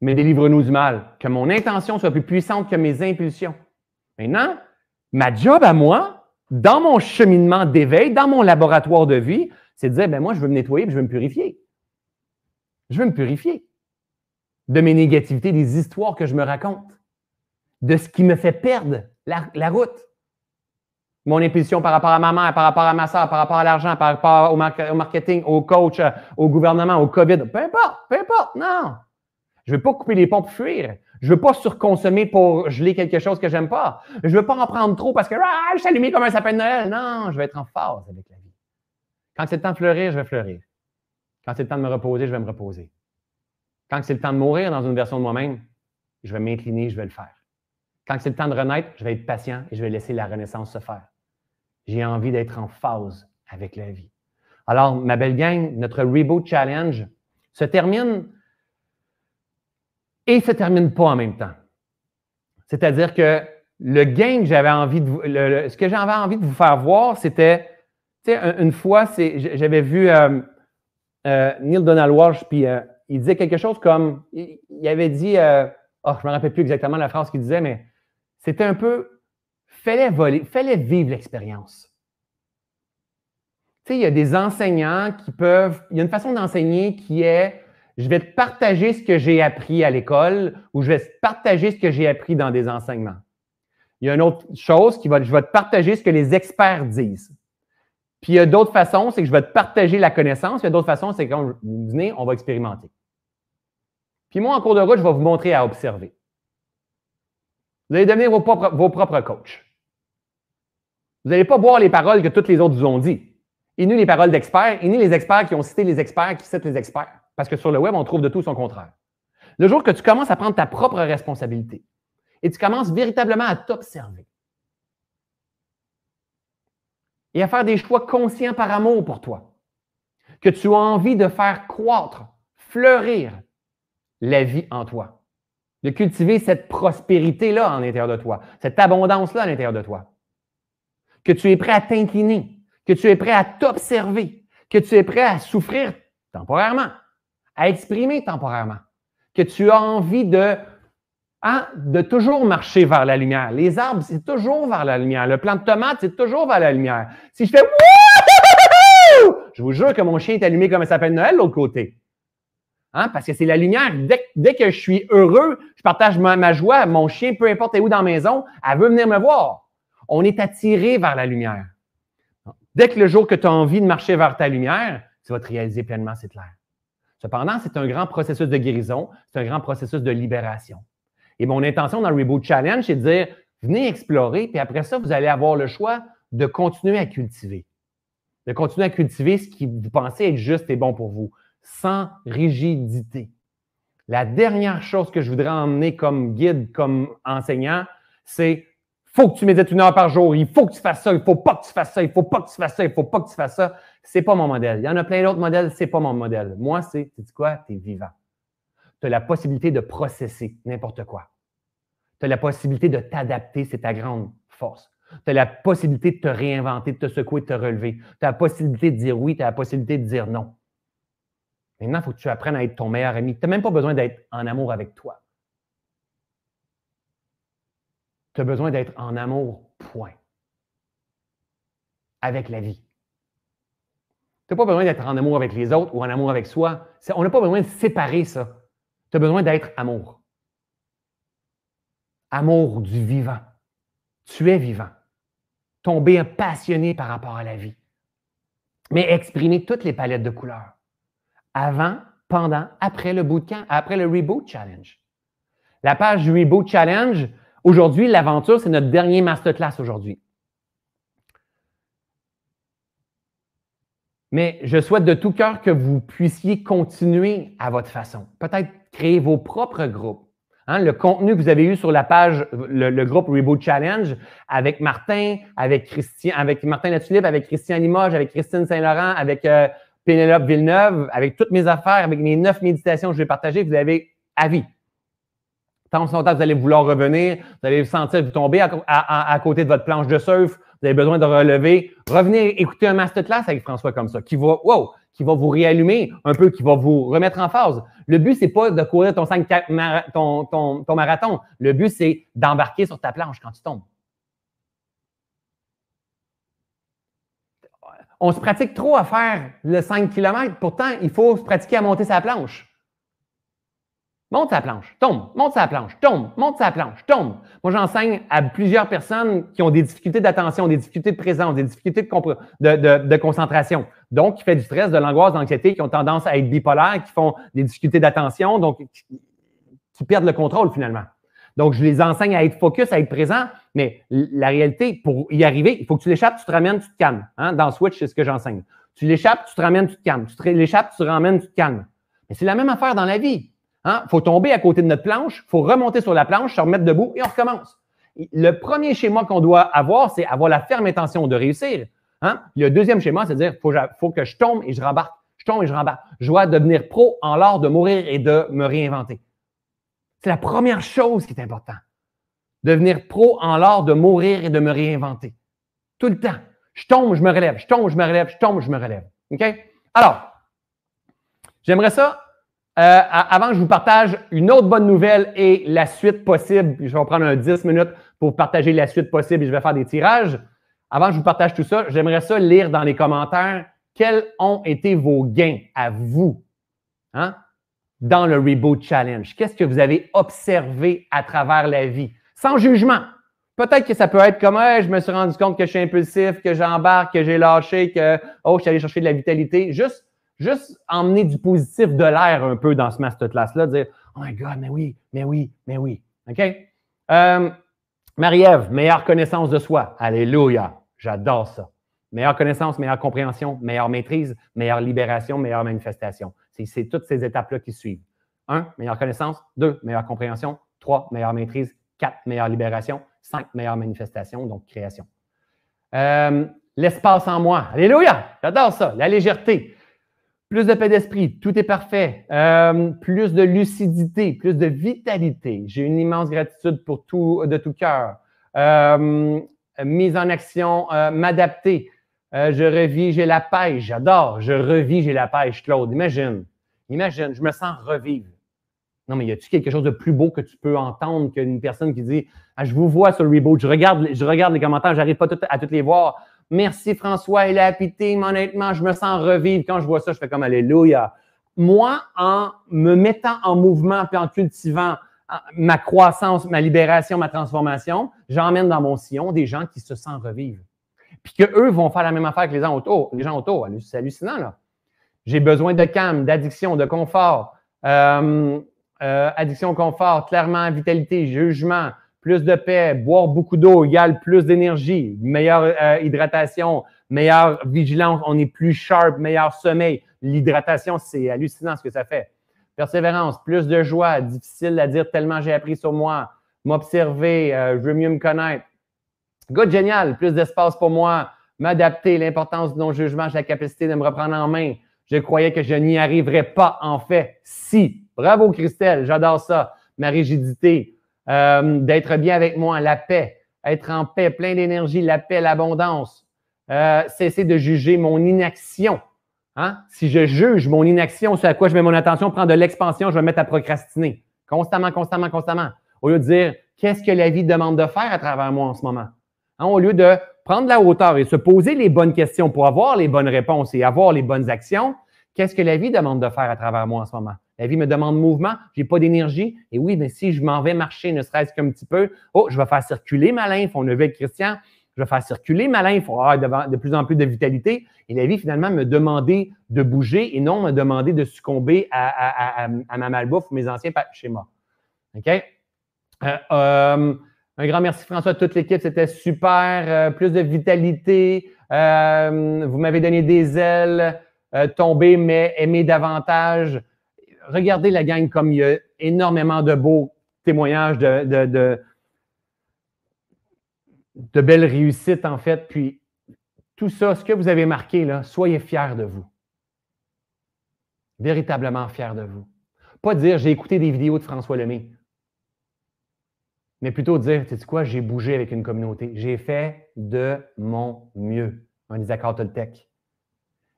Mais délivre-nous du mal. Que mon intention soit plus puissante que mes impulsions. Maintenant, ma job à moi, dans mon cheminement d'éveil, dans mon laboratoire de vie, c'est de dire, ben moi, je veux me nettoyer et je veux me purifier. Je veux me purifier de mes négativités, des histoires que je me raconte, de ce qui me fait perdre la, route. Mon impulsion par rapport à ma mère, par rapport à ma soeur, par rapport à l'argent, par rapport au, marketing, au coach, euh, au gouvernement, au COVID, peu importe, peu importe, non. Je ne veux pas couper les ponts pour fuir. Je veux pas surconsommer pour geler quelque chose que j'aime pas. Je veux pas en prendre trop parce que ah, je suis comme un sapin de Noël. Non, je vais être en phase avec la vie. Quand c'est le temps de fleurir, je vais fleurir. Quand c'est le temps de me reposer, je vais me reposer. Quand c'est le temps de mourir dans une version de moi-même, je vais m'incliner, je vais le faire. Quand c'est le temps de renaître, je vais être patient et je vais laisser la renaissance se faire. J'ai envie d'être en phase avec la vie. Alors, ma belle gang, notre Reboot Challenge se termine et se termine pas en même temps. C'est-à-dire que le gain que j'avais envie de vous, ce que j'avais envie de vous faire voir, c'était, tu sais, une fois, j'avais vu euh, euh, Neil Donald Walsh puis euh, il disait quelque chose comme, il, avait dit, oh, je ne me rappelle plus exactement la phrase qu'il disait, mais c'était un peu, fallait voler, fallait vivre l'expérience. Tu sais, il y a des enseignants qui peuvent, il y a une façon d'enseigner qui est, je vais te partager ce que j'ai appris à l'école ou je vais te partager ce que j'ai appris dans des enseignements. Il y a une autre chose qui va, je vais te partager ce que les experts disent. Puis il y a d'autres façons, c'est que je vais te partager la connaissance. Il y a d'autres façons, c'est quand vous venez, on va expérimenter. Puis moi, en cours de route, je vais vous montrer à observer. Vous allez devenir vos propres, coachs. Vous n'allez pas boire les paroles que toutes les autres vous ont dit. Et ni les paroles d'experts, et ni les experts qui ont cité les experts qui citent les experts. Parce que sur le web, on trouve de tout son contraire. Le jour que tu commences à prendre ta propre responsabilité et tu commences véritablement à t'observer, et à faire des choix conscients par amour pour toi. Que tu as envie de faire croître, fleurir la vie en toi. De cultiver cette prospérité-là en l'intérieur de toi, cette abondance-là à l'intérieur de toi. Que tu es prêt à t'incliner, que tu es prêt à t'observer, que tu es prêt à souffrir temporairement, à exprimer temporairement, que tu as envie de Hein, de toujours marcher vers la lumière. Les arbres, c'est toujours vers la lumière. Le plant de tomate, c'est toujours vers la lumière. Si je fais je vous jure que mon chien est allumé comme ça s'appelle Noël de l'autre côté. Hein? Parce que c'est la lumière. Dès, que je suis heureux, je partage ma, joie. Mon chien, peu importe où dans la maison, elle veut venir me voir. On est attiré vers la lumière. Dès que le jour que tu as envie de marcher vers ta lumière, tu vas te réaliser pleinement, c'est clair. Cependant, c'est un grand processus de guérison, c'est un grand processus de libération. Et mon intention dans le Reboot Challenge, c'est de dire, venez explorer, puis après ça, vous allez avoir le choix de continuer à cultiver. De continuer à cultiver ce qui vous pensez être juste et bon pour vous, sans rigidité. La dernière chose que je voudrais emmener comme guide, comme enseignant, c'est faut que tu médites une heure par jour, il faut que tu fasses ça, il faut pas que tu fasses ça, il faut pas que tu fasses ça, il faut pas que tu fasses ça. C'est pas mon modèle. Il y en a plein d'autres modèles, c'est pas mon modèle. Moi, c'est, tu dis quoi? Tu es vivant tu as la possibilité de processer n'importe quoi. Tu as la possibilité de t'adapter, c'est ta grande force. Tu as la possibilité de te réinventer, de te secouer, de te relever. Tu as la possibilité de dire oui, tu as la possibilité de dire non. Maintenant, il faut que tu apprennes à être ton meilleur ami. Tu n'as même pas besoin d'être en amour avec toi. Tu as besoin d'être en amour, point. Avec la vie. Tu n'as pas besoin d'être en amour avec les autres ou en amour avec soi. On n'a pas besoin de séparer ça. Tu as besoin d'être amour. Amour du vivant. Tu es vivant. Tomber passionné par rapport à la vie. Mais exprimer toutes les palettes de couleurs. Avant, pendant, après le bootcamp, après le Reboot Challenge. La page Reboot Challenge, aujourd'hui, l'aventure, c'est notre dernier masterclass aujourd'hui. Mais je souhaite de tout cœur que vous puissiez continuer à votre façon. Peut-être créer vos propres groupes. Hein, le contenu que vous avez eu sur la page, le, groupe Reboot Challenge, avec Martin, avec Christian, avec Martin Latulippe, avec Christian Limoges, avec Christine Saint-Laurent, avec euh, Pénélope Villeneuve, avec toutes mes affaires, avec mes neuf méditations que je vais partager, vous avez à vie. Tant longtemps vous allez vouloir revenir, vous allez vous sentir vous tomber à, côté de votre planche de surf, vous avez besoin de relever. Revenez écouter un masterclass avec François comme ça, qui va, qui va vous réallumer un peu, qui va vous remettre en phase. Le but, c'est pas de courir ton, 5, ton, ton, ton marathon. Le but, c'est d'embarquer sur ta planche quand tu tombes. On se pratique trop à faire le 5 km. Pourtant, il faut se pratiquer à monter sa planche. Monte sa planche, tombe, monte sa planche, tombe, monte sa planche, tombe. Moi, j'enseigne à plusieurs personnes qui ont des difficultés d'attention, des difficultés de présence, des difficultés de, concentration. Donc, qui fait du stress, de l'angoisse, de l'anxiété, qui ont tendance à être bipolaires, qui font des difficultés d'attention, donc qui perdent le contrôle finalement. Donc, je les enseigne à être focus, à être présent, mais la réalité, pour y arriver, il faut que tu l'échappes, tu te ramènes, tu te calmes. Hein? Dans Switch, c'est ce que j'enseigne. Tu l'échappes, tu te ramènes, tu te calmes. Tu l'échappes, tu te ramènes, tu te calmes. Mais c'est la même affaire dans la vie. Il hein? faut tomber à côté de notre planche, il faut remonter sur la planche, se remettre debout et on recommence. Le premier schéma qu'on doit avoir, c'est avoir la ferme intention de réussir. Hein? Le deuxième schéma, c'est dire il faut, que je tombe et je rembarque. Je tombe et je rembarque. Je dois devenir pro en l'art de mourir et de me réinventer. C'est la première chose qui est importante. Devenir pro en l'art de mourir et de me réinventer. Tout le temps. Je tombe, je me relève. Je tombe, je me relève. Je tombe, je me relève. OK? Alors, j'aimerais ça euh, avant que je vous partage une autre bonne nouvelle et la suite possible, je vais prendre un 10 minutes pour partager la suite possible et je vais faire des tirages. Avant que je vous partage tout ça, j'aimerais ça lire dans les commentaires quels ont été vos gains à vous hein, dans le Reboot Challenge? Qu'est-ce que vous avez observé à travers la vie? Sans jugement. Peut-être que ça peut être comme je me suis rendu compte que je suis impulsif, que j'embarque, que j'ai lâché, que oh, je suis allé chercher de la vitalité. Juste juste emmener du positif de l'air un peu dans ce masterclass-là, dire Oh my God, mais oui, mais oui, mais oui. OK? Euh, Marie-Ève, meilleure connaissance de soi. Alléluia. J'adore ça. Meilleure connaissance, meilleure compréhension, meilleure maîtrise, meilleure libération, meilleure manifestation. C'est toutes ces étapes-là qui suivent. Un, meilleure connaissance. Deux, meilleure compréhension. Trois, meilleure maîtrise. Quatre, meilleure libération. Cinq, meilleure manifestation, donc création. Euh, l'espace en moi. Alléluia! J'adore ça. La légèreté. Plus de paix d'esprit, tout est parfait. Euh, plus de lucidité, plus de vitalité. J'ai une immense gratitude pour tout, de tout cœur. Euh, mise en action, euh, m'adapter. je revis, j'ai la pêche. J'adore. Je revis, j'ai la pêche, Claude. Imagine. Imagine, je me sens revivre. Non, mais y a-t-il quelque chose de plus beau que tu peux entendre qu'une personne qui dit ah, Je vous vois sur le reboot, je regarde, je regarde les commentaires, j'arrive pas à toutes les voir. Merci François et la team. Honnêtement, je me sens revivre. Quand je vois ça, je fais comme Alléluia. Moi, en me mettant en mouvement puis en cultivant ah, ma croissance, ma libération, ma transformation, j'emmène dans mon sillon des gens qui se sentent revivre. Puis qu'eux vont faire la même affaire que les gens autour. Les gens autour, c'est hallucinant, là. J'ai besoin de calme, d'addiction, de confort. Euh, euh, addiction confort, clairement, vitalité, jugement, plus de paix, boire beaucoup d'eau égale plus d'énergie, meilleure euh, hydratation, meilleure vigilance, on est plus sharp, meilleur sommeil. L'hydratation, c'est hallucinant ce que ça fait. Persévérance, plus de joie, difficile à dire tellement j'ai appris sur moi, m'observer, euh, je veux mieux me connaître. Good, génial, plus d'espace pour moi, m'adapter, l'importance du non-jugement, j'ai la capacité de me reprendre en main. Je croyais que je n'y arriverais pas, en fait, si. Bravo, Christelle, j'adore ça. Ma rigidité, euh, d'être bien avec moi, la paix, être en paix, plein d'énergie, la paix, l'abondance. Euh, cesser de juger mon inaction. Hein? Si je juge mon inaction, c'est à quoi je mets mon attention, prendre de l'expansion, je vais me mettre à procrastiner. Constamment, constamment, constamment. Au lieu de dire, qu'est-ce que la vie demande de faire à travers moi en ce moment? Hein? Au lieu de prendre la hauteur et se poser les bonnes questions pour avoir les bonnes réponses et avoir les bonnes actions, qu'est-ce que la vie demande de faire à travers moi en ce moment? La vie me demande mouvement, je n'ai pas d'énergie. Et oui, mais si je m'en vais marcher, ne serait-ce qu'un petit peu, oh, je vais faire circuler ma lymphe. On a vu avec Christian, je vais faire circuler ma lymphe, avoir de, plus en plus de vitalité. Et la vie, finalement, me demandait de bouger et non me demander de succomber à, ma malbouffe ou mes anciens schémas. OK? Euh, euh, un grand merci, François, toute l'équipe. C'était super. Euh, plus de vitalité. vous m'avez donné des ailes. tomber, mais aimer davantage regardez la gang comme il y a énormément de beaux témoignages de, belles réussites, en fait. Puis tout ça, ce que vous avez marqué, là, soyez fiers de vous. Véritablement fiers de vous. Pas dire j'ai écouté des vidéos de François Lemay, mais plutôt dire, tu sais quoi, j'ai bougé avec une communauté. J'ai fait de mon mieux. On des accords Toltec.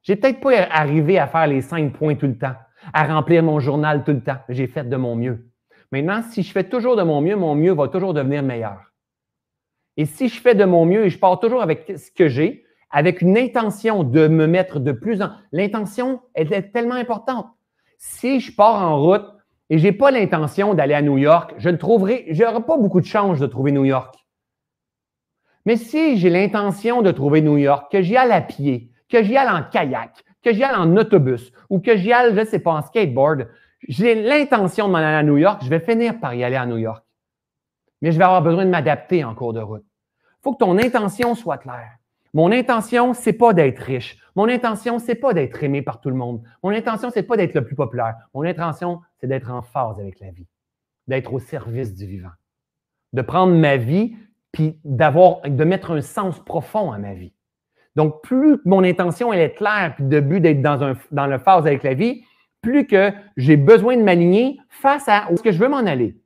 J'ai peut-être pas arrivé à faire les cinq points tout le temps à remplir mon journal tout le temps. J'ai fait de mon mieux. Maintenant, si je fais toujours de mon mieux, mon mieux va toujours devenir meilleur. Et si je fais de mon mieux et je pars toujours avec ce que j'ai, avec une intention de me mettre de plus en... L'intention, est tellement importante. Si je pars en route et je n'ai pas l'intention d'aller à New York, je ne trouverai, j'aurai pas beaucoup de chance de trouver New York. Mais si j'ai l'intention de trouver New York, que j'y aille à pied, que j'y aille en kayak, que j'y aille en autobus ou que j'y aille, je ne sais pas, en skateboard, j'ai l'intention de m'en aller à New York, je vais finir par y aller à New York. Mais je vais avoir besoin de m'adapter en cours de route. Il faut que ton intention soit claire. Mon intention, c'est pas d'être riche. Mon intention, c'est pas d'être aimé par tout le monde. Mon intention, c'est pas d'être le plus populaire. Mon intention, c'est d'être en phase avec la vie, d'être au service du vivant, de prendre ma vie puis d'avoir, de mettre un sens profond à ma vie. Donc, plus mon intention elle est claire, puis de but d'être dans, un, dans le phase avec la vie, plus que j'ai besoin de m'aligner face à où est-ce que je veux m'en aller.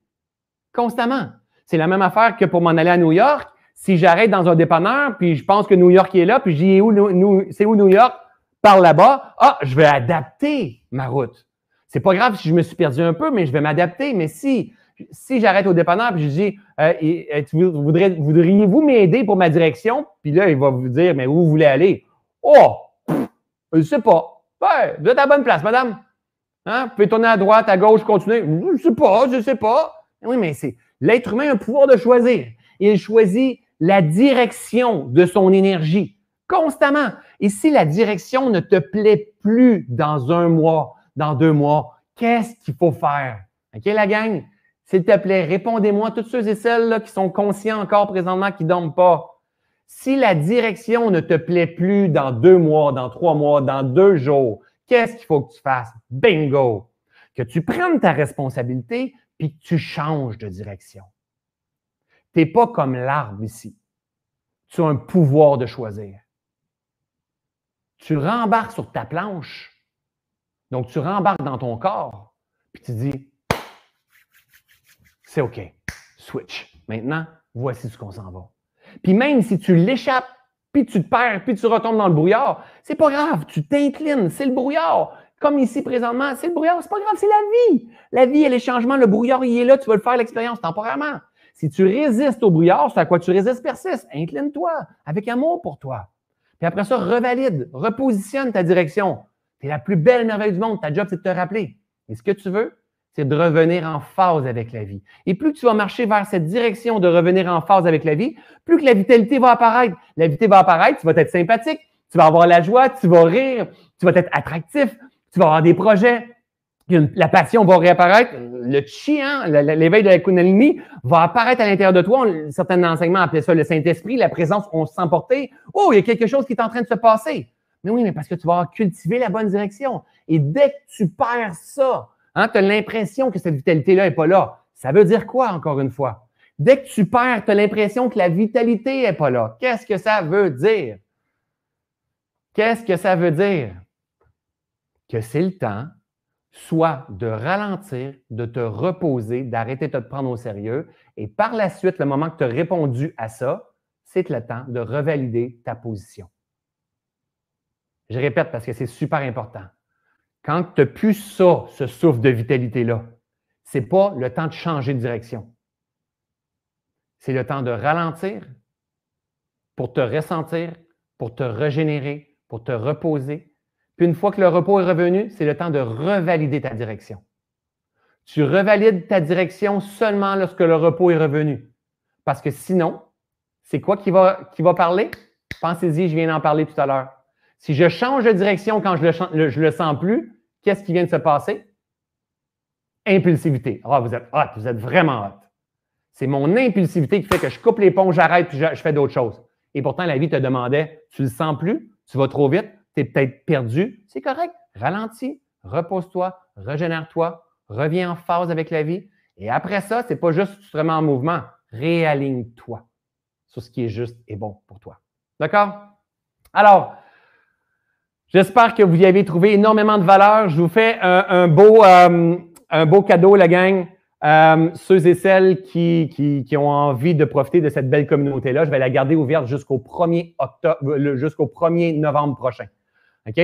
Constamment. C'est la même affaire que pour m'en aller à New York. Si j'arrête dans un dépanneur, puis je pense que New York est là, puis je dis où, c'est où New York? Par là-bas. Ah, je vais adapter ma route. C'est pas grave si je me suis perdu un peu, mais je vais m'adapter. Mais si si j'arrête au dépanneur et je dis euh, voudriez-vous m'aider pour ma direction? Puis là, il va vous dire Mais où vous voulez aller? Oh! je ne sais pas. Ouais, vous êtes à la bonne place, madame. Hein? Vous pouvez tourner à droite, à gauche, continuer. Je ne sais pas, je ne sais pas. Oui, mais c'est l'être humain a un pouvoir de choisir. Il choisit la direction de son énergie constamment. Et si la direction ne te plaît plus dans un mois, dans deux mois, qu'est-ce qu'il faut faire? OK, la gang? S'il te plaît, répondez-moi, toutes ceux et celles là, qui sont conscients encore présentement, qui ne dorment pas. Si la direction ne te plaît plus dans deux mois, dans trois mois, dans deux jours, qu'est-ce qu'il faut que tu fasses? Bingo! Que tu prennes ta responsabilité puis que tu changes de direction. Tu n'es pas comme l'arbre ici. Tu as un pouvoir de choisir. tu rembarques sur ta planche. Donc, tu rembarques dans ton corps, puis tu dis, c'est OK, switch. Maintenant, voici ce qu'on s'en va. Puis même si tu l'échappes, puis tu te perds, puis tu retombes dans le brouillard, c'est pas grave, tu t'inclines, c'est le brouillard. Comme ici présentement, c'est le brouillard, c'est pas grave, c'est la vie. La vie, elle est changement, le brouillard, il est là, tu vas le faire l'expérience temporairement. Si tu résistes au brouillard, c'est à quoi tu résistes persiste. Incline-toi avec amour pour toi. Puis après ça, revalide, repositionne ta direction. Tu es la plus belle merveille du monde. Ta job, c'est de te rappeler. Et ce que tu veux, c'est de revenir en phase avec la vie. Et plus tu vas marcher vers cette direction de revenir en phase avec la vie, plus que la vitalité va apparaître. La vitalité va apparaître, tu vas être sympathique, tu vas avoir la joie, tu vas rire, tu vas être attractif, tu vas avoir des projets, la passion va réapparaître, le chi, hein, l'éveil de la Kundalini va apparaître à l'intérieur de toi. certains enseignements appelaient ça le Saint-Esprit, la présence, on se sent. Oh, il y a quelque chose qui est en train de se passer. Mais oui, mais parce que tu vas cultiver la bonne direction. Et dès que tu perds ça, hein, tu as l'impression que cette vitalité-là n'est pas là. Ça veut dire quoi, encore une fois? Dès que tu perds, tu as l'impression que la vitalité n'est pas là. Qu'est-ce que ça veut dire? Qu'est-ce que ça veut dire? Que c'est le temps soit de ralentir, de te reposer, d'arrêter de te prendre au sérieux. Et par la suite, le moment que tu as répondu à ça, c'est le temps de revalider ta position. Je répète parce que c'est super important. Quand tu n'as plus ça, ce souffle de vitalité-là, ce n'est pas le temps de changer de direction. C'est le temps de ralentir pour te ressentir, pour te régénérer, pour te reposer, puis une fois que le repos est revenu, c'est le temps de revalider ta direction. Tu revalides ta direction seulement lorsque le repos est revenu. Parce que sinon, c'est quoi qui va, qui va parler? Pensez-y, je viens d'en parler tout à l'heure. Si je change de direction quand je le, je le sens plus, qu'est-ce qui vient de se passer? Impulsivité. Ah, vous êtes hot, vous êtes vraiment hot. C'est mon impulsivité qui fait que je coupe les ponts, j'arrête, puis je, fais d'autres choses. Et pourtant, la vie te demandait, tu le sens plus, tu vas trop vite, tu es peut-être perdu, c'est correct. Ralentis, repose-toi, régénère-toi, reviens en phase avec la vie. Et après ça, ce n'est pas juste tu te remets en mouvement, réaligne-toi sur ce qui est juste et bon pour toi. D'accord? Alors, j'espère que vous y avez trouvé énormément de valeur. Je vous fais un, beau, euh, un beau cadeau, la gang. Euh, ceux et celles qui, qui, ont envie de profiter de cette belle communauté-là, je vais la garder ouverte jusqu'au 1er octobre, jusqu'au 1er novembre prochain.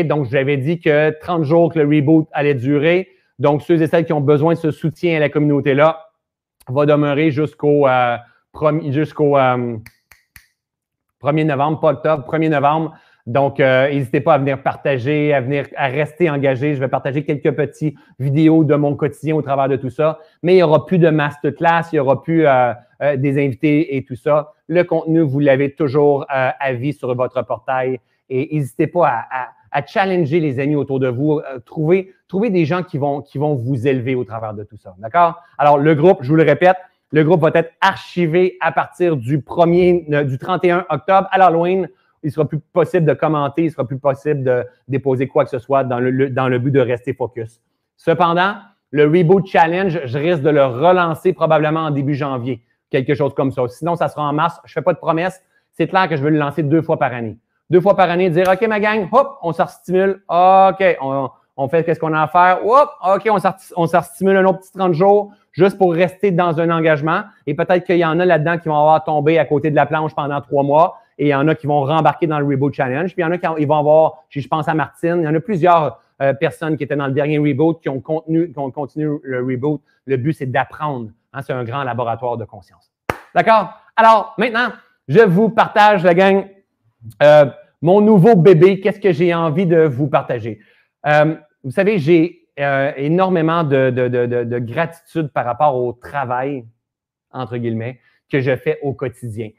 Donc, j'avais dit que 30 jours que le reboot allait durer. Donc, ceux et celles qui ont besoin de ce soutien à la communauté-là va demeurer jusqu'au euh, jusqu'au 1er euh, novembre, pas octobre, 1er novembre. Donc, euh, n'hésitez pas à venir partager, à venir à rester engagé. Je vais partager quelques petites vidéos de mon quotidien au travers de tout ça. Mais il n'y aura plus de masterclass, il n'y aura plus des invités et tout ça. Le contenu, vous l'avez toujours à vie sur votre portail. Et n'hésitez pas à, à challenger les amis autour de vous, euh, trouver des gens qui vont, qui vont vous élever au travers de tout ça. D'accord? Alors, le groupe, je vous le répète, le groupe va être archivé à partir du 1er, euh, du 31 octobre à l'Halloween. Il sera plus possible de commenter, il sera plus possible de déposer quoi que ce soit dans le, dans le but de rester focus. Cependant, le Reboot Challenge, je risque de le relancer probablement en début janvier, quelque chose comme ça. Sinon, ça sera en mars. Je ne fais pas de promesse. C'est clair que je vais le lancer deux fois par année deux fois par année, dire OK, ma gang, hop, on s'arstimule. OK, on, fait qu'est-ce qu'on a à faire? Hop, OK, on s'arstimule un autre petit 30 jours juste pour rester dans un engagement. Et peut-être qu'il y en a là-dedans qui vont avoir tombé à côté de la planche pendant trois mois. Et il y en a qui vont rembarquer dans le Reboot Challenge. Puis il y en a qui vont avoir, je pense à Martine, il y en a plusieurs euh, personnes qui étaient dans le dernier Reboot qui ont, qui ont continué le Reboot. Le but, c'est d'apprendre. Hein, c'est un grand laboratoire de conscience. D'accord? Alors, maintenant, je vous partage, la gang, euh, mon nouveau bébé, qu'est-ce que j'ai envie de vous partager? Euh, vous savez, j'ai euh, énormément de, gratitude par rapport au travail, entre guillemets, que je fais au quotidien.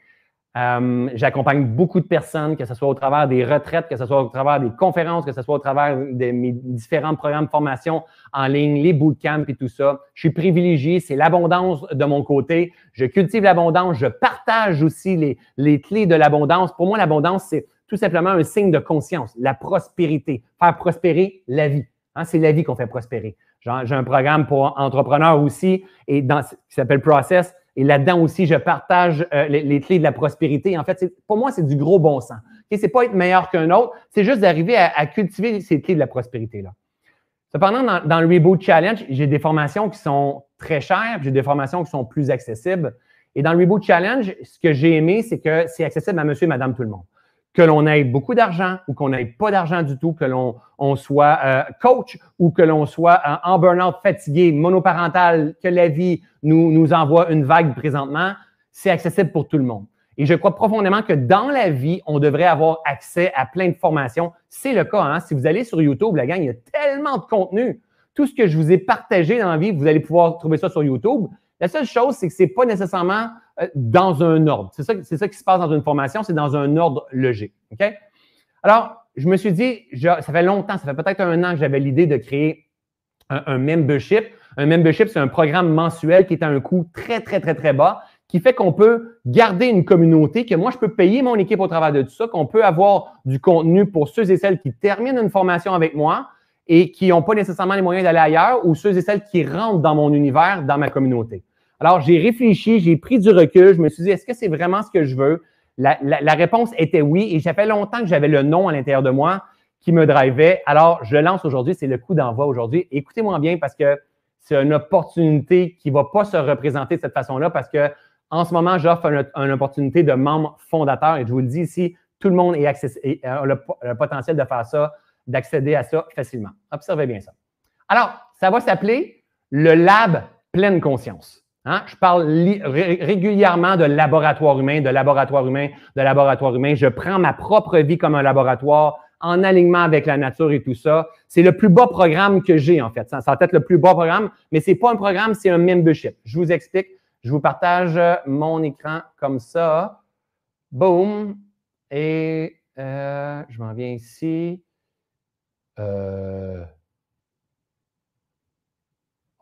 J'accompagne beaucoup de personnes, que ce soit au travers des retraites, que ce soit au travers des conférences, que ce soit au travers de mes différents programmes de formation en ligne, les bootcamps et tout ça. Je suis privilégié, c'est l'abondance de mon côté. Je cultive l'abondance, je partage aussi les, les clés de l'abondance. Pour moi, l'abondance, c'est tout simplement un signe de conscience, la prospérité, faire prospérer la vie. Hein, c'est la vie qu'on fait prospérer. J'ai un programme pour entrepreneurs aussi et qui s'appelle Process. Et là-dedans aussi, je partage euh, les, clés de la prospérité. En fait, pour moi, c'est du gros bon sens. Ce n'est pas être meilleur qu'un autre, c'est juste d'arriver à, cultiver ces clés de la prospérité-là. Cependant, dans, le Reboot Challenge, j'ai des formations qui sont très chères, j'ai des formations qui sont plus accessibles. Et dans le Reboot Challenge, ce que j'ai aimé, c'est que c'est accessible à monsieur et madame tout le monde. Que l'on ait beaucoup d'argent ou qu'on n'ait pas d'argent du tout, que l'on soit euh, coach ou que l'on soit en burn-out, fatigué, monoparental, que la vie nous, nous envoie une vague présentement, c'est accessible pour tout le monde. Et je crois profondément que dans la vie, on devrait avoir accès à plein de formations. C'est le cas. Hein? Si vous allez sur YouTube, la gang, il y a tellement de contenu. Tout ce que je vous ai partagé dans la vie, vous allez pouvoir trouver ça sur YouTube. La seule chose, c'est que ce n'est pas nécessairement euh, dans un ordre. C'est ça, ça, qui se passe dans une formation, c'est dans un ordre logique. OK? Alors, je me suis dit, ça fait longtemps, ça fait peut-être un an que j'avais l'idée de créer un, un membership. Un membership, c'est un programme mensuel qui est à un coût très, très, très, très bas qui fait qu'on peut garder une communauté, que moi, je peux payer mon équipe au travers de tout ça, qu'on peut avoir du contenu pour ceux et celles qui terminent une formation avec moi et qui n'ont pas nécessairement les moyens d'aller ailleurs ou ceux et celles qui rentrent dans mon univers, dans ma communauté. Alors, j'ai réfléchi, j'ai pris du recul, je me suis dit, est-ce que c'est vraiment ce que je veux? La, réponse était oui et ça fait longtemps que j'avais le nom à l'intérieur de moi qui me drivait. Alors, je lance aujourd'hui, c'est le coup d'envoi aujourd'hui. Écoutez-moi bien parce que c'est une opportunité qui ne va pas se représenter de cette façon-là parce que en ce moment, j'offre une, opportunité de membre fondateur et je vous le dis ici, tout le monde est a le, potentiel de faire ça, d'accéder à ça facilement. Observez bien ça. Alors, ça va s'appeler le Lab Pleine Conscience. Hein? Je parle régulièrement de laboratoire humain, de laboratoire humain, de laboratoire humain. Je prends ma propre vie comme un laboratoire en alignement avec la nature et tout ça. C'est le plus bas programme que j'ai, en fait. Ça, ça va être le plus bas programme, mais ce n'est pas un programme, c'est un membership. Je vous explique. Je vous partage mon écran comme ça. Boom. Et euh, je m'en viens ici. Euh,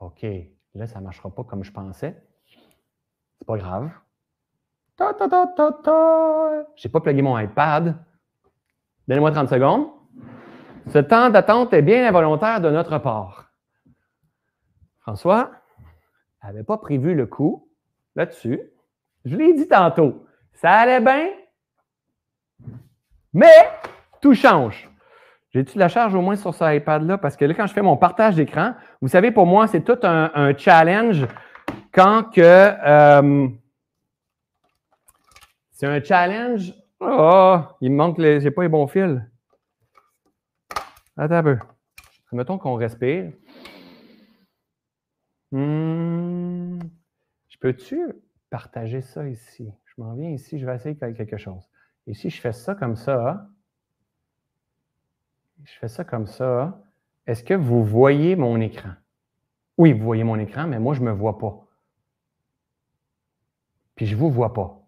OK. Là, ça ne marchera pas comme je pensais. C'est pas grave. Ta, ta, n'ai pas plugué mon iPad. Donnez-moi 30 secondes. Ce temps d'attente est bien involontaire de notre part. François n'avait pas prévu le coup là-dessus. Je l'ai dit tantôt, ça allait bien, mais tout change. J'ai-tu de la charge au moins sur ce iPad-là? Parce que là, quand je fais mon partage d'écran, vous savez, pour moi, c'est tout un, challenge quand que. Euh, c'est un challenge. Oh, il me manque les. J'ai pas les bons fils. Attends un peu. Mettons qu'on respire. Hmm. Peux-tu partager ça ici? Je m'en viens ici, je vais essayer quelque chose. Et si je fais ça comme ça, je fais ça comme ça, est-ce que vous voyez mon écran? Oui, vous voyez mon écran, mais moi, je ne me vois pas. Puis je ne vous vois pas.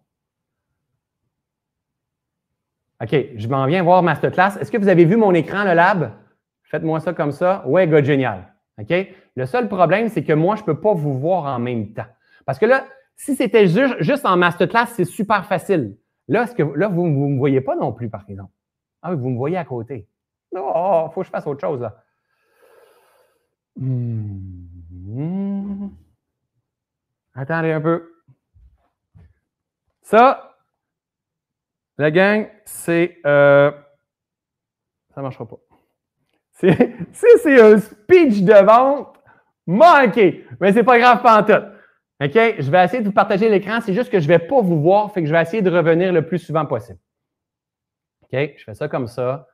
OK, je m'en viens voir Masterclass. Est-ce que vous avez vu mon écran, le lab? Faites-moi ça comme ça. Ouais, gars, génial. OK? Le seul problème, c'est que moi, je ne peux pas vous voir en même temps. Parce que là, si c'était juste, en masterclass, c'est super facile. Là, que, là vous ne me voyez pas non plus, par exemple? Ah vous me voyez à côté. Oh, faut que je fasse autre chose, là. Hmm. Attendez un peu. Ça, la gang, c'est. Euh, ça ne marchera pas. C'est un speech de vente manqué. Mais c'est pas grave, tout. OK? Je vais essayer de vous partager l'écran. C'est juste que je ne vais pas vous voir, fait que je vais essayer de revenir le plus souvent possible. OK? Je fais ça comme ça.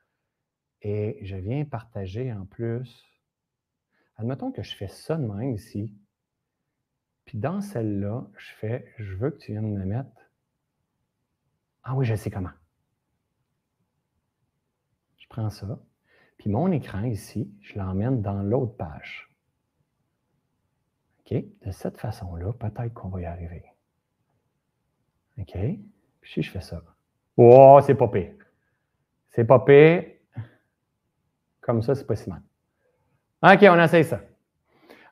Et je viens partager en plus. Admettons que je fais ça de ici. Puis dans celle-là, je fais, je veux que tu viennes me mettre. Ah oui, je sais comment. Je prends ça. Puis mon écran ici, je l'emmène dans l'autre page. OK? De cette façon-là, peut-être qu'on va y arriver. OK? Puis si je fais ça. Oh, c'est pas pire. C'est pas pire. Comme ça, c'est pas si mal. OK, on essaye ça.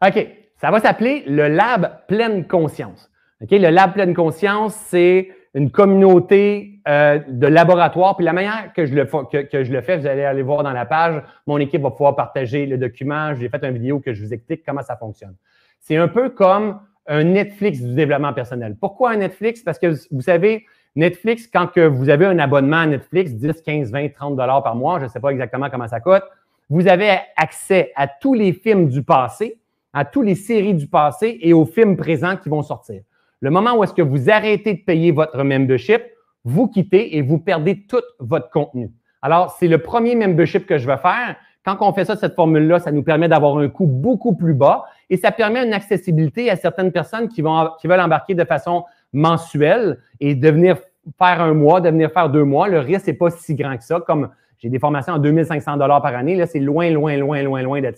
OK, ça va s'appeler le Lab Pleine Conscience. OK, le Lab Pleine Conscience, c'est une communauté euh, de laboratoire. Puis la manière que je, le, que, je le fais, vous allez aller voir dans la page, mon équipe va pouvoir partager le document. J'ai fait une vidéo que je vous explique comment ça fonctionne. C'est un peu comme un Netflix du développement personnel. Pourquoi un Netflix? Parce que vous savez, Netflix, quand que vous avez un abonnement à Netflix, 10, 15, 20, 30 dollars par mois, je ne sais pas exactement comment ça coûte, vous avez accès à tous les films du passé, à toutes les séries du passé et aux films présents qui vont sortir. Le moment où est-ce que vous arrêtez de payer votre membership, vous quittez et vous perdez tout votre contenu. Alors, c'est le premier membership que je vais faire. Quand on fait ça, cette formule-là, ça nous permet d'avoir un coût beaucoup plus bas et ça permet une accessibilité à certaines personnes qui, vont, qui veulent embarquer de façon mensuelle et devenir faire un mois, devenir faire deux mois. Le risque n'est pas si grand que ça. Comme j'ai des formations à 2500 dollars par année, là, c'est loin, loin, loin, loin, loin d'être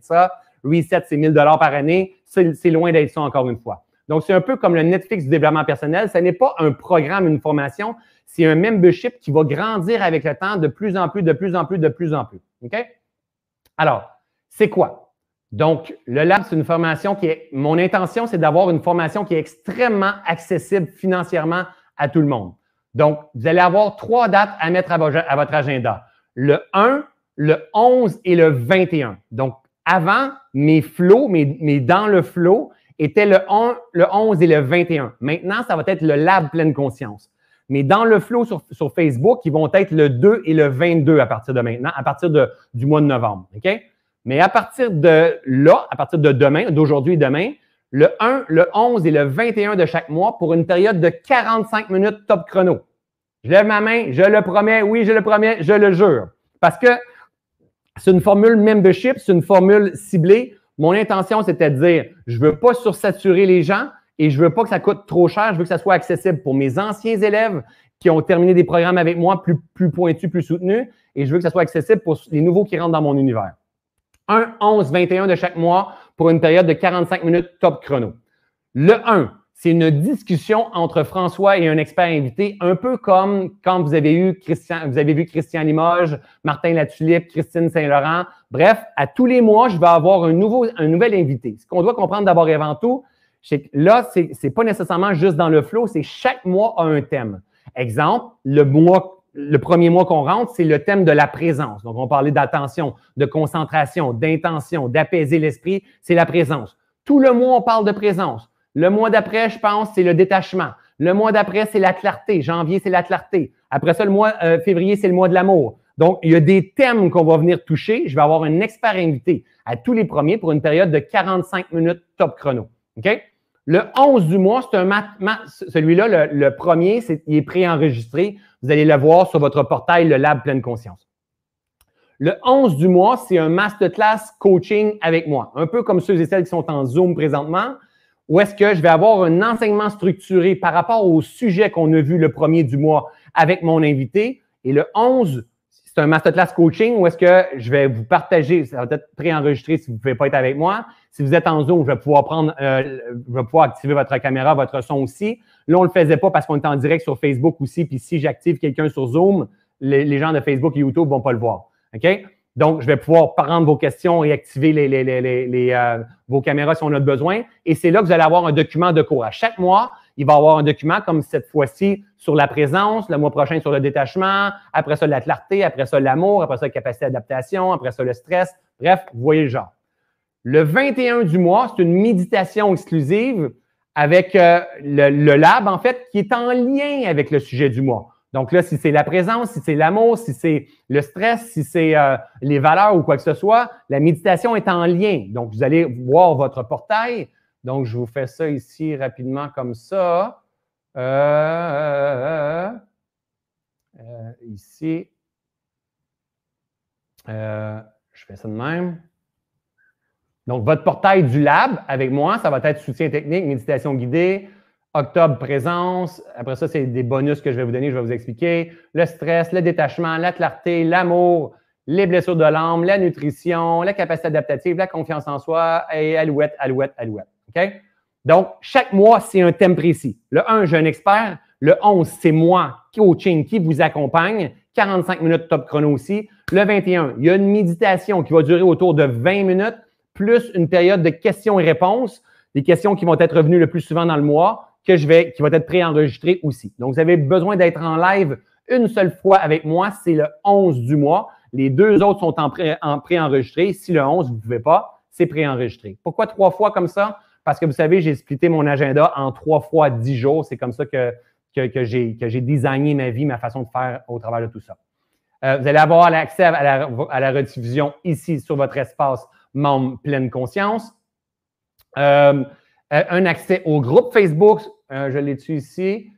ça. Reset, c'est 1000 dollars par année. C'est loin d'être ça encore une fois. Donc, c'est un peu comme le Netflix du développement personnel. Ce n'est pas un programme, une formation. C'est un membership qui va grandir avec le temps de plus en plus, de plus en plus, de plus en plus. OK? Alors, c'est quoi? Donc, le lab, c'est une formation qui est, mon intention, c'est d'avoir une formation qui est extrêmement accessible financièrement à tout le monde. Donc, vous allez avoir trois dates à mettre à, votre agenda. Le 1, le 11 et le 21. Donc, avant, mes flots, mes, dans le flow, étaient le, 1, le 11 et le 21. Maintenant, ça va être le lab pleine conscience. Mais dans le flow sur, Facebook, ils vont être le 2 et le 22 à partir de maintenant, à partir de, du mois de novembre. OK? Mais à partir de là, à partir de demain, d'aujourd'hui et demain, le 1, le 11 et le 21 de chaque mois pour une période de 45 minutes top chrono. Je lève ma main, je le promets, oui, je le promets, je le jure. Parce que c'est une formule membership, c'est une formule ciblée. Mon intention, c'était de dire, je ne veux pas sursaturer les gens et je ne veux pas que ça coûte trop cher. Je veux que ça soit accessible pour mes anciens élèves qui ont terminé des programmes avec moi plus, plus pointus, plus soutenus. Et je veux que ça soit accessible pour les nouveaux qui rentrent dans mon univers. 1, 11, 21 de chaque mois pour une période de 45 minutes top chrono. Le 1, c'est une discussion entre François et un expert invité, un peu comme quand vous avez eu Christian, vous avez vu Christian Limoges, Martin Latulippe, Christine Saint-Laurent. Bref, à tous les mois, je vais avoir un nouveau, un nouvel invité. Ce qu'on doit comprendre d'abord et avant tout, c'est que là, c'est, c'est pas nécessairement juste dans le flow, c'est chaque mois a un thème. Exemple, le mois, le premier mois qu'on rentre, c'est le thème de la présence. Donc, on parlait d'attention, de concentration, d'intention, d'apaiser l'esprit, c'est la présence. Tout le mois, on parle de présence. Le mois d'après, je pense, c'est le détachement. Le mois d'après, c'est la clarté. Janvier, c'est la clarté. Après ça, le mois euh, février, c'est le mois de l'amour. Donc, il y a des thèmes qu'on va venir toucher. Je vais avoir un expert invité à tous les premiers pour une période de 45 minutes top chrono. OK? Le 11 du mois, c'est un mat, celui-là, le, premier, il est préenregistré. Vous allez le voir sur votre portail, le Lab Pleine Conscience. Le 11 du mois, c'est un masterclass coaching avec moi. Un peu comme ceux et celles qui sont en Zoom présentement où est-ce que je vais avoir un enseignement structuré par rapport au sujet qu'on a vu le premier du mois avec mon invité. Et le 11, c'est un masterclass coaching où est-ce que je vais vous partager, ça va être préenregistré si vous ne pouvez pas être avec moi. Si vous êtes en Zoom, je vais pouvoir prendre, euh, je vais pouvoir activer votre caméra, votre son aussi. Là, on ne le faisait pas parce qu'on est en direct sur Facebook aussi. Puis si j'active quelqu'un sur Zoom, les, les, gens de Facebook et YouTube ne vont pas le voir. OK? Donc, je vais pouvoir prendre vos questions et activer les, euh, vos caméras si on a besoin. Et c'est là que vous allez avoir un document de cours. À chaque mois, il va y avoir un document comme cette fois-ci sur la présence, le mois prochain sur le détachement, après ça la clarté, après ça l'amour, après ça la capacité d'adaptation, après ça le stress. Bref, vous voyez le genre. Le 21 du mois, c'est une méditation exclusive avec euh, le lab, en fait, qui est en lien avec le sujet du mois. Donc là, si c'est la présence, si c'est l'amour, si c'est le stress, si c'est euh, les valeurs ou quoi que ce soit, la méditation est en lien. Donc, vous allez voir votre portail. Donc, je vous fais ça ici rapidement comme ça. Euh, euh, ici. je fais ça de même. Donc, votre portail du lab avec moi, ça va être soutien technique, méditation guidée, Octobre, présence. Après ça, c'est des bonus que je vais vous donner, je vais vous expliquer. Le stress, le détachement, la clarté, l'amour, les blessures de l'âme, la nutrition, la capacité adaptative, la confiance en soi et alouette, alouette, alouette. OK? Donc, chaque mois, c'est un thème précis. Le 1, j'ai un expert. Le 11, c'est moi, coaching, qui vous accompagne. 45 minutes top chrono aussi. Le 21, il y a une méditation qui va durer autour de 20 minutes, plus une période de questions et réponses, des questions qui vont être revenues le plus souvent dans le mois que je vais, qui va être préenregistré aussi. Donc, vous avez besoin d'être en live une seule fois avec moi, c'est le 11 du mois. Les deux autres sont en, pré, en préenregistré. Si le 11, vous ne pouvez pas, c'est préenregistré. Pourquoi trois fois comme ça? Parce que vous savez, j'ai splitté mon agenda en trois fois dix jours. C'est comme ça que, que, que j'ai designé ma vie, ma façon de faire au travers de tout ça. Euh, vous allez avoir l'accès à la, à la, rediffusion ici sur votre espace membre pleine conscience. Euh, un accès au groupe Facebook, je l'ai dessus ici?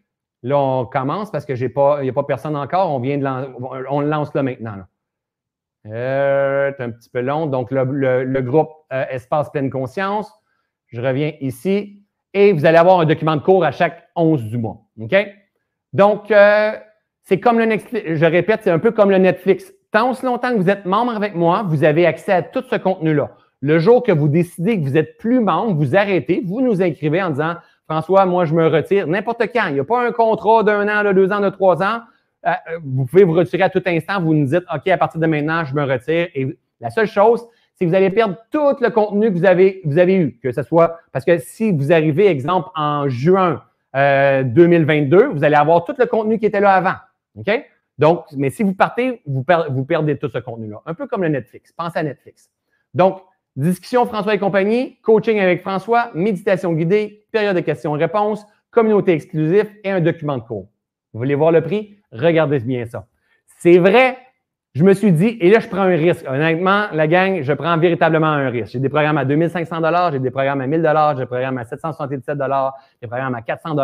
Là, on commence parce que j'ai pas, il n'y a pas personne encore. On vient de lance là maintenant. c'est un petit peu long. Donc, le, groupe Espace Pleine Conscience. Je reviens ici et vous allez avoir un document de cours à chaque 11 du mois. OK? Donc, euh, c'est comme le Netflix. Je répète, c'est un peu comme le Netflix. Tant aussi longtemps que vous êtes membre avec moi, vous avez accès à tout ce contenu-là. Le jour que vous décidez que vous n'êtes plus membre, vous arrêtez, vous nous inscrivez en disant François, moi, je me retire n'importe quand. Il n'y a pas un contrat d'un an, de deux ans, de trois ans. Euh, euh, vous pouvez vous retirer à tout instant. Vous nous dites OK, à partir de maintenant, je me retire. Et la seule chose, c'est que vous allez perdre tout le contenu que vous avez, vous avez eu, que ce soit parce que si vous arrivez, exemple, en juin 2022, euh, vous allez avoir tout le contenu qui était là avant. OK? Donc, mais si vous partez, vous, vous perdez tout ce contenu-là. Un peu comme le Netflix. Pensez à Netflix. Donc, discussion François et compagnie, coaching avec François, méditation guidée, période de questions-réponses, communauté exclusive et un document de cours. Vous voulez voir le prix? Regardez bien ça. C'est vrai je me suis dit, et là, je prends un risque. Honnêtement, la gang, je prends véritablement un risque. J'ai des programmes à 2500 j'ai des programmes à 1000 j'ai des programmes à 777 j'ai des programmes à 400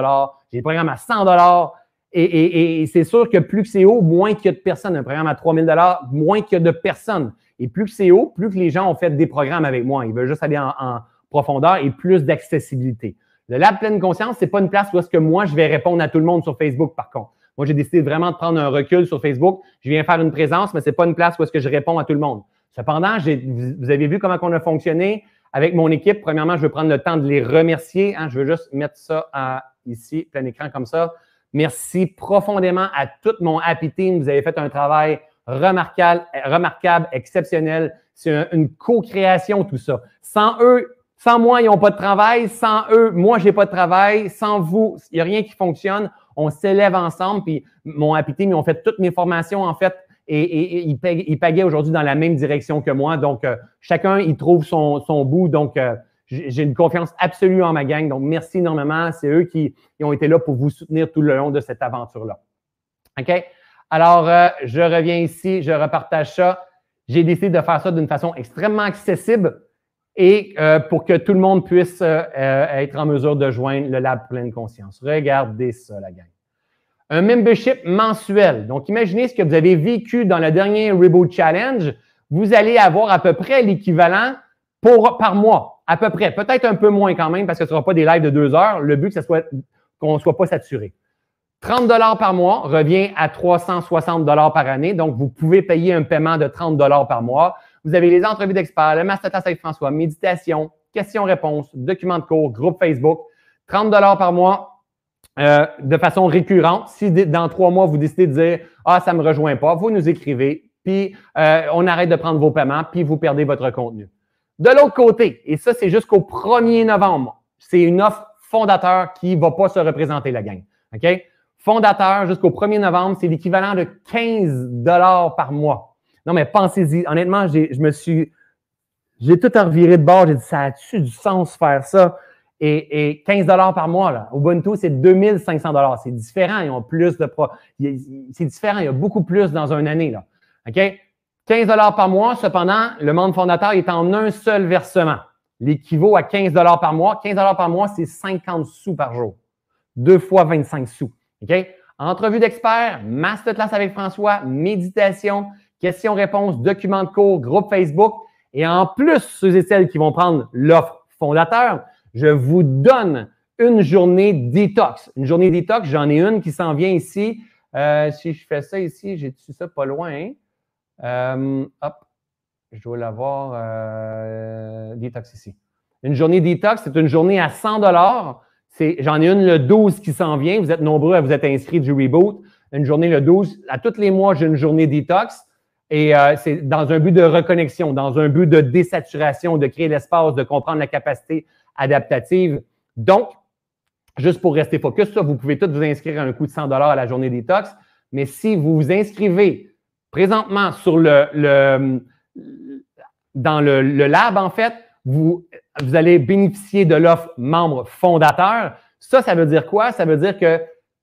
j'ai des programmes à 100 et, et, c'est sûr que plus que c'est haut, moins qu'il y a de personnes. Un programme à 3000 moins qu'il y a de personnes. Et plus que c'est haut, plus que les gens ont fait des programmes avec moi. Ils veulent juste aller en, profondeur et plus d'accessibilité. Le Lab Pleine Conscience, c'est pas une place où est-ce que moi, je vais répondre à tout le monde sur Facebook, par contre. Moi, j'ai décidé vraiment de prendre un recul sur Facebook. Je viens faire une présence, mais ce n'est pas une place où est-ce que je réponds à tout le monde. Cependant, vous avez vu comment on a fonctionné avec mon équipe. Premièrement, je veux prendre le temps de les remercier. Hein. Je veux juste mettre ça ici, plein écran comme ça. Merci profondément à tout mon Happy Team. Vous avez fait un travail remarquable, remarquable exceptionnel. C'est une co-création, tout ça. Sans eux, sans moi, ils n'ont pas de travail. Sans eux, moi, je n'ai pas de travail. Sans vous, il n'y a rien qui fonctionne on s'élève ensemble. Puis mon Team, ils ont fait toutes mes formations, en fait, et, ils, pagaient aujourd'hui dans la même direction que moi. Donc, euh, chacun, il trouve son, bout. Donc, euh, j'ai une confiance absolue en ma gang. Donc, merci énormément. C'est eux qui, ont été là pour vous soutenir tout le long de cette aventure-là. OK? Alors, euh, je reviens ici, je repartage ça. J'ai décidé de faire ça d'une façon extrêmement accessible et pour que tout le monde puisse être en mesure de joindre le Lab Pleine Conscience. Regardez ça, la gang. Un membership mensuel. Donc, imaginez ce que vous avez vécu dans le dernier Reboot Challenge. Vous allez avoir à peu près l'équivalent par mois. À peu près. Peut-être un peu moins quand même parce que ce ne sera pas des lives de deux heures. Le but, c'est qu'on ne soit pas saturé. 30 dollars par mois revient à 360 dollars par année. Donc, vous pouvez payer un paiement de 30 dollars par mois. Vous avez les entrevues d'experts, le masterclass avec François, méditation, questions-réponses, documents de cours, groupe Facebook. 30 dollars par mois euh, de façon récurrente. Si dans trois mois, vous décidez de dire Ah, ça ne me rejoint pas, vous nous écrivez, puis euh, on arrête de prendre vos paiements, puis vous perdez votre contenu. De l'autre côté, et ça, c'est jusqu'au 1er novembre, c'est une offre fondateur qui ne va pas se représenter la gang. OK? Fondateur jusqu'au 1er novembre, c'est l'équivalent de 15 dollars par mois. Non, mais pensez-y. Honnêtement, je me suis. J'ai tout à revirer de bord. J'ai dit, ça a-tu du sens faire ça? Et, 15 dollars par mois, là. Ubuntu, c'est 2500 dollars. C'est différent. Ils ont plus de. Pro... C'est différent. Il y a beaucoup plus dans une année, là. OK? 15 dollars par mois. Cependant, le monde fondateur est en un seul versement. L'équivaut à 15 dollars par mois. 15 dollars par mois, c'est 50 sous par jour. Deux fois 25 sous. OK? Entrevue d'experts, masterclass avec François, méditation, questions-réponses, documents de cours, groupe Facebook. Et en plus, ceux et celles qui vont prendre l'offre fondateur, je vous donne une journée détox. Une journée détox, j'en ai une qui s'en vient ici. Euh, si je fais ça ici, j'ai tout ça pas loin. Hein? Euh, hop, je dois l'avoir euh, détox ici. Une journée détox, c'est une journée à 100 J'en ai une le 12 qui s'en vient. Vous êtes nombreux à vous être inscrits du reboot. Une journée le 12. À tous les mois, j'ai une journée détox. Et euh, c'est dans un but de reconnexion, dans un but de désaturation, de créer l'espace, de comprendre la capacité adaptative. Donc, juste pour rester focus, ça, vous pouvez tous vous inscrire à un coût de 100 à la journée détox. Mais si vous vous inscrivez présentement sur le, dans le, lab, en fait, vous, vous allez bénéficier de l'offre membre fondateur. Ça, ça veut dire quoi? Ça veut dire que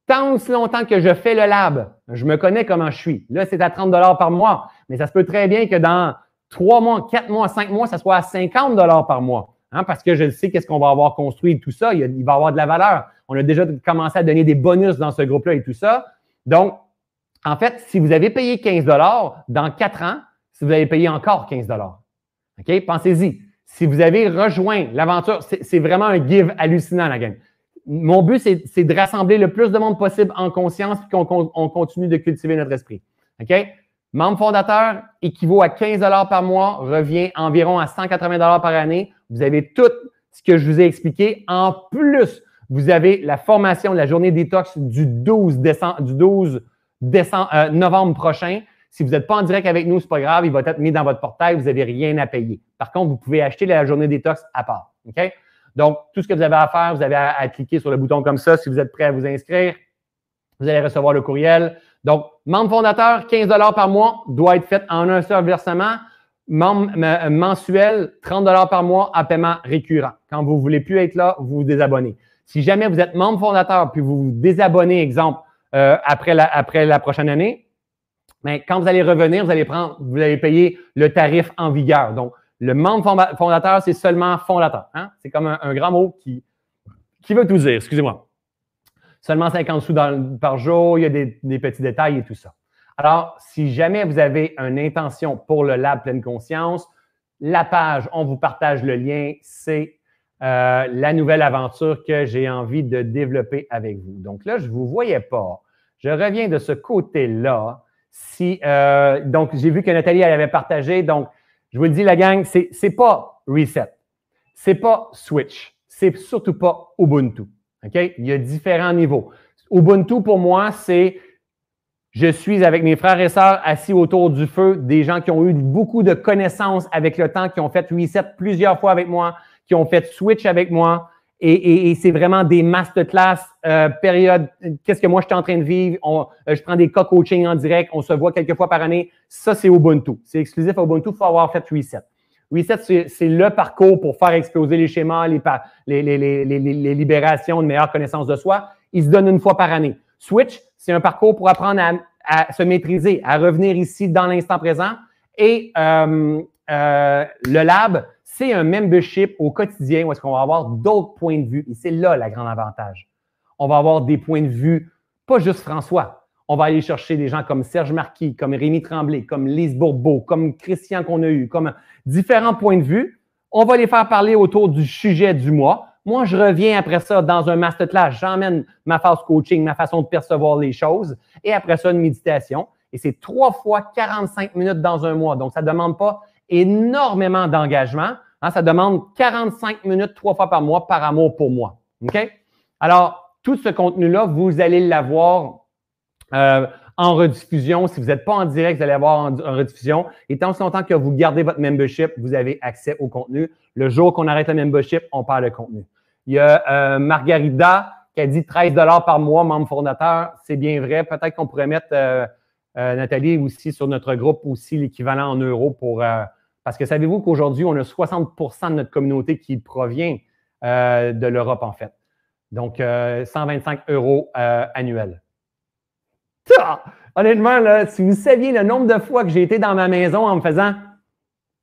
tant aussi longtemps que je fais le lab, je me connais comment je suis. Là, c'est à 30 par mois, mais ça se peut très bien que dans trois mois, quatre mois, cinq mois, ça soit à 50 par mois. Hein, parce que je sais qu'est-ce qu'on va avoir construit et tout ça. Il, va avoir de la valeur. On a déjà commencé à donner des bonus dans ce groupe-là et tout ça. Donc, en fait, si vous avez payé 15 dans quatre ans, si vous avez payé encore 15 OK? Pensez-y. Si vous avez rejoint l'aventure, c'est vraiment un give hallucinant, la game. Mon but, c'est de rassembler le plus de monde possible en conscience et qu'on continue de cultiver notre esprit. OK? Membre fondateur équivaut à 15 par mois, revient environ à 180 par année. Vous avez tout ce que je vous ai expliqué. En plus, vous avez la formation de la journée détox du 12, décembre, du 12 décembre, euh, novembre prochain. Si vous n'êtes pas en direct avec nous, ce n'est pas grave, il va être mis dans votre portail, vous n'avez rien à payer. Par contre, vous pouvez acheter la journée détox à part. OK? Donc, tout ce que vous avez à faire, vous avez à, cliquer sur le bouton comme ça si vous êtes prêt à vous inscrire. Vous allez recevoir le courriel. Donc, membre fondateur, 15 par mois, doit être fait en un seul versement. Membre mensuel, 30 par mois à paiement récurrent. Quand vous ne voulez plus être là, vous vous désabonnez. Si jamais vous êtes membre fondateur puis vous vous désabonnez, exemple, euh, après, la, après la prochaine année, mais quand vous allez revenir, vous allez prendre, vous allez payer le tarif en vigueur. Donc, le membre fondateur, c'est seulement fondateur. Hein? C'est comme un, grand mot qui, qui veut tout dire, excusez-moi. Seulement 50 sous par jour, il y a des, petits détails et tout ça. Alors, si jamais vous avez une intention pour le Lab Pleine Conscience, la page, on vous partage le lien, c'est euh, la nouvelle aventure que j'ai envie de développer avec vous. Donc là, je ne vous voyais pas. Je reviens de ce côté-là. Si, euh, donc, j'ai vu que Nathalie, elle avait partagé. Donc, je vous le dis, la gang, c'est n'est pas Reset. C'est pas Switch. C'est surtout pas Ubuntu. OK? Il y a différents niveaux. Ubuntu, pour moi, c'est je suis avec mes frères et sœurs assis autour du feu, des gens qui ont eu beaucoup de connaissances avec le temps, qui ont fait Reset plusieurs fois avec moi, qui ont fait Switch avec moi, et, c'est vraiment des masterclass, euh, période, qu'est-ce que moi je suis en train de vivre? On, euh, je prends des cas coaching en direct, on se voit quelques fois par année. Ça, c'est Ubuntu. C'est exclusif à Ubuntu, il faut avoir fait Reset. Reset, c'est le parcours pour faire exploser les schémas, les, les, les, les, libérations, de meilleure connaissance de soi. Il se donne une fois par année. Switch, c'est un parcours pour apprendre à, à, se maîtriser, à revenir ici dans l'instant présent. Et euh, euh, le lab, c'est un membership au quotidien où est-ce qu'on va avoir d'autres points de vue. Et c'est là le grand avantage. On va avoir des points de vue, pas juste François. On va aller chercher des gens comme Serge Marquis, comme Rémi Tremblay, comme Lise Bourbeau, comme Christian qu'on a eu, comme différents points de vue. On va les faire parler autour du sujet du mois. Moi, je reviens après ça dans un masterclass. J'emmène ma phase coaching, ma façon de percevoir les choses. Et après ça, une méditation. Et c'est trois fois 45 minutes dans un mois. Donc, ça ne demande pas énormément d'engagement. Hein, ça demande 45 minutes trois fois par mois par amour pour moi. OK? Alors, tout ce contenu-là, vous allez l'avoir euh, en rediffusion. Si vous n'êtes pas en direct, vous allez l'avoir en, rediffusion. Et tant longtemps que vous gardez votre membership, vous avez accès au contenu. Le jour qu'on arrête le membership, on parle de contenu. Il y a euh, Margarida qui a dit 13 par mois, membre fondateur. C'est bien vrai. Peut-être qu'on pourrait mettre euh, Nathalie aussi sur notre groupe aussi l'équivalent en euros pour parce que savez-vous qu'aujourd'hui, on a 60% de notre communauté qui provient euh, de l'Europe, en fait. Donc, 125 euh, euros euh, annuels. Honnêtement, là, si vous saviez le nombre de fois que j'ai été dans ma maison en me faisant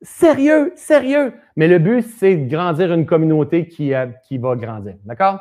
sérieux, sérieux. Mais le but, c'est de grandir une communauté qui, qui va grandir. D'accord?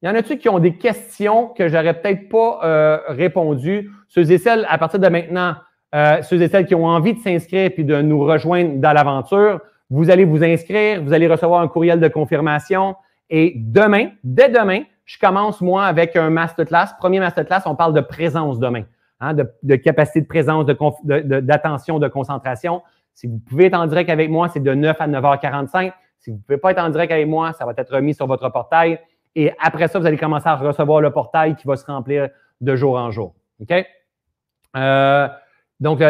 Il y en a-tu qui ont des questions que j'aurais peut-être pas répondu? Ceux et celles, à partir de maintenant, euh, ceux et celles qui ont envie de s'inscrire puis de nous rejoindre dans l'aventure, vous allez vous inscrire, vous allez recevoir un courriel de confirmation. Et demain, dès demain, je commence, moi, avec un masterclass. Premier masterclass, on parle de présence demain, hein, de, capacité de présence, d'attention, de, de, concentration. Si vous pouvez être en direct avec moi, c'est de 9 à 9h45. Si vous ne pouvez pas être en direct avec moi, ça va être remis sur votre portail. Et après ça, vous allez commencer à recevoir le portail qui va se remplir de jour en jour. OK? Euh, donc,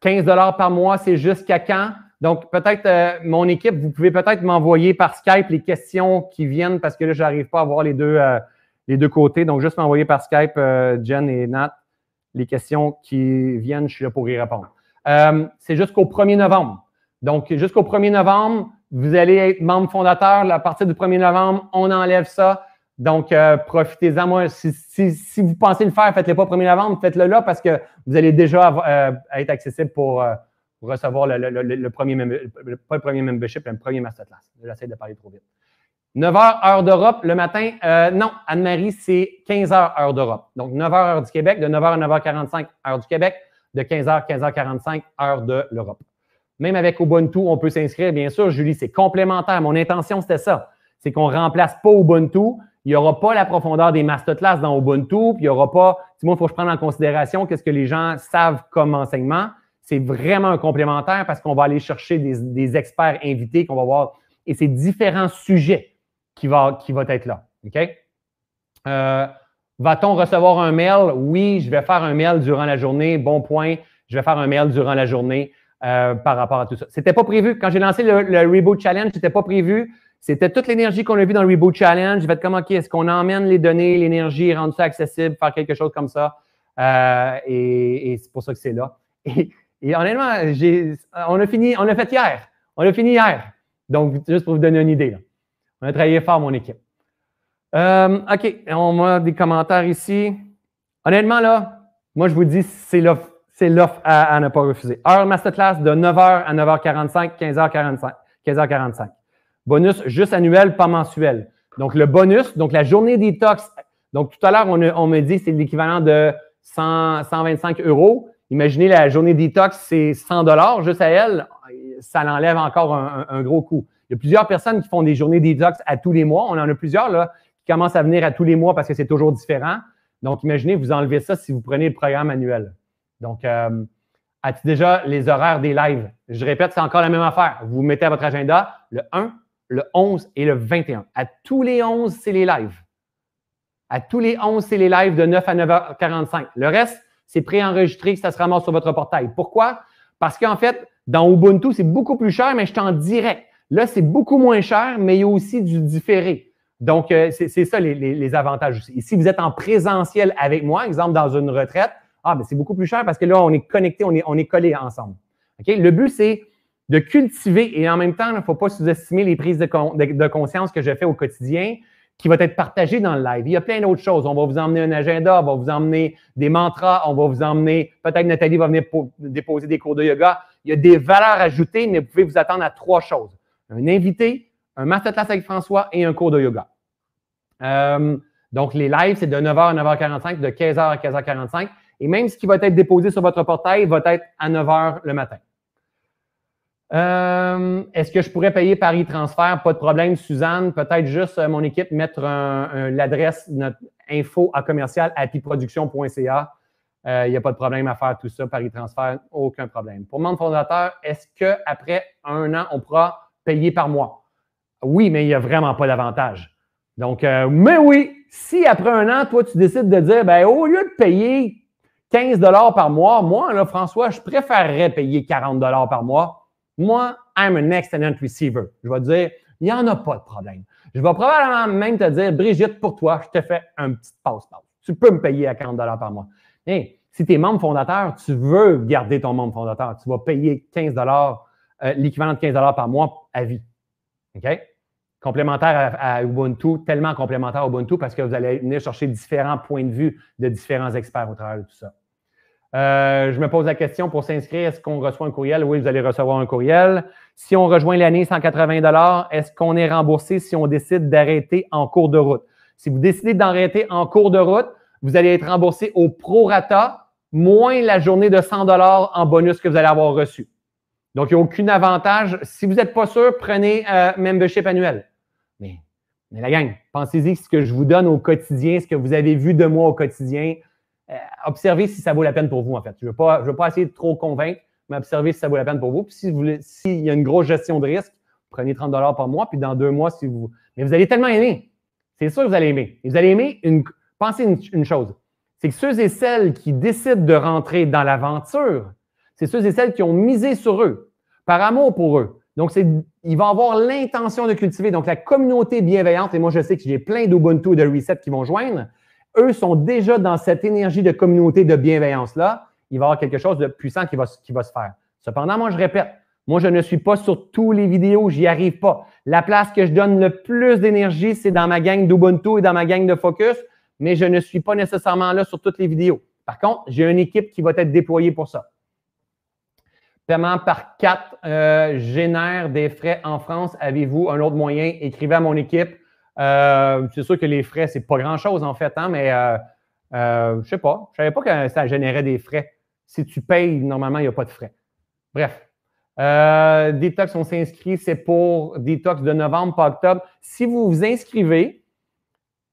15 euh, par mois, c'est jusqu'à quand? Donc, peut-être, euh, mon équipe, vous pouvez peut-être m'envoyer par Skype les questions qui viennent parce que là, je n'arrive pas à voir les deux, euh, les deux côtés. Donc, juste m'envoyer par Skype, Jen et Nat, les questions qui viennent, je suis là pour y répondre. c'est jusqu'au 1er novembre. Donc, jusqu'au 1er novembre, vous allez être membre fondateur. À partir du 1er novembre, on enlève ça. Donc, euh, profitez-en. Moi, si, vous pensez le faire, faites-le pas au premier novembre, faites-le là parce que vous allez déjà euh, être accessible pour, recevoir le, premier, pas le premier membership, mais le premier masterclass. J'essaie de parler trop vite. 9 h, heure d'Europe. Le matin, non, Anne-Marie, c'est 15 h, heure d'Europe. Donc, 9 h, heure du Québec, de 9 h à 9h45, heure du Québec, de 15 h, 15h45, heure de l'Europe. Même avec Ubuntu, on peut s'inscrire, bien sûr. Julie, c'est complémentaire. Mon intention, c'était ça. C'est qu'on ne remplace pas Ubuntu. Il n'y aura pas la profondeur des masterclass dans Ubuntu. Puis il n'y aura pas. Moi, il faut que je prenne en considération qu'est-ce que les gens savent comme enseignement. C'est vraiment un complémentaire parce qu'on va aller chercher des, experts invités qu'on va voir. Et c'est différents sujets qui vont qui va être là. OK? Euh, va-t-on recevoir un mail? Oui, je vais faire un mail durant la journée. Bon point. Je vais faire un mail durant la journée. Euh, par rapport à tout ça. C'était pas prévu. Quand j'ai lancé le, Reboot Challenge, c'était pas prévu. C'était toute l'énergie qu'on a vue dans le Reboot Challenge. J'ai fait comme, OK, est-ce qu'on emmène les données, l'énergie, rendre ça accessible, faire quelque chose comme ça? Euh, et, c'est pour ça que c'est là. Et, honnêtement, on a fini, on a fait hier. On a fini hier. Donc, juste pour vous donner une idée. On a travaillé fort, mon équipe. Euh, OK, on a des commentaires ici. Honnêtement, là, moi, je vous dis, c'est là c'est l'offre à, ne pas refuser. Heure masterclass de 9h à 9h45, 15h45, 15h45. Bonus juste annuel, pas mensuel. Donc, le bonus, donc la journée détox. Donc, tout à l'heure, on, on, me dit que c'est l'équivalent de 100, 125 euros. Imaginez la journée détox, c'est 100 dollars juste à elle. Ça l'enlève encore un, gros coût. Il y a plusieurs personnes qui font des journées détox à tous les mois. On en a plusieurs là, qui commencent à venir à tous les mois parce que c'est toujours différent. Donc, imaginez, vous enlevez ça si vous prenez le programme annuel. Donc, euh, as-tu déjà les horaires des lives? Je répète, c'est encore la même affaire. Vous mettez à votre agenda le 1, le 11 et le 21. À tous les 11, c'est les lives. À tous les 11, c'est les lives de 9 à 9h45. Le reste, c'est préenregistré, ça se ramasse sur votre portail. Pourquoi? Parce qu'en fait, dans Ubuntu, c'est beaucoup plus cher, mais je t'en direct. Là, c'est beaucoup moins cher, mais il y a aussi du différé. Donc, euh, c'est ça les, avantages aussi. Et si vous êtes en présentiel avec moi, exemple dans une retraite, ah, mais c'est beaucoup plus cher parce que là, on est connecté, on est, on est collé ensemble. Le but, c'est de cultiver et en même temps, il ne faut pas sous-estimer les prises de, conscience que je fais au quotidien qui vont être partagées dans le live. Il y a plein d'autres choses. On va vous emmener un agenda, on va vous emmener des mantras, on va vous emmener, peut-être Nathalie va venir déposer des cours de yoga. Il y a des valeurs ajoutées, mais vous pouvez vous attendre à trois choses. Un invité, un masterclass avec François et un cours de yoga. Euh, donc, les lives, c'est de 9h à 9h45, de 15h à 15h45. Et même ce qui va être déposé sur votre portail va être à 9 h le matin. Euh, est-ce que je pourrais payer par e-transfert? Pas de problème, Suzanne. Peut-être juste euh, mon équipe mettre l'adresse, notre info à commercial à piproduction.ca. Il n'y a pas de problème à faire tout ça par e-transfert, aucun problème. Pour mon fondateur, est-ce qu'après un an, on pourra payer par mois? Oui, mais il n'y a vraiment pas d'avantage. Donc, euh, mais oui, si après un an, toi, tu décides de dire, ben, au lieu de payer 15 dollars par mois, moi, là, François, je préférerais payer 40 dollars par mois. Moi, I'm an excellent receiver. Je vais te dire, il n'y en a pas de problème. Je vais probablement même te dire, Brigitte, pour toi, je te fais un petit passe-passe. Tu peux me payer à 40 dollars par mois. Si tu es membre fondateur, tu veux garder ton membre fondateur. Tu vas payer 15 dollars, euh, l'équivalent de 15 dollars par mois à vie. OK? Complémentaire à, à, Ubuntu, tellement complémentaire à Ubuntu parce que vous allez venir chercher différents points de vue de différents experts au travers de tout ça. Euh, je me pose la question pour s'inscrire, est-ce qu'on reçoit un courriel? Oui, vous allez recevoir un courriel. Si on rejoint l'année 180 est-ce qu'on est remboursé si on décide d'arrêter en cours de route? Si vous décidez d'arrêter en cours de route, vous allez être remboursé au prorata moins la journée de 100 en bonus que vous allez avoir reçu. Donc, il n'y a aucun avantage. Si vous n'êtes pas sûr, prenez euh, membership annuel. Mais, mais la gang, pensez-y ce que je vous donne au quotidien, ce que vous avez vu de moi au quotidien. Euh, observez si ça vaut la peine pour vous, en fait. Je ne veux, pas, essayer de trop convaincre, mais observez si ça vaut la peine pour vous. Puis si vous s'il y a une grosse gestion de risque, prenez 30 par mois, puis dans deux mois, si vous. Mais vous allez tellement aimer. C'est sûr que vous allez aimer. vous allez aimer une. Pensez une, chose. C'est que ceux et celles qui décident de rentrer dans l'aventure, c'est ceux et celles qui ont misé sur eux, par amour pour eux. Donc, c'est, ils vont avoir l'intention de cultiver. Donc, la communauté bienveillante, et moi, je sais que j'ai plein d'Ubuntu et de Reset qui vont joindre eux sont déjà dans cette énergie de communauté de bienveillance-là, il va y avoir quelque chose de puissant qui va, qui va se faire. Cependant, moi, je répète, Moi, je ne suis pas sur tous les vidéos, j'y arrive pas. La place que je donne le plus d'énergie, c'est dans ma gang d'Ubuntu et dans ma gang de Focus, mais je ne suis pas nécessairement là sur toutes les vidéos. Par contre, j'ai une équipe qui va être déployée pour ça. Paiement par quatre euh, génère des frais en France. Avez-vous un autre moyen? Écrivez à mon équipe. Euh, c'est sûr que les frais, c'est pas grand-chose en fait, hein, mais euh, euh, je sais pas. Je savais pas que ça générait des frais. Si tu payes, normalement, il n'y a pas de frais. Bref. Euh, Detox, on s'inscrit, c'est pour Detox de novembre, pas octobre. Si vous vous inscrivez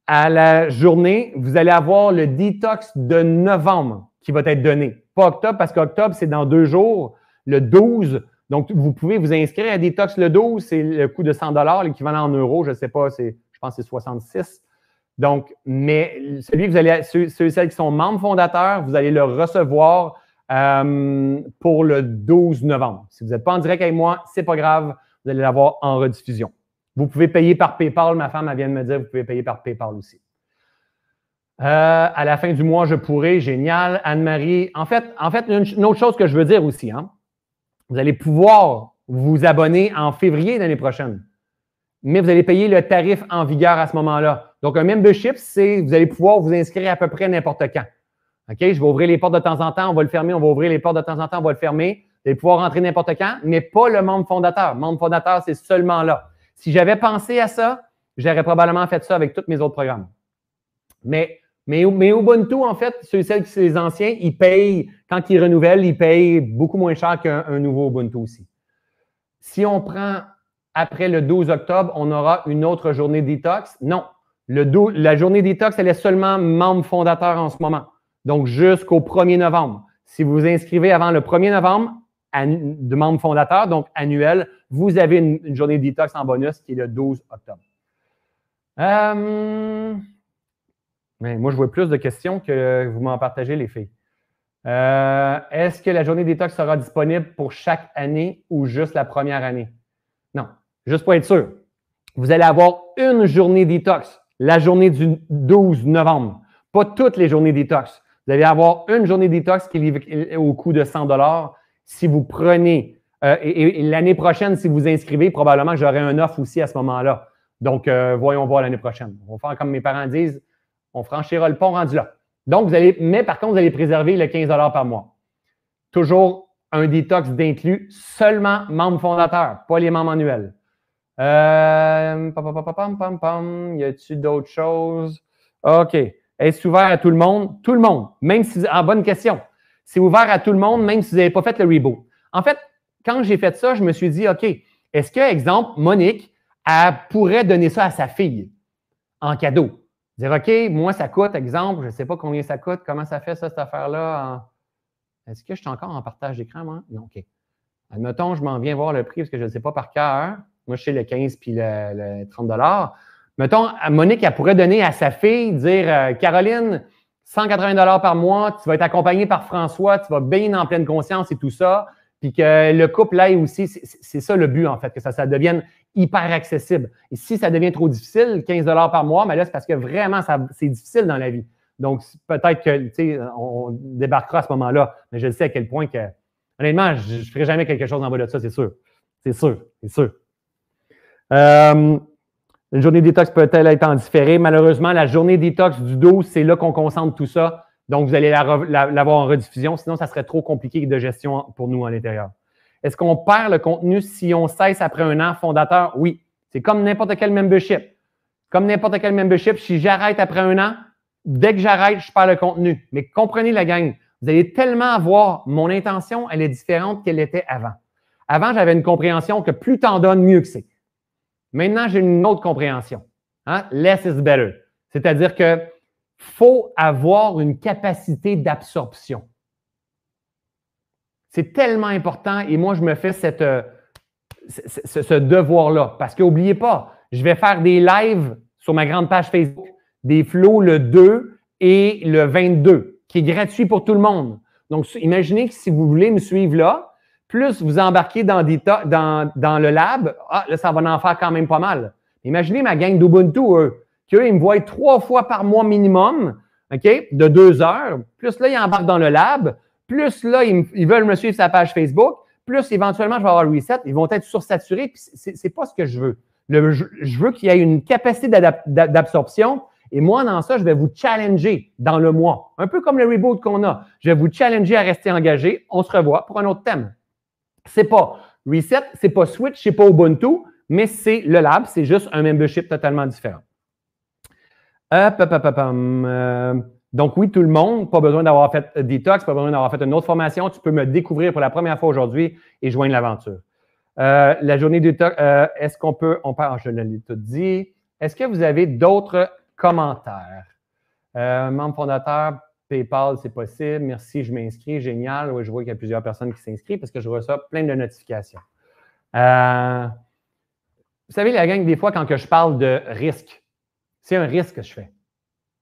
à la journée, vous allez avoir le Detox de novembre qui va être donné. Pas octobre, parce qu'octobre, c'est dans deux jours, le 12. Donc, vous pouvez vous inscrire à Detox le 12, c'est le coût de 100 l'équivalent en euros, je ne sais pas, c'est, je pense que c'est 66. Donc, mais celui que vous allez, ceux, et celles qui sont membres fondateurs, vous allez le recevoir euh, pour le 12 novembre. Si vous n'êtes pas en direct avec moi, c'est pas grave, vous allez l'avoir en rediffusion. Vous pouvez payer par PayPal. Ma femme elle vient de me dire vous pouvez payer par PayPal aussi. Euh, à la fin du mois, je pourrai. Génial. Anne-Marie. En fait, en fait, une, autre chose que je veux dire aussi, hein, vous allez pouvoir vous abonner en février l'année prochaine. Mais vous allez payer le tarif en vigueur à ce moment-là. Donc, un membership, c'est vous allez pouvoir vous inscrire à peu près n'importe quand. OK, je vais ouvrir les portes de temps en temps, on va le fermer, on va ouvrir les portes de temps en temps, on va le fermer. Vous allez pouvoir rentrer n'importe quand, mais pas le membre fondateur. Le membre fondateur, c'est seulement là. Si j'avais pensé à ça, j'aurais probablement fait ça avec tous mes autres programmes. Mais, mais, mais Ubuntu, en fait, ceux et celles qui sont les anciens, ils payent, quand ils renouvellent, ils payent beaucoup moins cher qu'un nouveau Ubuntu aussi. Si on prend après le 12 octobre, on aura une autre journée détox? Non. Le la journée détox, elle est seulement membre fondateur en ce moment donc jusqu'au 1er novembre. Si vous vous inscrivez avant le 1er novembre, de membre fondateur, donc annuel, vous avez une, journée détox en bonus qui est le 12 octobre. Euh, moi, je vois plus de questions que vous m'en partagez, les filles. Euh, est-ce que la journée détox sera disponible pour chaque année ou juste la première année? Non, juste pour être sûr. Vous allez avoir une journée détox, la journée du 12 novembre, pas toutes les journées détox. Vous allez avoir une journée détox qui est au coût de 100 Si vous prenez, euh, et, l'année prochaine, si vous inscrivez, probablement j'aurai un offre aussi à ce moment-là. Donc, euh, voyons voir l'année prochaine. On va faire comme mes parents disent, on franchira le pont rendu là. Donc, vous allez, mais par contre, vous allez préserver le 15 par mois. Toujours un détox d'inclus, seulement membres fondateurs, pas les membres annuels. Euh, pam, pam, pam, y a-t-il d'autres choses? OK. Est-ce ouvert à tout le monde? Tout le monde. Même si, en bonne question. C'est ouvert à tout le monde, même si vous n'avez pas fait le reboot. En fait, quand j'ai fait ça, je me suis dit, OK, est-ce que, exemple, Monique, elle pourrait donner ça à sa fille en cadeau? Dire, OK, moi, ça coûte, exemple, je ne sais pas combien ça coûte, comment ça fait ça, cette affaire-là? Est-ce que je suis encore en partage d'écran, moi? Non, OK. Admettons, je m'en viens voir le prix parce que je ne sais pas par cœur. Moi, je sais le 15 puis le, le 30 Mettons, Monique, elle pourrait donner à sa fille, dire euh, Caroline, 180 par mois, tu vas être accompagné par François, tu vas baigner en pleine conscience et tout ça, puis que le couple aille aussi, c'est ça le but en fait, que ça, ça devienne hyper accessible. Et si ça devient trop difficile, 15 par mois, mais là, c'est parce que vraiment, c'est difficile dans la vie. Donc, peut-être que, tu sais, on débarquera à ce moment-là, mais je sais à quel point que, honnêtement, je ne ferai jamais quelque chose en bas de ça, c'est sûr. C'est sûr, c'est sûr. Euh, une journée détox peut-elle être en différé? Malheureusement, la journée détox du 12, c'est là qu'on concentre tout ça. Donc, vous allez l'avoir en rediffusion. Sinon, ça serait trop compliqué de gestion pour nous à l'intérieur. Est-ce qu'on perd le contenu si on cesse après un an fondateur? Oui. C'est comme n'importe quel membership. Comme n'importe quel membership, si j'arrête après un an, dès que j'arrête, je perds le contenu. Mais comprenez la gang. Vous allez tellement avoir, mon intention, elle est différente qu'elle était avant. Avant, j'avais une compréhension que plus t'en donnes, mieux que c'est. Maintenant, j'ai une autre compréhension. Hein? Less is better. C'est-à-dire que faut avoir une capacité d'absorption. C'est tellement important et moi, je me fais euh, ce, devoir-là. Parce qu'oubliez pas, je vais faire des lives sur ma grande page Facebook, des flots le 2 et le 22, qui est gratuit pour tout le monde. Donc, imaginez que si vous voulez me suivre là, plus vous embarquez dans, le lab, ah, là, ça va en faire quand même pas mal. Imaginez ma gang d'Ubuntu, eux, qu'eux, ils me voient trois fois par mois minimum, OK, de deux heures. Plus là, ils embarquent dans le lab. Plus là, ils, veulent me suivre sur sa page Facebook. plus éventuellement je vais avoir reset, ils vont être sursaturés, puis c'est pas ce que je veux. je, veux qu'il y ait une capacité d'absorption, et moi, dans ça, je vais vous challenger dans le mois. Un peu comme le reboot qu'on a. Je vais vous challenger à rester engagé. On se revoit pour un autre thème. C'est pas reset, c'est pas switch, c'est pas Ubuntu, mais c'est le lab, c'est juste un membership totalement différent. Euh, donc oui, tout le monde, pas besoin d'avoir fait detox, pas besoin d'avoir fait une autre formation. Tu peux me découvrir pour la première fois aujourd'hui et joindre l'aventure. Euh, la journée detox, euh, est-ce qu'on peut, on parle, je l'ai tout dit. Est-ce que vous avez d'autres commentaires? membre fondateur, PayPal, c'est possible. Merci, je m'inscris. Génial. Oui, je vois qu'il y a plusieurs personnes qui s'inscrivent parce que je reçois plein de notifications. vous savez, la gang, des fois, quand que je parle de risque, c'est un risque que je fais.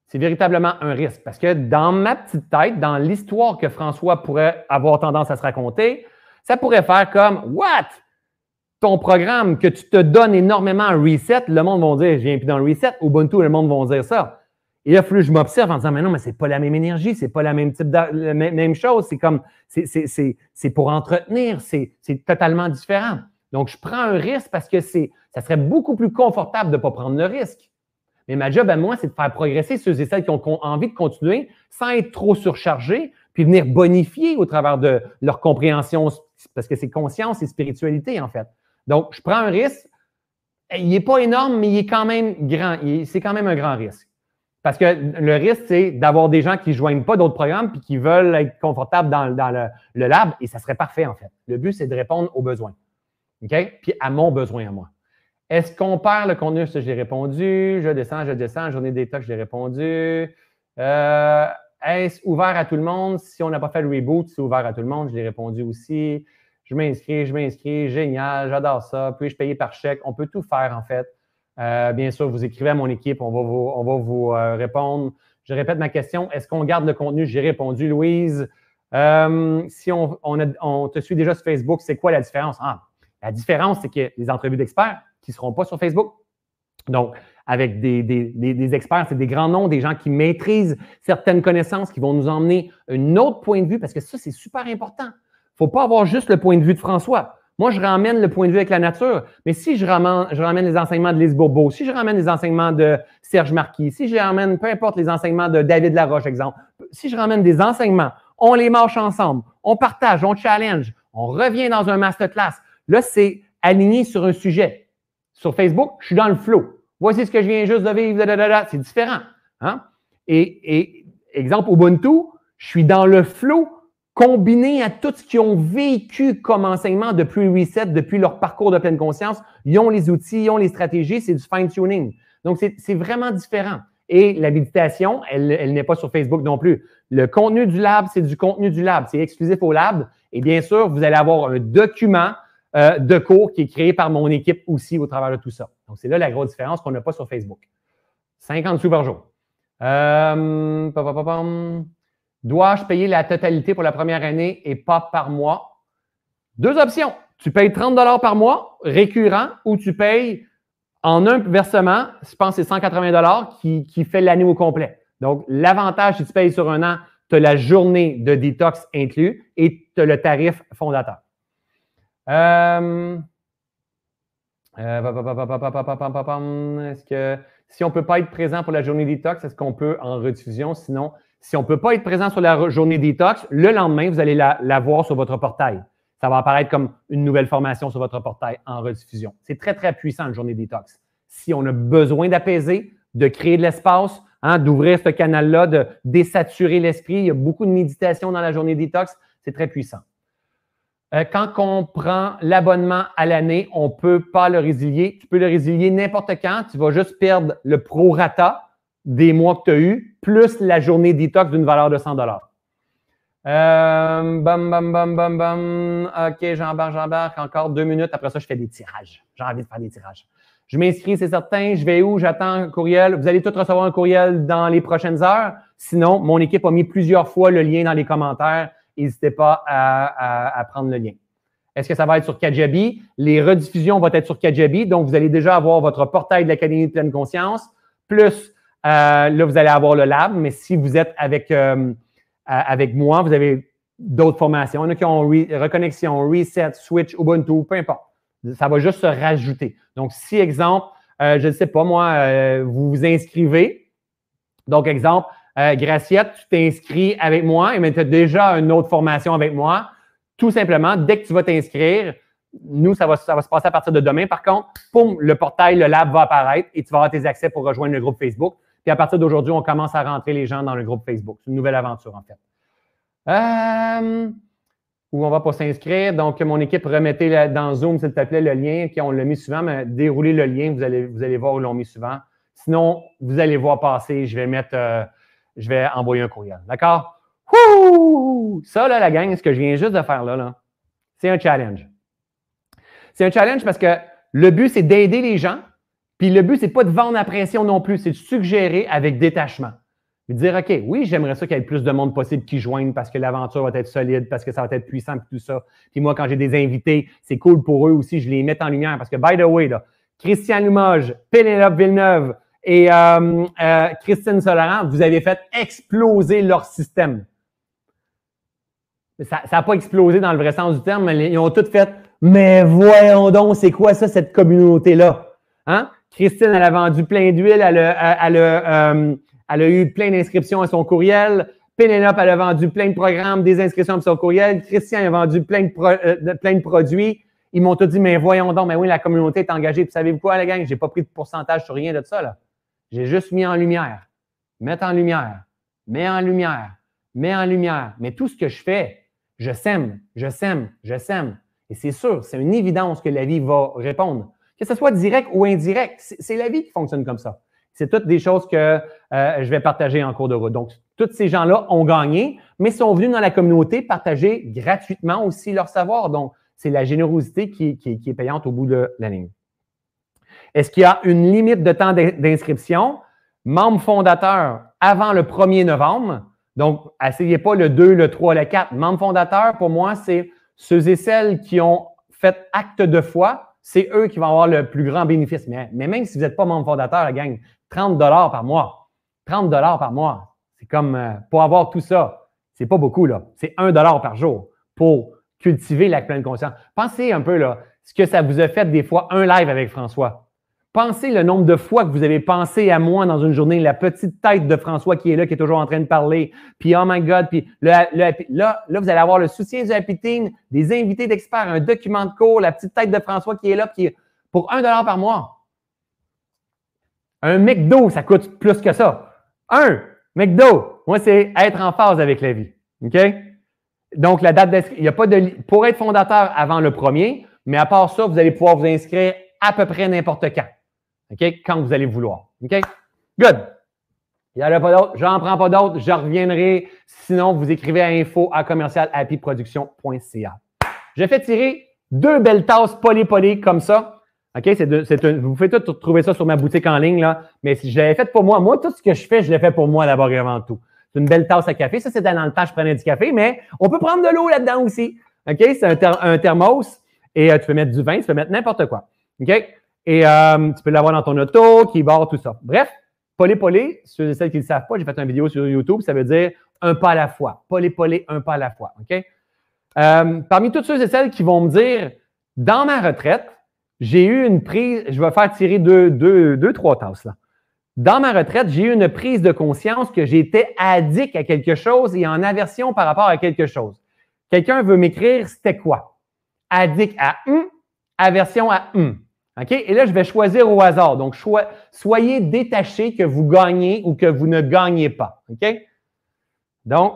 C'est véritablement un risque parce que dans ma petite tête, dans l'histoire que François pourrait avoir tendance à se raconter, ça pourrait faire comme What? Ton programme que tu te donnes énormément un reset, le monde va dire Je viens plus dans le reset. Ubuntu, le monde va dire ça. Et là, je m'observe en disant Mais non, mais c'est pas la même énergie, c'est pas la même type de, même chose. C'est comme c'est pour entretenir, c'est totalement différent. Donc, je prends un risque parce que ça serait beaucoup plus confortable de ne pas prendre le risque. Mais ma job à moi, c'est de faire progresser ceux et celles qui ont envie de continuer sans être trop surchargés, puis venir bonifier au travers de leur compréhension, parce que c'est conscience et spiritualité, en fait. Donc, je prends un risque. Il n'est pas énorme, mais il est quand même grand. C'est quand même un grand risque. Parce que le risque, c'est d'avoir des gens qui ne joignent pas d'autres programmes puis qui veulent être confortables dans, le, lab, et ça serait parfait, en fait. Le but, c'est de répondre aux besoins. OK? Puis à mon besoin à moi. Est-ce qu'on perd le contenu? Ça, je l'ai répondu. Je descends, je descends. Journée d'état, je l'ai répondu. Euh, est-ce ouvert à tout le monde? Si on n'a pas fait le reboot, c'est ouvert à tout le monde. Je l'ai répondu aussi. Je m'inscris, je m'inscris. Génial, j'adore ça. Puis-je payer par chèque? On peut tout faire, en fait. Euh, bien sûr, vous écrivez à mon équipe, on va vous, on va vous euh, répondre. Je répète ma question. Est-ce qu'on garde le contenu? J'ai répondu, Louise. si on, on, te suit déjà sur Facebook, c'est quoi la différence? Ah, la différence, c'est que les entrevues d'experts, qui ne seront pas sur Facebook. Donc, avec des, experts, c'est des grands noms, des gens qui maîtrisent certaines connaissances, qui vont nous emmener un autre point de vue, parce que ça, c'est super important. Il ne faut pas avoir juste le point de vue de François. Moi, je ramène le point de vue avec la nature, mais si je ramène, je ramène les enseignements de Lise Bourbeau, si je ramène les enseignements de Serge Marquis, si je ramène, peu importe les enseignements de David Laroche, exemple, si je ramène des enseignements, on les marche ensemble, on partage, on challenge, on revient dans un masterclass. Là, c'est aligné sur un sujet. Sur Facebook, je suis dans le flow. Voici ce que je viens juste de vivre. C'est différent. Hein? Et, exemple, Ubuntu, je suis dans le flow combiné à tout ce qu'ils ont vécu comme enseignement depuis reset, depuis leur parcours de pleine conscience. Ils ont les outils, ils ont les stratégies, c'est du fine-tuning. Donc, c'est vraiment différent. Et la méditation, elle, elle n'est pas sur Facebook non plus. Le contenu du lab, c'est du contenu du lab. C'est exclusif au lab. Et bien sûr, vous allez avoir un document euh, de cours qui est créé par mon équipe aussi au travers de tout ça. Donc, c'est là la grosse différence qu'on n'a pas sur Facebook. 50 sous par jour. Euh, Dois-je payer la totalité pour la première année et pas par mois? Deux options. Tu payes 30 par mois récurrent ou tu payes en un versement, je pense que c'est 180 qui, qui fait l'année au complet. Donc, l'avantage, si tu payes sur un an, tu as la journée de détox inclus et tu as le tarif fondateur. Est-ce que si on ne peut pas être présent pour la journée détox, est-ce qu'on peut en rediffusion? Sinon, si on ne peut pas être présent sur la journée détox, le lendemain, vous allez la, voir sur votre portail. Ça va apparaître comme une nouvelle formation sur votre portail en rediffusion. C'est très, très puissant, la journée détox. Si on a besoin d'apaiser, de créer de l'espace, hein, d'ouvrir ce canal-là, de désaturer l'esprit, il y a beaucoup de méditation dans la journée détox, c'est très puissant. Euh, quand on prend l'abonnement à l'année, on ne peut pas le résilier. Tu peux le résilier n'importe quand. Tu vas juste perdre le prorata des mois que tu as eu, plus la journée détox d'une valeur de 100 euh, bam, bam, bam, bam, bam. OK, j'embarque, j'embarque. Encore deux minutes. Après ça, je fais des tirages. J'ai envie de faire des tirages. Je m'inscris, c'est certain. Je vais où? J'attends un courriel. Vous allez tous recevoir un courriel dans les prochaines heures. Sinon, mon équipe a mis plusieurs fois le lien dans les commentaires n'hésitez pas à, prendre le lien. Est-ce que ça va être sur Kajabi? Les rediffusions vont être sur Kajabi. Donc, vous allez déjà avoir votre portail de l'Académie de pleine conscience. Plus, euh, là, vous allez avoir le lab. Mais si vous êtes avec, euh, avec moi, vous avez d'autres formations. Il y en a qui ont reconnexion, reset, switch, Ubuntu, peu importe. Ça va juste se rajouter. Donc, si, exemple, euh, je ne sais pas, moi, euh, vous vous inscrivez. Donc, exemple, euh, Graciette, tu t'inscris avec moi et tu as déjà une autre formation avec moi. Tout simplement, dès que tu vas t'inscrire, nous, ça va, ça va se passer à partir de demain. Par contre, poum, le portail, le lab va apparaître et tu vas avoir tes accès pour rejoindre le groupe Facebook. Puis à partir d'aujourd'hui, on commence à rentrer les gens dans le groupe Facebook. C'est une nouvelle aventure, en fait. Euh, où on va pour s'inscrire. Donc, mon équipe, remettez dans Zoom, s'il te plaît, le lien. on l'a mis souvent, mais déroulez le lien, vous allez, vous allez voir où l'on mis souvent. Sinon, vous allez voir passer. Je vais mettre, euh, je vais envoyer un courriel. D'accord? Ça, là, la gang, ce que je viens juste de faire là, là c'est un challenge. C'est un challenge parce que le but, c'est d'aider les gens puis le but, c'est pas de vendre la pression non plus, c'est de suggérer avec détachement. De dire, OK, oui, j'aimerais ça qu'il y ait plus de monde possible qui joignent parce que l'aventure va être solide, parce que ça va être puissant, et tout ça. Puis moi, quand j'ai des invités, c'est cool pour eux aussi, je les mets en lumière parce que, by the way, là, Christian Limoges, Pénélope Villeneuve et euh, euh, Christine Solaran, vous avez fait exploser leur système. Ça n'a pas explosé dans le vrai sens du terme, mais ils ont tout fait. Mais voyons donc, c'est quoi ça, cette communauté-là? Hein? Christine, elle a vendu plein d'huile, elle, euh, elle, a eu plein d'inscriptions à son courriel. Pénélope, elle a vendu plein de programmes, des inscriptions à son courriel. Christian a vendu plein de, euh, plein de produits. Ils m'ont tous dit, mais voyons donc, mais oui, la communauté est engagée. Puis savez-vous quoi, la gang? J'ai pas pris de pourcentage sur rien de ça, là. J'ai juste mis en lumière. Mettre en lumière. Mets en lumière. Mets en lumière. Mais tout ce que je fais, je sème, je sème, je sème. Et c'est sûr, c'est une évidence que la vie va répondre que ce soit direct ou indirect. C'est la vie qui fonctionne comme ça. C'est toutes des choses que euh, je vais partager en cours de route. Donc, tous ces gens-là ont gagné, mais sont venus dans la communauté partager gratuitement aussi leur savoir. Donc, c'est la générosité qui, est payante au bout de la ligne. Est-ce qu'il y a une limite de temps d'inscription? Membre fondateur avant le 1er novembre. Donc, essayez pas le 2, le 3, le 4. Membre fondateur, pour moi, c'est ceux et celles qui ont fait acte de foi, c'est eux qui vont avoir le plus grand bénéfice. Mais, même si vous n'êtes pas membre fondateur, la gang, 30 dollars par mois. 30 dollars par mois. C'est comme, euh, pour avoir tout ça, c'est pas beaucoup, là. C'est 1 dollar par jour pour cultiver la pleine conscience. Pensez un peu, là, ce que ça vous a fait des fois, un live avec François. Pensez le nombre de fois que vous avez pensé à moi dans une journée, la petite tête de François qui est là, qui est toujours en train de parler, puis oh my God, puis là, là, vous allez avoir le soutien du Happy Team, des invités d'experts, un document de cours, la petite tête de François qui est là, qui pour un dollar par mois. Un McDo, ça coûte plus que ça. Un McDo, moi, c'est être en phase avec la vie. OK? Donc, la date d'inscription, il n'y a pas de. Pour être fondateur avant le premier, mais à part ça, vous allez pouvoir vous inscrire à peu près n'importe quand. OK? Quand vous allez vouloir. OK? Good. Il n'y en a pas d'autres? J'en prends pas d'autres. Je reviendrai. Sinon, vous écrivez à info à commercial J'ai fait tirer deux belles tasses poly comme ça. OK? C'est vous pouvez tout trouver ça sur ma boutique en ligne, là. Mais si je l'avais fait pour moi, moi, tout ce que je fais, je l'ai fait pour moi d'abord et avant tout. C'est une belle tasse à café. Ça, c'était dans le temps, je prenais du café, mais on peut prendre de l'eau là-dedans aussi. OK? C'est un, thermos et euh, tu peux mettre du vin, tu peux mettre n'importe quoi. OK? Et euh, tu peux l'avoir dans ton auto, qui barre, tout ça. Bref, polé-polé, ceux et celles qui ne le savent pas, j'ai fait une vidéo sur YouTube, ça veut dire un pas à la fois. Polé-polé, un pas à la fois. OK? Euh, parmi toutes ceux et celles qui vont me dire, dans ma retraite, j'ai eu une prise, je vais faire tirer deux, deux, deux trois tasses là. Dans ma retraite, j'ai eu une prise de conscience que j'étais addict à quelque chose et en aversion par rapport à quelque chose. Quelqu'un veut m'écrire, c'était quoi? Addict à un, aversion à un. OK? Et là, je vais choisir au hasard. Donc, soyez détaché que vous gagnez ou que vous ne gagnez pas. OK? Donc,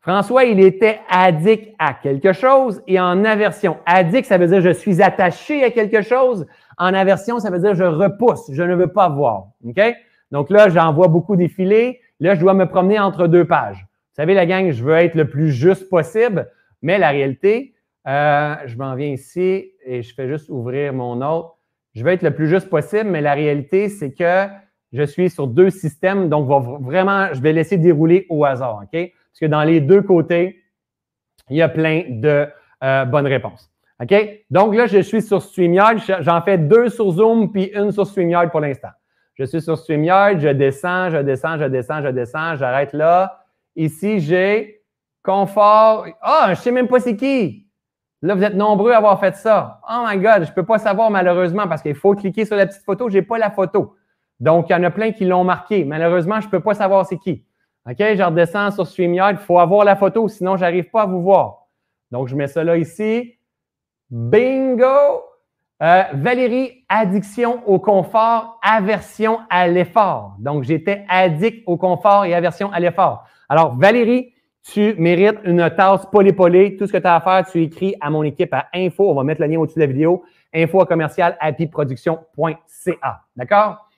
François, il était addict à quelque chose et en aversion. Addict, ça veut dire je suis attaché à quelque chose. En aversion, ça veut dire je repousse, je ne veux pas voir. OK? Donc là, j'en vois beaucoup défiler. Là, je dois me promener entre deux pages. Vous savez, la gang, je veux être le plus juste possible, mais la réalité, euh, je m'en viens ici et je fais juste ouvrir mon autre je vais être le plus juste possible, mais la réalité, c'est que je suis sur deux systèmes, donc vraiment, je vais laisser dérouler au hasard, OK? Parce que dans les deux côtés, il y a plein de euh, bonnes réponses. OK? Donc là, je suis sur StreamYard. J'en fais deux sur Zoom, puis une sur StreamYard pour l'instant. Je suis sur StreamYard, je descends, je descends, je descends, je descends, j'arrête là. Ici, j'ai confort. Ah, je ne sais même pas c'est qui. Là, vous êtes nombreux à avoir fait ça. Oh my God, je ne peux pas savoir malheureusement parce qu'il faut cliquer sur la petite photo. Je n'ai pas la photo. Donc, il y en a plein qui l'ont marqué. Malheureusement, je ne peux pas savoir c'est qui. OK, je redescends sur StreamYard. Il faut avoir la photo, sinon, je n'arrive pas à vous voir. Donc, je mets ça là ici. Bingo! Euh, Valérie, addiction au confort, aversion à l'effort. Donc, j'étais addict au confort et aversion à l'effort. Alors, Valérie, tu mérites une tasse polépolée. Tout ce que tu as à faire, tu écris à mon équipe à info. On va mettre le lien au-dessus de la vidéo. Info commercial happyproduction.ca. D'accord?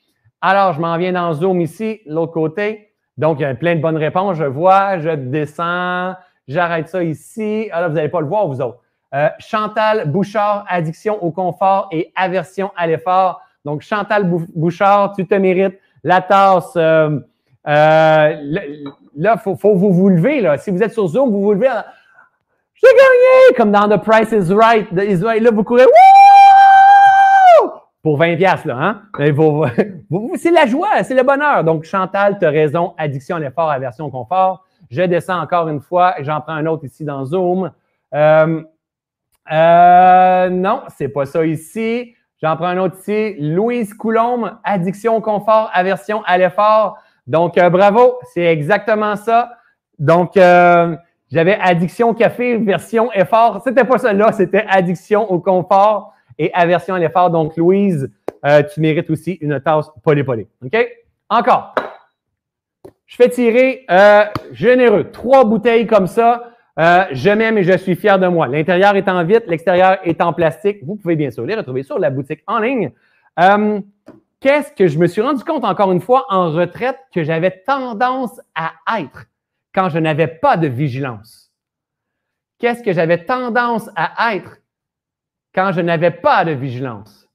Alors, je m'en viens dans Zoom ici, l'autre côté. Donc, il y a plein de bonnes réponses. Je vois, je descends, j'arrête ça ici. Alors, ah, vous n'allez pas le voir, vous autres. Euh, Chantal Bouchard, addiction au confort et aversion à l'effort. Donc, Chantal Bouchard, tu te mérites la tasse. Euh, euh, là, il faut, vous vous lever. Là. Si vous êtes sur Zoom, vous vous levez. J'ai gagné! Comme dans The Price is Right. Là, vous courez. Pour 20 piastres, là, hein? c'est la joie, c'est le bonheur. Donc, Chantal, tu as raison. Addiction à l'effort, aversion au confort. Je descends encore une fois. J'en prends un autre ici dans Zoom. Euh, euh, non, c'est pas ça ici. J'en prends un autre ici. Louise Coulombe, addiction au confort, aversion à l'effort. Donc, euh, bravo, c'est exactement ça. Donc, euh, j'avais addiction au café, version effort. C'était pas ça là, c'était addiction au confort et aversion à l'effort. Donc, Louise, euh, tu mérites aussi une tasse polépolée. OK? Encore. Je fais tirer généreux. Trois bouteilles comme ça. je m'aime et je suis fier de moi. L'intérieur est en vitre, l'extérieur est en plastique. Vous pouvez bien sûr les retrouver sur la boutique en ligne qu'est-ce que je me suis rendu compte encore une fois en retraite que j'avais tendance à être quand je n'avais pas de vigilance? Qu'est-ce que j'avais tendance à être quand je n'avais pas de vigilance?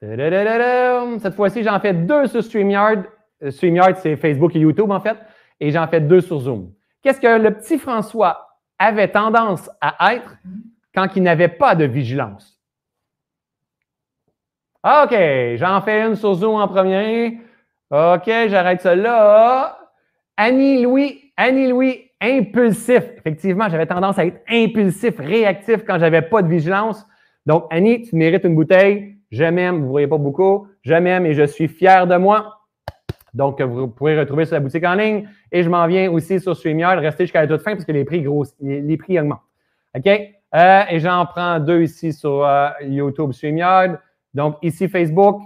Cette fois-ci, j'en fais deux sur StreamYard. Euh, StreamYard, c'est Facebook et YouTube, en fait, et j'en fais deux sur Zoom. Qu'est-ce que le petit François avait tendance à être quand il n'avait pas de vigilance? OK, j'en fais une sur Zoom en premier. OK, j'arrête ça là. Annie-Louis, Annie-Louis, impulsif. Effectivement, j'avais tendance à être impulsif, réactif quand j'avais pas de vigilance. Donc, Annie, tu mérites une bouteille. Je m'aime, vous ne voyez pas beaucoup. Je m'aime et je suis fier de moi. Donc, vous pourrez retrouver sur la boutique en ligne. Et je m'en viens aussi sur StreamYard. Restez jusqu'à la toute fin parce que les prix, les, prix augmentent. OK? Euh, et j'en prends deux ici sur euh, YouTube StreamYard. Donc, ici, Facebook.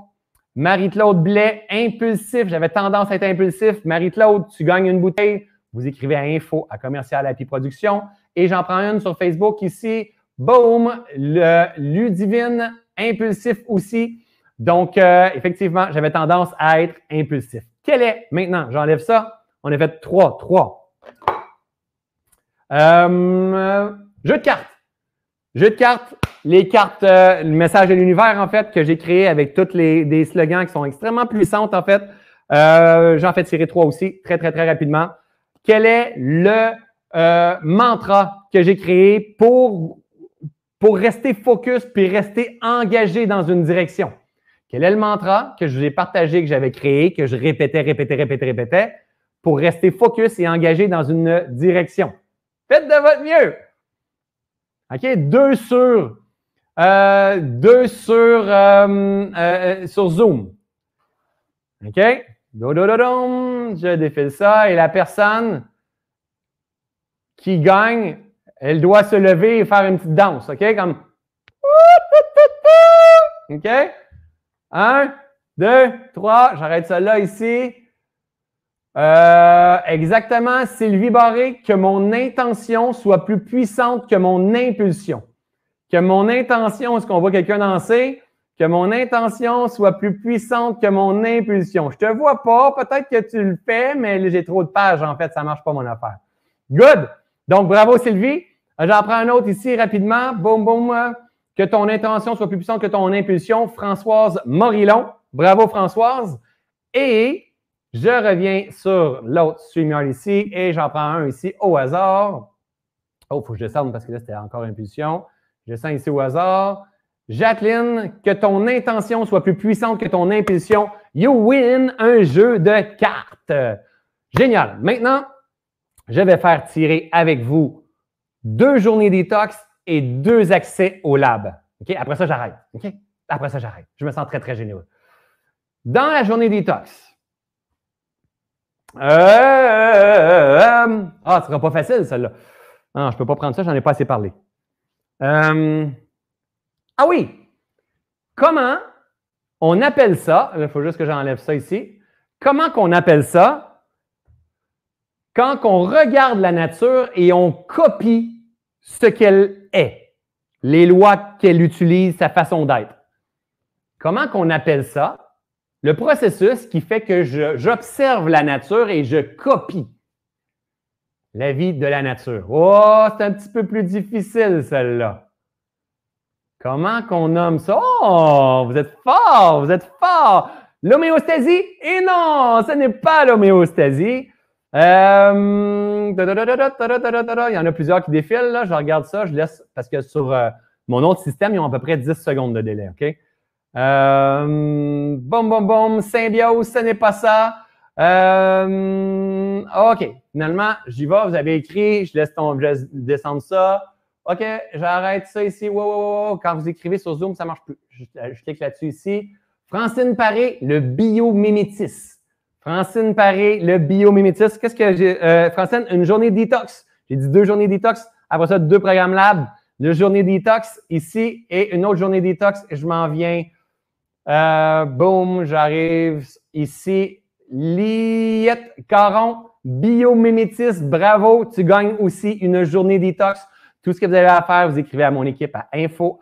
Marie-Claude Blais, impulsif. J'avais tendance à être impulsif. Marie-Claude, tu gagnes une bouteille. Vous écrivez à info à commercial Happy Production. Et j'en prends une sur Facebook ici. Boom! Le Ludivine, impulsif aussi. Donc, euh, effectivement, j'avais tendance à être impulsif. Quel est, maintenant, j'enlève ça. On a fait trois, trois. Euh, jeu de cartes. Jeu de cartes, les cartes, euh, le message de l'univers, en fait, que j'ai créé avec toutes les des slogans qui sont extrêmement puissantes, en fait. Euh, J'en fais tirer trois aussi, très, très, très rapidement. Quel est le euh, mantra que j'ai créé pour, pour rester focus puis rester engagé dans une direction? Quel est le mantra que je vous ai partagé, que j'avais créé, que je répétais, répétais, répétais, répétais, pour rester focus et engagé dans une direction? Faites de votre mieux! OK? Deux sur, euh, deux sur, euh, euh, sur Zoom. OK? Je défile ça et la personne qui gagne, elle doit se lever et faire une petite danse. OK? Comme. OK? Un, deux, trois. J'arrête ça là ici. Euh, exactement, Sylvie Barré, que mon intention soit plus puissante que mon impulsion. Que mon intention, est-ce qu'on voit quelqu'un danser? Que mon intention soit plus puissante que mon impulsion. Je te vois pas, peut-être que tu le fais, mais j'ai trop de pages, en fait, ça marche pas mon affaire. Good! Donc, bravo Sylvie. Euh, j'en prends un autre ici rapidement. Boum, boum. Que ton intention soit plus puissante que ton impulsion. Françoise Morillon. Bravo Françoise. Et je reviens sur l'autre StreamYard ici et j'en prends un ici au hasard. Oh, il faut que je descende parce que là, c'était encore impulsion. Je descends ici au hasard. Jacqueline, que ton intention soit plus puissante que ton impulsion. You win un jeu de cartes. Génial. Maintenant, je vais faire tirer avec vous deux journées détox et deux accès au lab. Après ça, j'arrête. Après ça, j'arrête. Je me sens très, très généreux. Dans la journée détox, euh, ah, ce sera pas facile, celle-là. Non, je ne peux pas prendre ça, j'en ai pas assez parlé. Euh, ah oui! Comment on appelle ça? Il faut juste que j'enlève ça ici. Comment qu'on appelle ça? Quand on regarde la nature et on copie ce qu'elle est, les lois qu'elle utilise, sa façon d'être? Comment qu'on appelle ça? Le processus qui fait que j'observe la nature et je copie la vie de la nature. Oh, c'est un petit peu plus difficile, celle-là. Comment qu'on nomme ça? Oh, vous êtes fort, vous êtes fort. L'homéostasie? Et non, ce n'est pas l'homéostasie. Il y en a plusieurs qui défilent. Là. Je regarde ça, je laisse parce que sur euh, mon autre système, ils ont à peu près 10 secondes de délai. OK? Euh, boum, boum, boum, symbiose, ce n'est pas ça. Euh, OK, finalement, j'y vais, vous avez écrit, je laisse, ton, je descendre ça. OK, j'arrête ça ici. Wow, wow, wow. Quand vous écrivez sur Zoom, ça ne marche plus. Je, clique là-dessus ici. Francine Paré, le biomimétisme. Francine Paré, le biomimétisme. Qu'est-ce que j'ai? Euh, Francine, une journée détox. J'ai dit deux journées détox. Après ça, deux programmes lab. Une journée détox ici et une autre journée détox. Je m'en viens euh, boum, j'arrive ici. Liette Caron, biomimétisme, bravo, tu gagnes aussi une journée détox. Tout ce que vous avez à faire, vous écrivez à mon équipe à info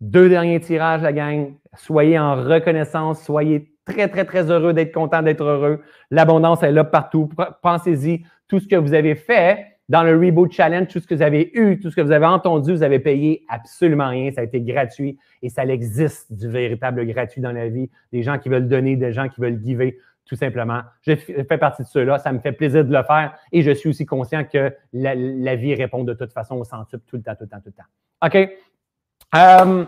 Deux derniers tirages, la gang. Soyez en reconnaissance, soyez très, très, très heureux d'être content d'être heureux. L'abondance est là partout. Pensez-y, tout ce que vous avez fait, dans le Reboot Challenge, tout ce que vous avez eu, tout ce que vous avez entendu, vous avez payé absolument rien. Ça a été gratuit et ça existe du véritable gratuit dans la vie. Des gens qui veulent donner, des gens qui veulent giver, tout simplement. Je fais partie de ceux-là. Ça me fait plaisir de le faire et je suis aussi conscient que la, vie répond de toute façon au centuple tout le temps, tout le temps, tout le temps. OK? Euh,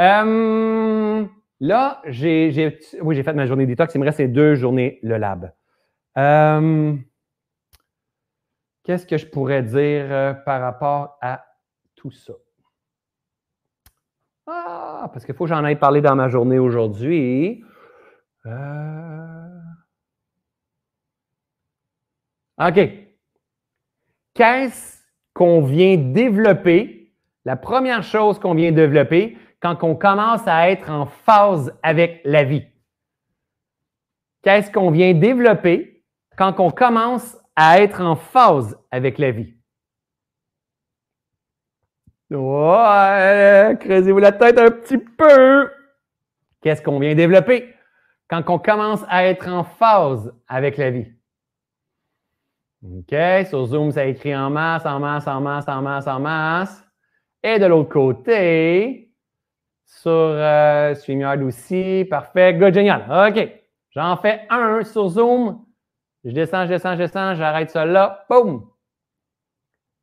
euh, là, j'ai oui, fait ma journée détox. Il me reste deux journées le lab. Euh, Qu'est-ce que je pourrais dire euh, par rapport à tout ça? Ah, parce qu'il faut que j'en aille parlé dans ma journée aujourd'hui. Euh, OK. Qu'est-ce qu'on vient développer? La première chose qu'on vient développer quand on commence à être en phase avec la vie. Qu'est-ce qu'on vient développer quand on commence à être en phase avec la vie. Ouais, creusez-vous la tête un petit peu. Qu'est-ce qu'on vient développer quand on commence à être en phase avec la vie? OK, sur Zoom, ça écrit en masse, en masse, en masse, en masse, en masse. Et de l'autre côté, sur euh, StreamYard aussi. Parfait, good, génial. OK, j'en fais un sur Zoom. Je descends, je descends, je descends, j'arrête ça là. Boum!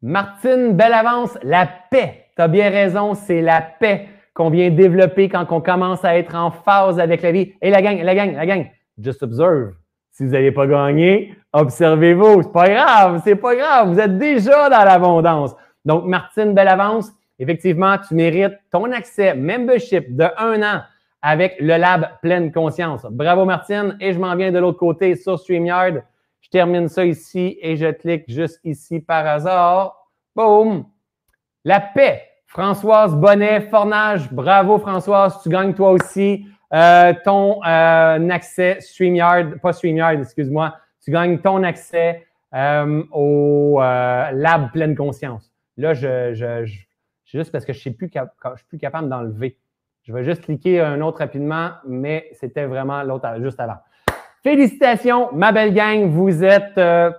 Martine, belle avance, la paix. Tu as bien raison, c'est la paix qu'on vient développer quand on commence à être en phase avec la vie. Et la gang, la gang, la gang, just observe. Si vous n'avez pas gagné, observez-vous. C'est pas grave, c'est pas grave. Vous êtes déjà dans l'abondance. Donc, Martine, belle avance. Effectivement, tu mérites ton accès membership de un an avec le lab pleine conscience. Bravo, Martine. Et je m'en viens de l'autre côté sur StreamYard. Je termine ça ici et je clique juste ici par hasard. Boum! La paix. Françoise Bonnet, Fornage. Bravo, Françoise. Tu gagnes toi aussi euh, ton euh, accès StreamYard, pas StreamYard, excuse-moi. Tu gagnes ton accès euh, au Lab Pleine Conscience. Là, je, je, juste parce que je ne suis plus capable d'enlever. Je vais juste cliquer un autre rapidement, mais c'était vraiment l'autre juste avant. Félicitations, ma belle gang, vous êtes euh,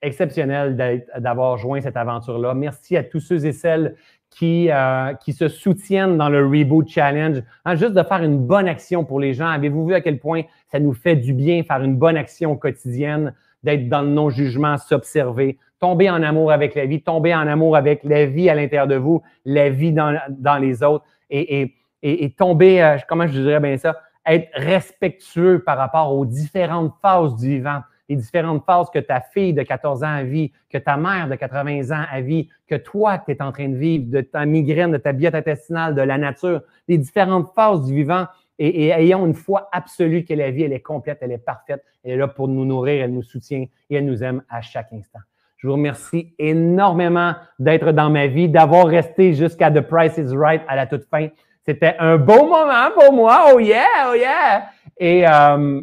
exceptionnels d'avoir joint cette aventure-là. Merci à tous ceux et celles qui, euh, qui se soutiennent dans le Reboot Challenge. Hein, juste de faire une bonne action pour les gens. Avez-vous vu à quel point ça nous fait du bien faire une bonne action quotidienne, d'être dans le non-jugement, s'observer, tomber en amour avec la vie, tomber en amour avec la vie à l'intérieur de vous, la vie dans, dans les autres et, et, et, tomber, euh, comment je dirais bien ça, être respectueux par rapport aux différentes phases du vivant, les différentes phases que ta fille de 14 ans a vie, que ta mère de 80 ans a vie, que toi, tu es en train de vivre, de ta migraine, de ta biote intestinale, de la nature, les différentes phases du vivant. Et, et, ayons une foi absolue que la vie, elle est complète, elle est parfaite, elle est là pour nous nourrir, elle nous soutient et elle nous aime à chaque instant. Je vous remercie énormément d'être dans ma vie, d'avoir resté jusqu'à The Price is Right à la toute fin. C'était un beau moment pour moi. Oh yeah, oh yeah. Et euh,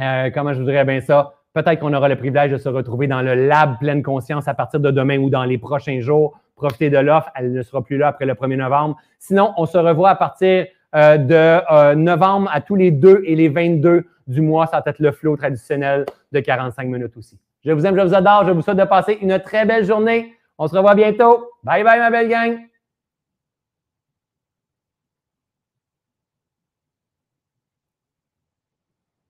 euh, comment je voudrais bien ça? Peut-être qu'on aura le privilège de se retrouver dans le lab pleine conscience à partir de demain ou dans les prochains jours. Profitez de l'offre. Elle ne sera plus là après le 1er novembre. Sinon, on se revoit à partir euh, de novembre à tous les 2 et les 22 du mois. Ça va être le flow traditionnel de 45 minutes aussi. Je vous aime, je vous adore. Je vous souhaite de passer une très belle journée. On se revoit bientôt. Bye bye, ma belle gang.